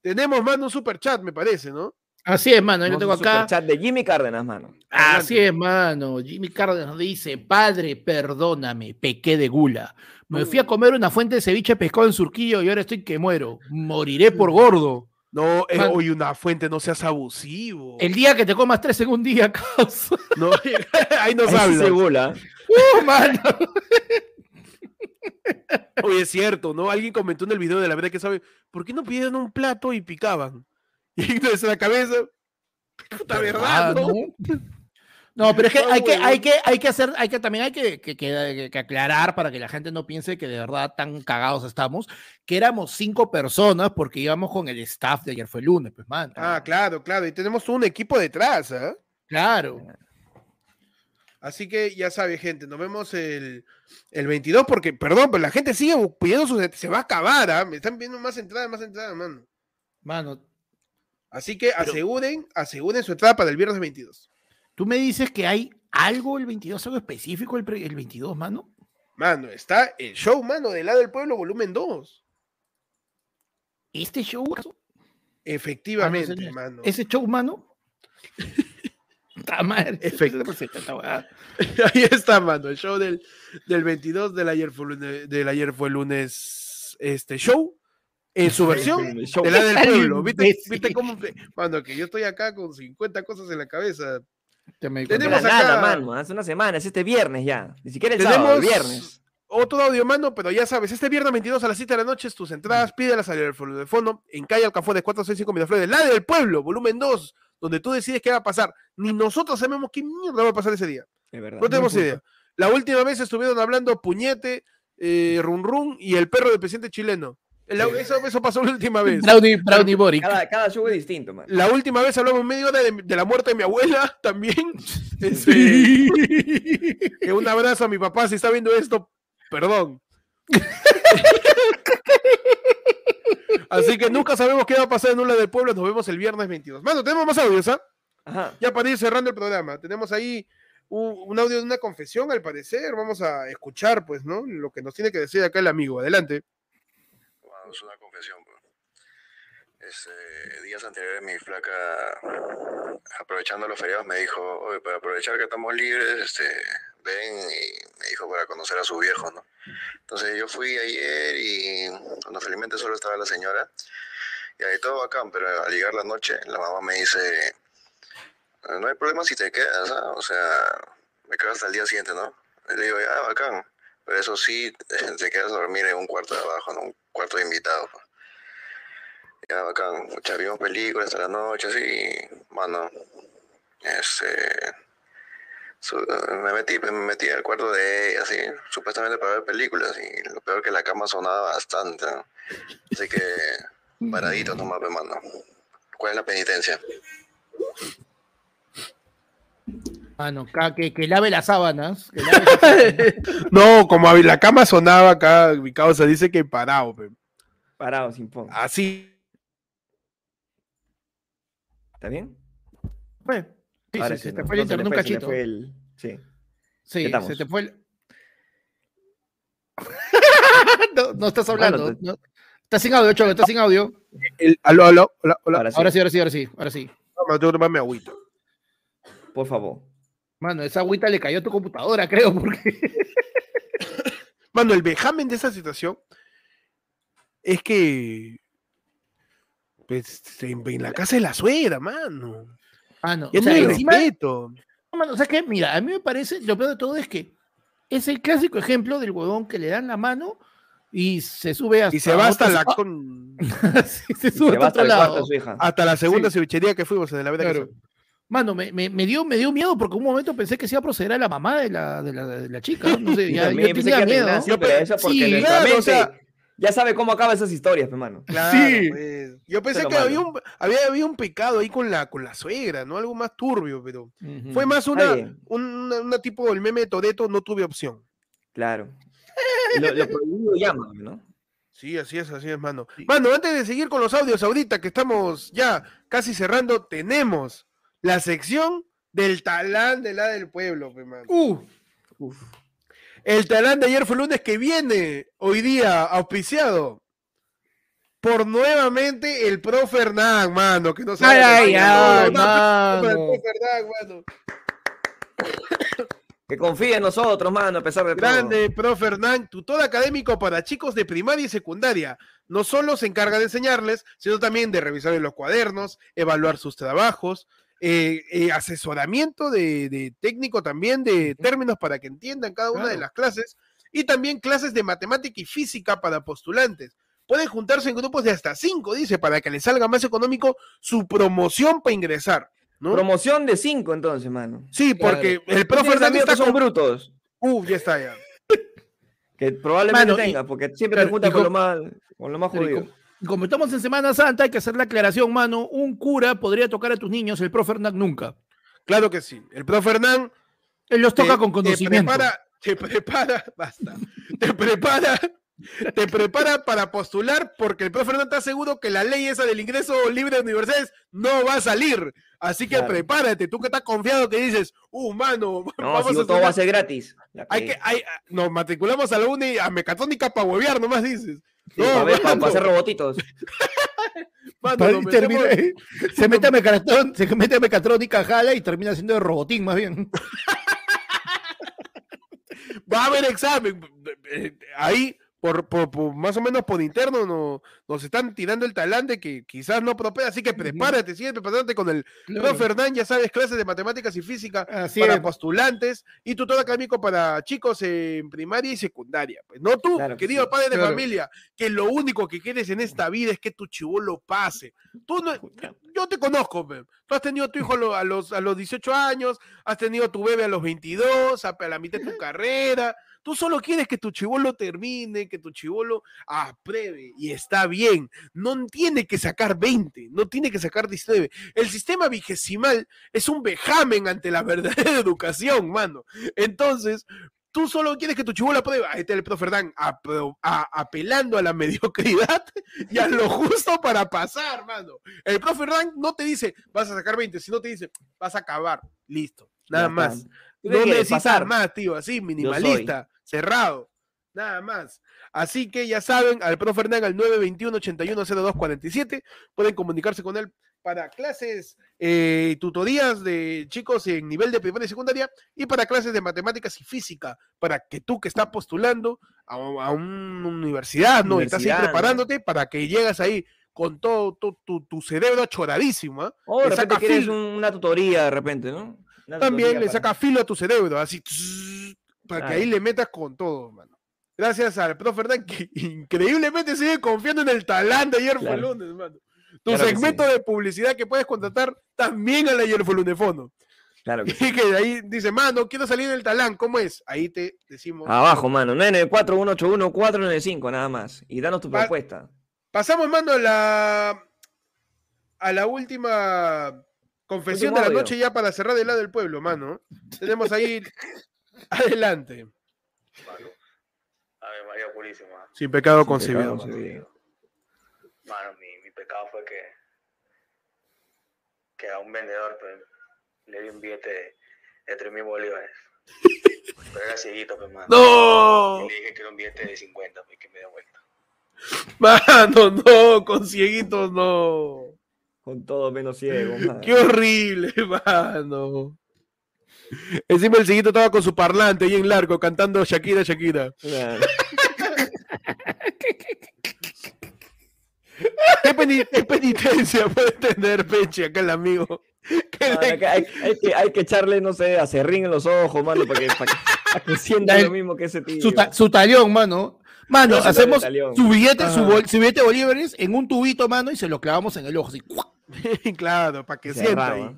Tenemos, mano, un super chat, me parece, ¿no? Así es, mano, yo lo tengo acá. superchat de Jimmy Cárdenas, mano. Así es, mano. Jimmy Cárdenas dice, padre, perdóname, pequé de gula. Me fui a comer una fuente de ceviche pescado en Surquillo y ahora estoy que muero. Moriré por gordo. No, eh, Man. oye, una fuente, no seas abusivo. El día que te comas tres en un día, [LAUGHS] causa. No, [LAUGHS] ahí nos Ahí habla. se gula. Uh, mano. Oye, es cierto, ¿no? Alguien comentó en el video de la verdad que sabe, ¿por qué no pidieron un plato y picaban? [LAUGHS] Y desde la cabeza, puta verdad, ¿no? No, [LAUGHS] pero es que Ah, hay que, hay que, hay que hacer, hay que también hay que, que- que- que aclarar para que la gente no piense que de verdad tan cagados estamos, que éramos cinco personas porque íbamos con el staff de ayer fue el lunes, pues man. Ah, claro, claro, y tenemos un equipo detrás, ¿ah? Claro. Así que ya sabe, gente, nos vemos el, el 22 porque, perdón, pero la gente sigue pidiendo sus... Se va a acabar, ¿ah? Me están pidiendo más entradas, más entradas, mano. Mano, Así que aseguren, aseguren su entrada para el viernes 22. tú me dices que hay algo el 22, algo específico el, el 22, mano. Mano, está el show, mano, del lado del pueblo, volumen 2. Este show, ¿acaso? Efectivamente, Ah, no, mano. ese show, mano. [LAUGHS] [LAUGHS] Esta huevada. [LAUGHS] Ahí está, mano, el show del, del 22 del ayer fue lunes, del ayer fue lunes este show en su [LAUGHS] versión de la del pueblo. ¿Viste. ¿Viste cómo? Mano, que yo estoy acá con 50 cosas en la cabeza. Me De Tenemos la cuenta. nada, acá- mano. Hace una semana, es este viernes ya. Ni siquiera el Tenemos sábado, el viernes. otro audio, mano, pero ya sabes, este viernes 22 a las 7 de la noche, tus entradas, pídelas al fondo de fondo en calle Alcafones 465 Miraflores, la del pueblo, volumen 2, donde tú decides qué va a pasar. Ni nosotros sabemos qué mierda va a pasar ese día. Es verdad. No tenemos idea. La última vez estuvieron hablando Puñete, eh, Run Run y el perro del presidente chileno. Eso, eso pasó la última vez. Brownie, Brownie Boric. Cada, cada show es distinto, man. La última vez hablamos media hora de, de la muerte de mi abuela [LAUGHS] también. Sí. que un abrazo a mi papá si está viendo esto. Perdón. [LAUGHS] Así que nunca sabemos qué va a pasar en una del pueblo. Nos vemos el viernes 22. Mano, tenemos más audios, ¿ah? Ajá. Ya para ir cerrando el programa. Tenemos ahí un, un audio de una confesión, al parecer. Vamos a escuchar, pues, ¿no? Lo que nos tiene que decir acá el amigo. Adelante. Es una confesión. pues. Este, días anteriores mi flaca, aprovechando los feriados, me dijo, para aprovechar que estamos libres, este, ven y me dijo para conocer a su viejo, ¿no? Entonces yo fui ayer y cuando felizmente solo estaba la señora, y ahí todo bacán, pero al llegar la noche, la mamá me dice, "Eh, no hay problema si te quedas, ¿ah? o sea, me quedo hasta el día siguiente, ¿no? Y le digo, ya, bacán, pero eso sí, [LAUGHS] te quedas a dormir en un cuarto de abajo, ¿no? Un cuarto de invitado, pues. Ya, bacán. Muchas vimos películas hasta la noche, así, mano. Este. su- me metí, me metí al cuarto de ella, así, supuestamente para ver películas, y lo peor que la cama sonaba bastante, ¿no? Así que, paradito nomás, pe, mano. ¿Cuál es la penitencia? Mano, ca- que, que lave las sábanas. que lave [LAUGHS] las sábanas. No, como la cama sonaba acá, mi causa dice que parado. pe. Parado, sin pon. Así. ¿Está bien? Sí, Ahora sí, se te no, fue el no internet un se cachito. fue el- Sí. Sí, se te fue el. [LAUGHS] no, no estás hablando. Mano, te- no. Estás sin audio, Cholo, estás sin audio. El, aló, aló, hola, hola. Ahora sí, Ahora sí, ahora sí, ahora sí, ahora sí. Mano, tengo que tomarme agüita. por favor. Mano, esa agüita le cayó a tu computadora, [LAUGHS] creo, porque. [COUGHS] Mano, el vejamen de esa situación es que. Pues, en, en la casa de la suegra, mano. Mano, Ya o no sea, hay encima, respeto. mano, o sea que, mira, a mí me parece, lo peor de todo es que es el clásico ejemplo del huevón que le dan la mano y se sube hasta Y se va hasta la ah, con- [LAUGHS] sí, se Y sube se va hasta hasta otro el cuarto lado. de su hija. hasta la segunda Sí. cevichería que fuimos en la verdad Claro. Mano, me, me, me dio, me dio miedo porque en un momento pensé que se iba a proceder a la mamá de la, de la, de la chica. No sé, [LAUGHS] Yo ya, yo pensé tenía miedo. Ignacio, Yo pero pe- eso porque sí, o sea- ya sabe cómo acaban esas historias, hermano. Claro, Sí. pues. Yo pensé que había un, había, había un pecado ahí con la, con la suegra, ¿no? Algo más turbio, pero fue más una, una, una tipo el meme de Toreto, no tuve opción. Claro. Lo, lo prohibido llama, ¿no? Sí, así es, así es, mano. Mano, antes de seguir con los audios ahorita, que estamos ya casi cerrando, tenemos la sección del talán de la del pueblo, pe. Uh, El talán de ayer fue lunes que viene hoy día auspiciado por nuevamente el pro Fernán, mano, que no sabe Ay, ay, No, ay, no, no, para el mano. pro Fernán, mano. Que confíe en nosotros, mano, a pesar de todo. Grande, profe Hernán, tutor académico para chicos de primaria y secundaria. No solo se encarga de enseñarles, sino también de revisar en los cuadernos, evaluar sus trabajos, eh, eh, asesoramiento de, de técnico también de términos para que entiendan cada una de las clases y también clases de matemática y física para postulantes. Pueden juntarse en grupos de hasta cinco, dice, para que les salga más económico su promoción para ingresar. ¿no? Promoción de 5 entonces, mano. sí, porque el profe amigos está son con... brutos. Uh, ya está ya. [LAUGHS] Que probablemente Mano, y- tenga, porque siempre te juntas y con lo más, con lo más jodido. Como estamos en Semana Santa, hay que hacer la aclaración, mano. Un cura podría tocar a tus niños, el profe Hernán nunca. Claro que sí. El profe Hernán Él los toca te- con conocimiento. Te prepara, te prepara, [LAUGHS] basta. Te prepara, te prepara para postular porque el profe Hernán está seguro que la ley esa del ingreso libre de universidades no va a salir. Así que Claro. prepárate, tú que estás confiado que dices, uh, mano, No, vamos si a todo va a estudiar". ser gratis. Hay que, hay, nos matriculamos a la uni a mecatrónica para huevear, nomás dices. Sí, no, para, ver, para- para hacer robotitos. [LAUGHS] Mano, termina- metemos- se mete a Mecatrón, se mete a mecatrónica, jala y termina siendo de robotín más bien. va a haber examen. Eh, Ahí, por, por- por- más o menos por interno, no, nos están tirando el talán de que quizás no propea, así que prepárate, sigue preparándote con el profe Hernán, ya sabes, clases de matemáticas y física Así para es. postulantes y tutor académico para chicos en primaria y secundaria. Pues no tú, Claro que querido sí. padre de Claro. familia, que lo único que quieres en esta vida es que tu chivolo pase. Tú no, yo te conozco, pe. tú has tenido a tu hijo a lo- a los, a los 18 años, has tenido a tu bebé a los 22, a, a la mitad de tu carrera. Tú solo quieres que tu chivolo termine, que tu chivolo apruebe y está bien. No tiene que sacar 20, no tiene que sacar 19. El sistema vigesimal es un vejamen ante la [LAUGHS] verdadera educación, mano. Entonces, tú solo quieres que tu chivolo apruebe. Ahí está el profe Hernán apelando a la [LAUGHS] mediocridad y a lo justo para pasar, mano. El profe Hernán no te dice, vas a sacar 20, sino te dice, vas a acabar. Listo, nada más. está. ¿Tú qué No necesitas Pasar. más, tío, así, minimalista, cerrado, nada más. Así que ya saben, al profe Hernán al 921-810247, pueden comunicarse con él para clases, eh, tutorías de chicos en nivel de primaria y secundaria y para clases de matemáticas y física, para que tú que estás postulando a, a una universidad, ¿no? Y estás ahí preparándote para que llegas ahí con todo tu, tu- tu cerebro choradísimo, ¿ah? O de Le repente saca quieres filo. un- una tutoría de repente, ¿no? Una También le para- saca filo a tu cerebro, así, tss, para que ahí le metas con todo, mano. Gracias al profe Hernán, que [LAUGHS] increíblemente sigue confiando en el talante de ayer fue Claro. lunes, mano. Tu Claro segmento de publicidad que puedes contratar también a la ayer fue lunes fondo. Claro que [LAUGHS] sí. Y que de ahí dice, mano, quiero salir del talán, ¿cómo es? Ahí te decimos. Abajo, mano. 994-181-495, nada más. Y danos tu Pa- propuesta. Pasamos, mano, a la, a la última confesión Último de la audio. noche ya para cerrar el lado del pueblo, mano. Tenemos ahí, [LAUGHS] [LAUGHS] adelante. Mano. Ave María Purísima. Sin pecado Sin concebido. pecado mano. concebido. Mano, mi, mi pecado fue que, que a un vendedor pues, le di un billete de, de 3 mil bolívares. Pero era cieguito, pues, mano. ¡No! Y le dije que era un billete de 50, pues, que me dio vuelta. [LAUGHS] Mano, no, con cieguitos no. Con todo menos ciego, [LAUGHS] mano. Qué horrible, mano. [LAUGHS] Encima el cieguito estaba con su parlante ahí en largo cantando Shakira, Shakira. Claro. ¿Qué, peni- qué penitencia puede tener Peche acá el amigo? Le- hay, que- hay- que, hay que echarle, no sé, acerrín en los ojos, mano, para que, para que, para que sienta lo mismo que ese tío. Su, ta- su talión, mano. Mano, No, hacemos su billete, su, bol- su billete de bolívares en un tubito, mano, y se lo clavamos en el ojo. Así. [LAUGHS] claro, para que Se sienta arraba.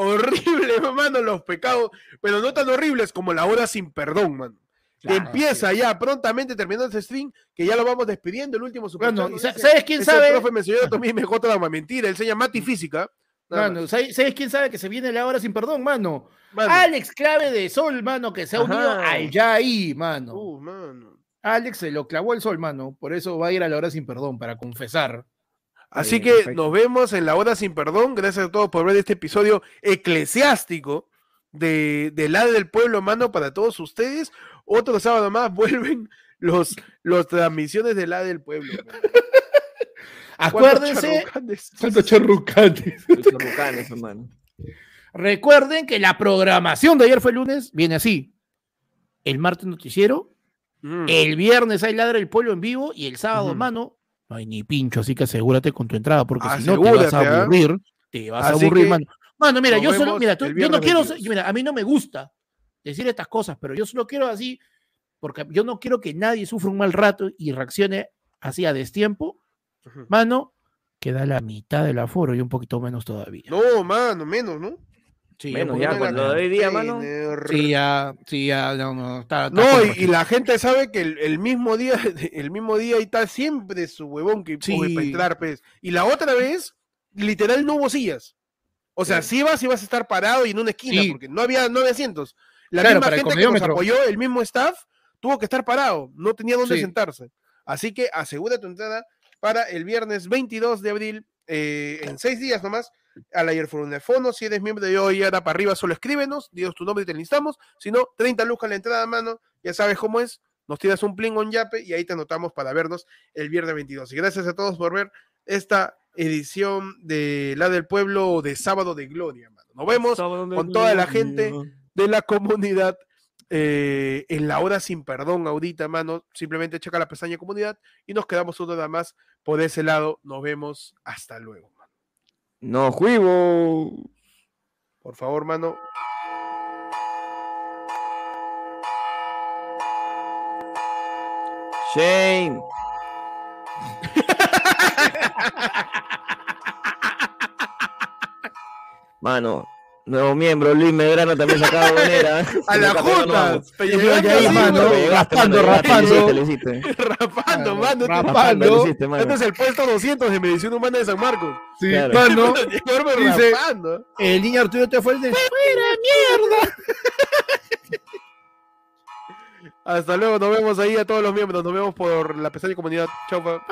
Horrible, [LAUGHS] mano, los pecados, pero no tan horribles como la hora sin perdón, mano. Claro, empieza ya prontamente terminando este stream, que ya lo vamos despidiendo, el último super Bueno, chat nos ¿y sa- dice, ¿sabes quién "Ese sabe? profe me enseñó a mí mejor trauma, mentira, él se llama Mati Física. Mano. ¿sabes, sabes quién sabe que se viene la hora sin perdón, mano? Mano. Alex Clave de Sol, mano, que se ha unido al ya ahí, mano. Uh, mano. Alex se lo clavó el sol, mano. Por eso va a ir a la hora sin perdón, para confesar. Así bien, que perfecto. nos vemos en la hora sin perdón. Gracias a todos por ver este episodio eclesiástico de, de la del pueblo, mano, para todos ustedes. Otro sábado más [LAUGHS] vuelven los, los transmisiones de la del pueblo. mano. [LAUGHS] ¿Cuántos Acuérdense. charrucanes? [LAUGHS] ¿Cuántos charrucantes? Los chorrucanes, hermano. Recuerden que la programación de ayer fue lunes, viene así. El martes noticiero, Mm. el viernes hay ladra el pueblo en vivo y el sábado, Ujú. mano, no hay ni pincho, así que asegúrate con tu entrada, porque si no te vas a ¿ah? aburrir, te vas a aburrir, que mano. Mano, mira, yo solo, mira, tú- yo no quiero, 22. mira, a mí no me gusta decir estas cosas, pero yo solo quiero así, porque yo no quiero que nadie sufra un mal rato y reaccione así a destiempo, mano, queda la mitad del aforo y un poquito menos todavía. No, mano, menos, ¿no? Sí, Menos ya, cuando hoy día, mano. Sí, ya, sí, ya, no, no, está, está No, y, y la gente sabe que el, el mismo día, [LAUGHS] el mismo día ahí está siempre su huevón que Sí. para entrar, pues. Y la otra vez, literal, no hubo sillas. O sea, si vas, ibas a estar parado y en una esquina, Sí. porque no había nueve asientos. La Claro, misma gente que nos apoyó, el mismo staff, tuvo que estar parado, no tenía dónde Sí. sentarse. Así que asegura tu entrada para el viernes 22 de abril, eh, en seis días nomás, a la Fono. Si eres miembro de hoy, ahora para arriba, solo escríbenos, dios tu nombre y te listamos. Si no, 30 lucas la entrada, mano, ya sabes cómo es. Nos tiras un pling on yape y ahí te anotamos para vernos el viernes 22. Y gracias a todos por ver esta edición de La del Pueblo de Sábado de Gloria, mano. Nos vemos con toda la gente de la comunidad eh, en la hora sin perdón ahorita, mano. Simplemente checa la pestaña comunidad y nos quedamos uno nada más por ese lado. Nos vemos. Hasta luego. No, juivo. Por favor, mano. Shame. [LAUGHS] Mano, nuevo miembro, Luis Medrano también sacaba bonera. [LAUGHS] A la junta. Raspando, raspando. Rapando, mano. Rapando. Este es el puesto 200 de Medicina Humana de San Marcos. Sí, Claro. [LAUGHS] mano, Dice- el niño Arturo te fue el de ¡Fuera, mierda! [LAUGHS] Hasta luego, nos vemos ahí a todos los miembros. Nos vemos por la pestaña comunidad. Chau, pa.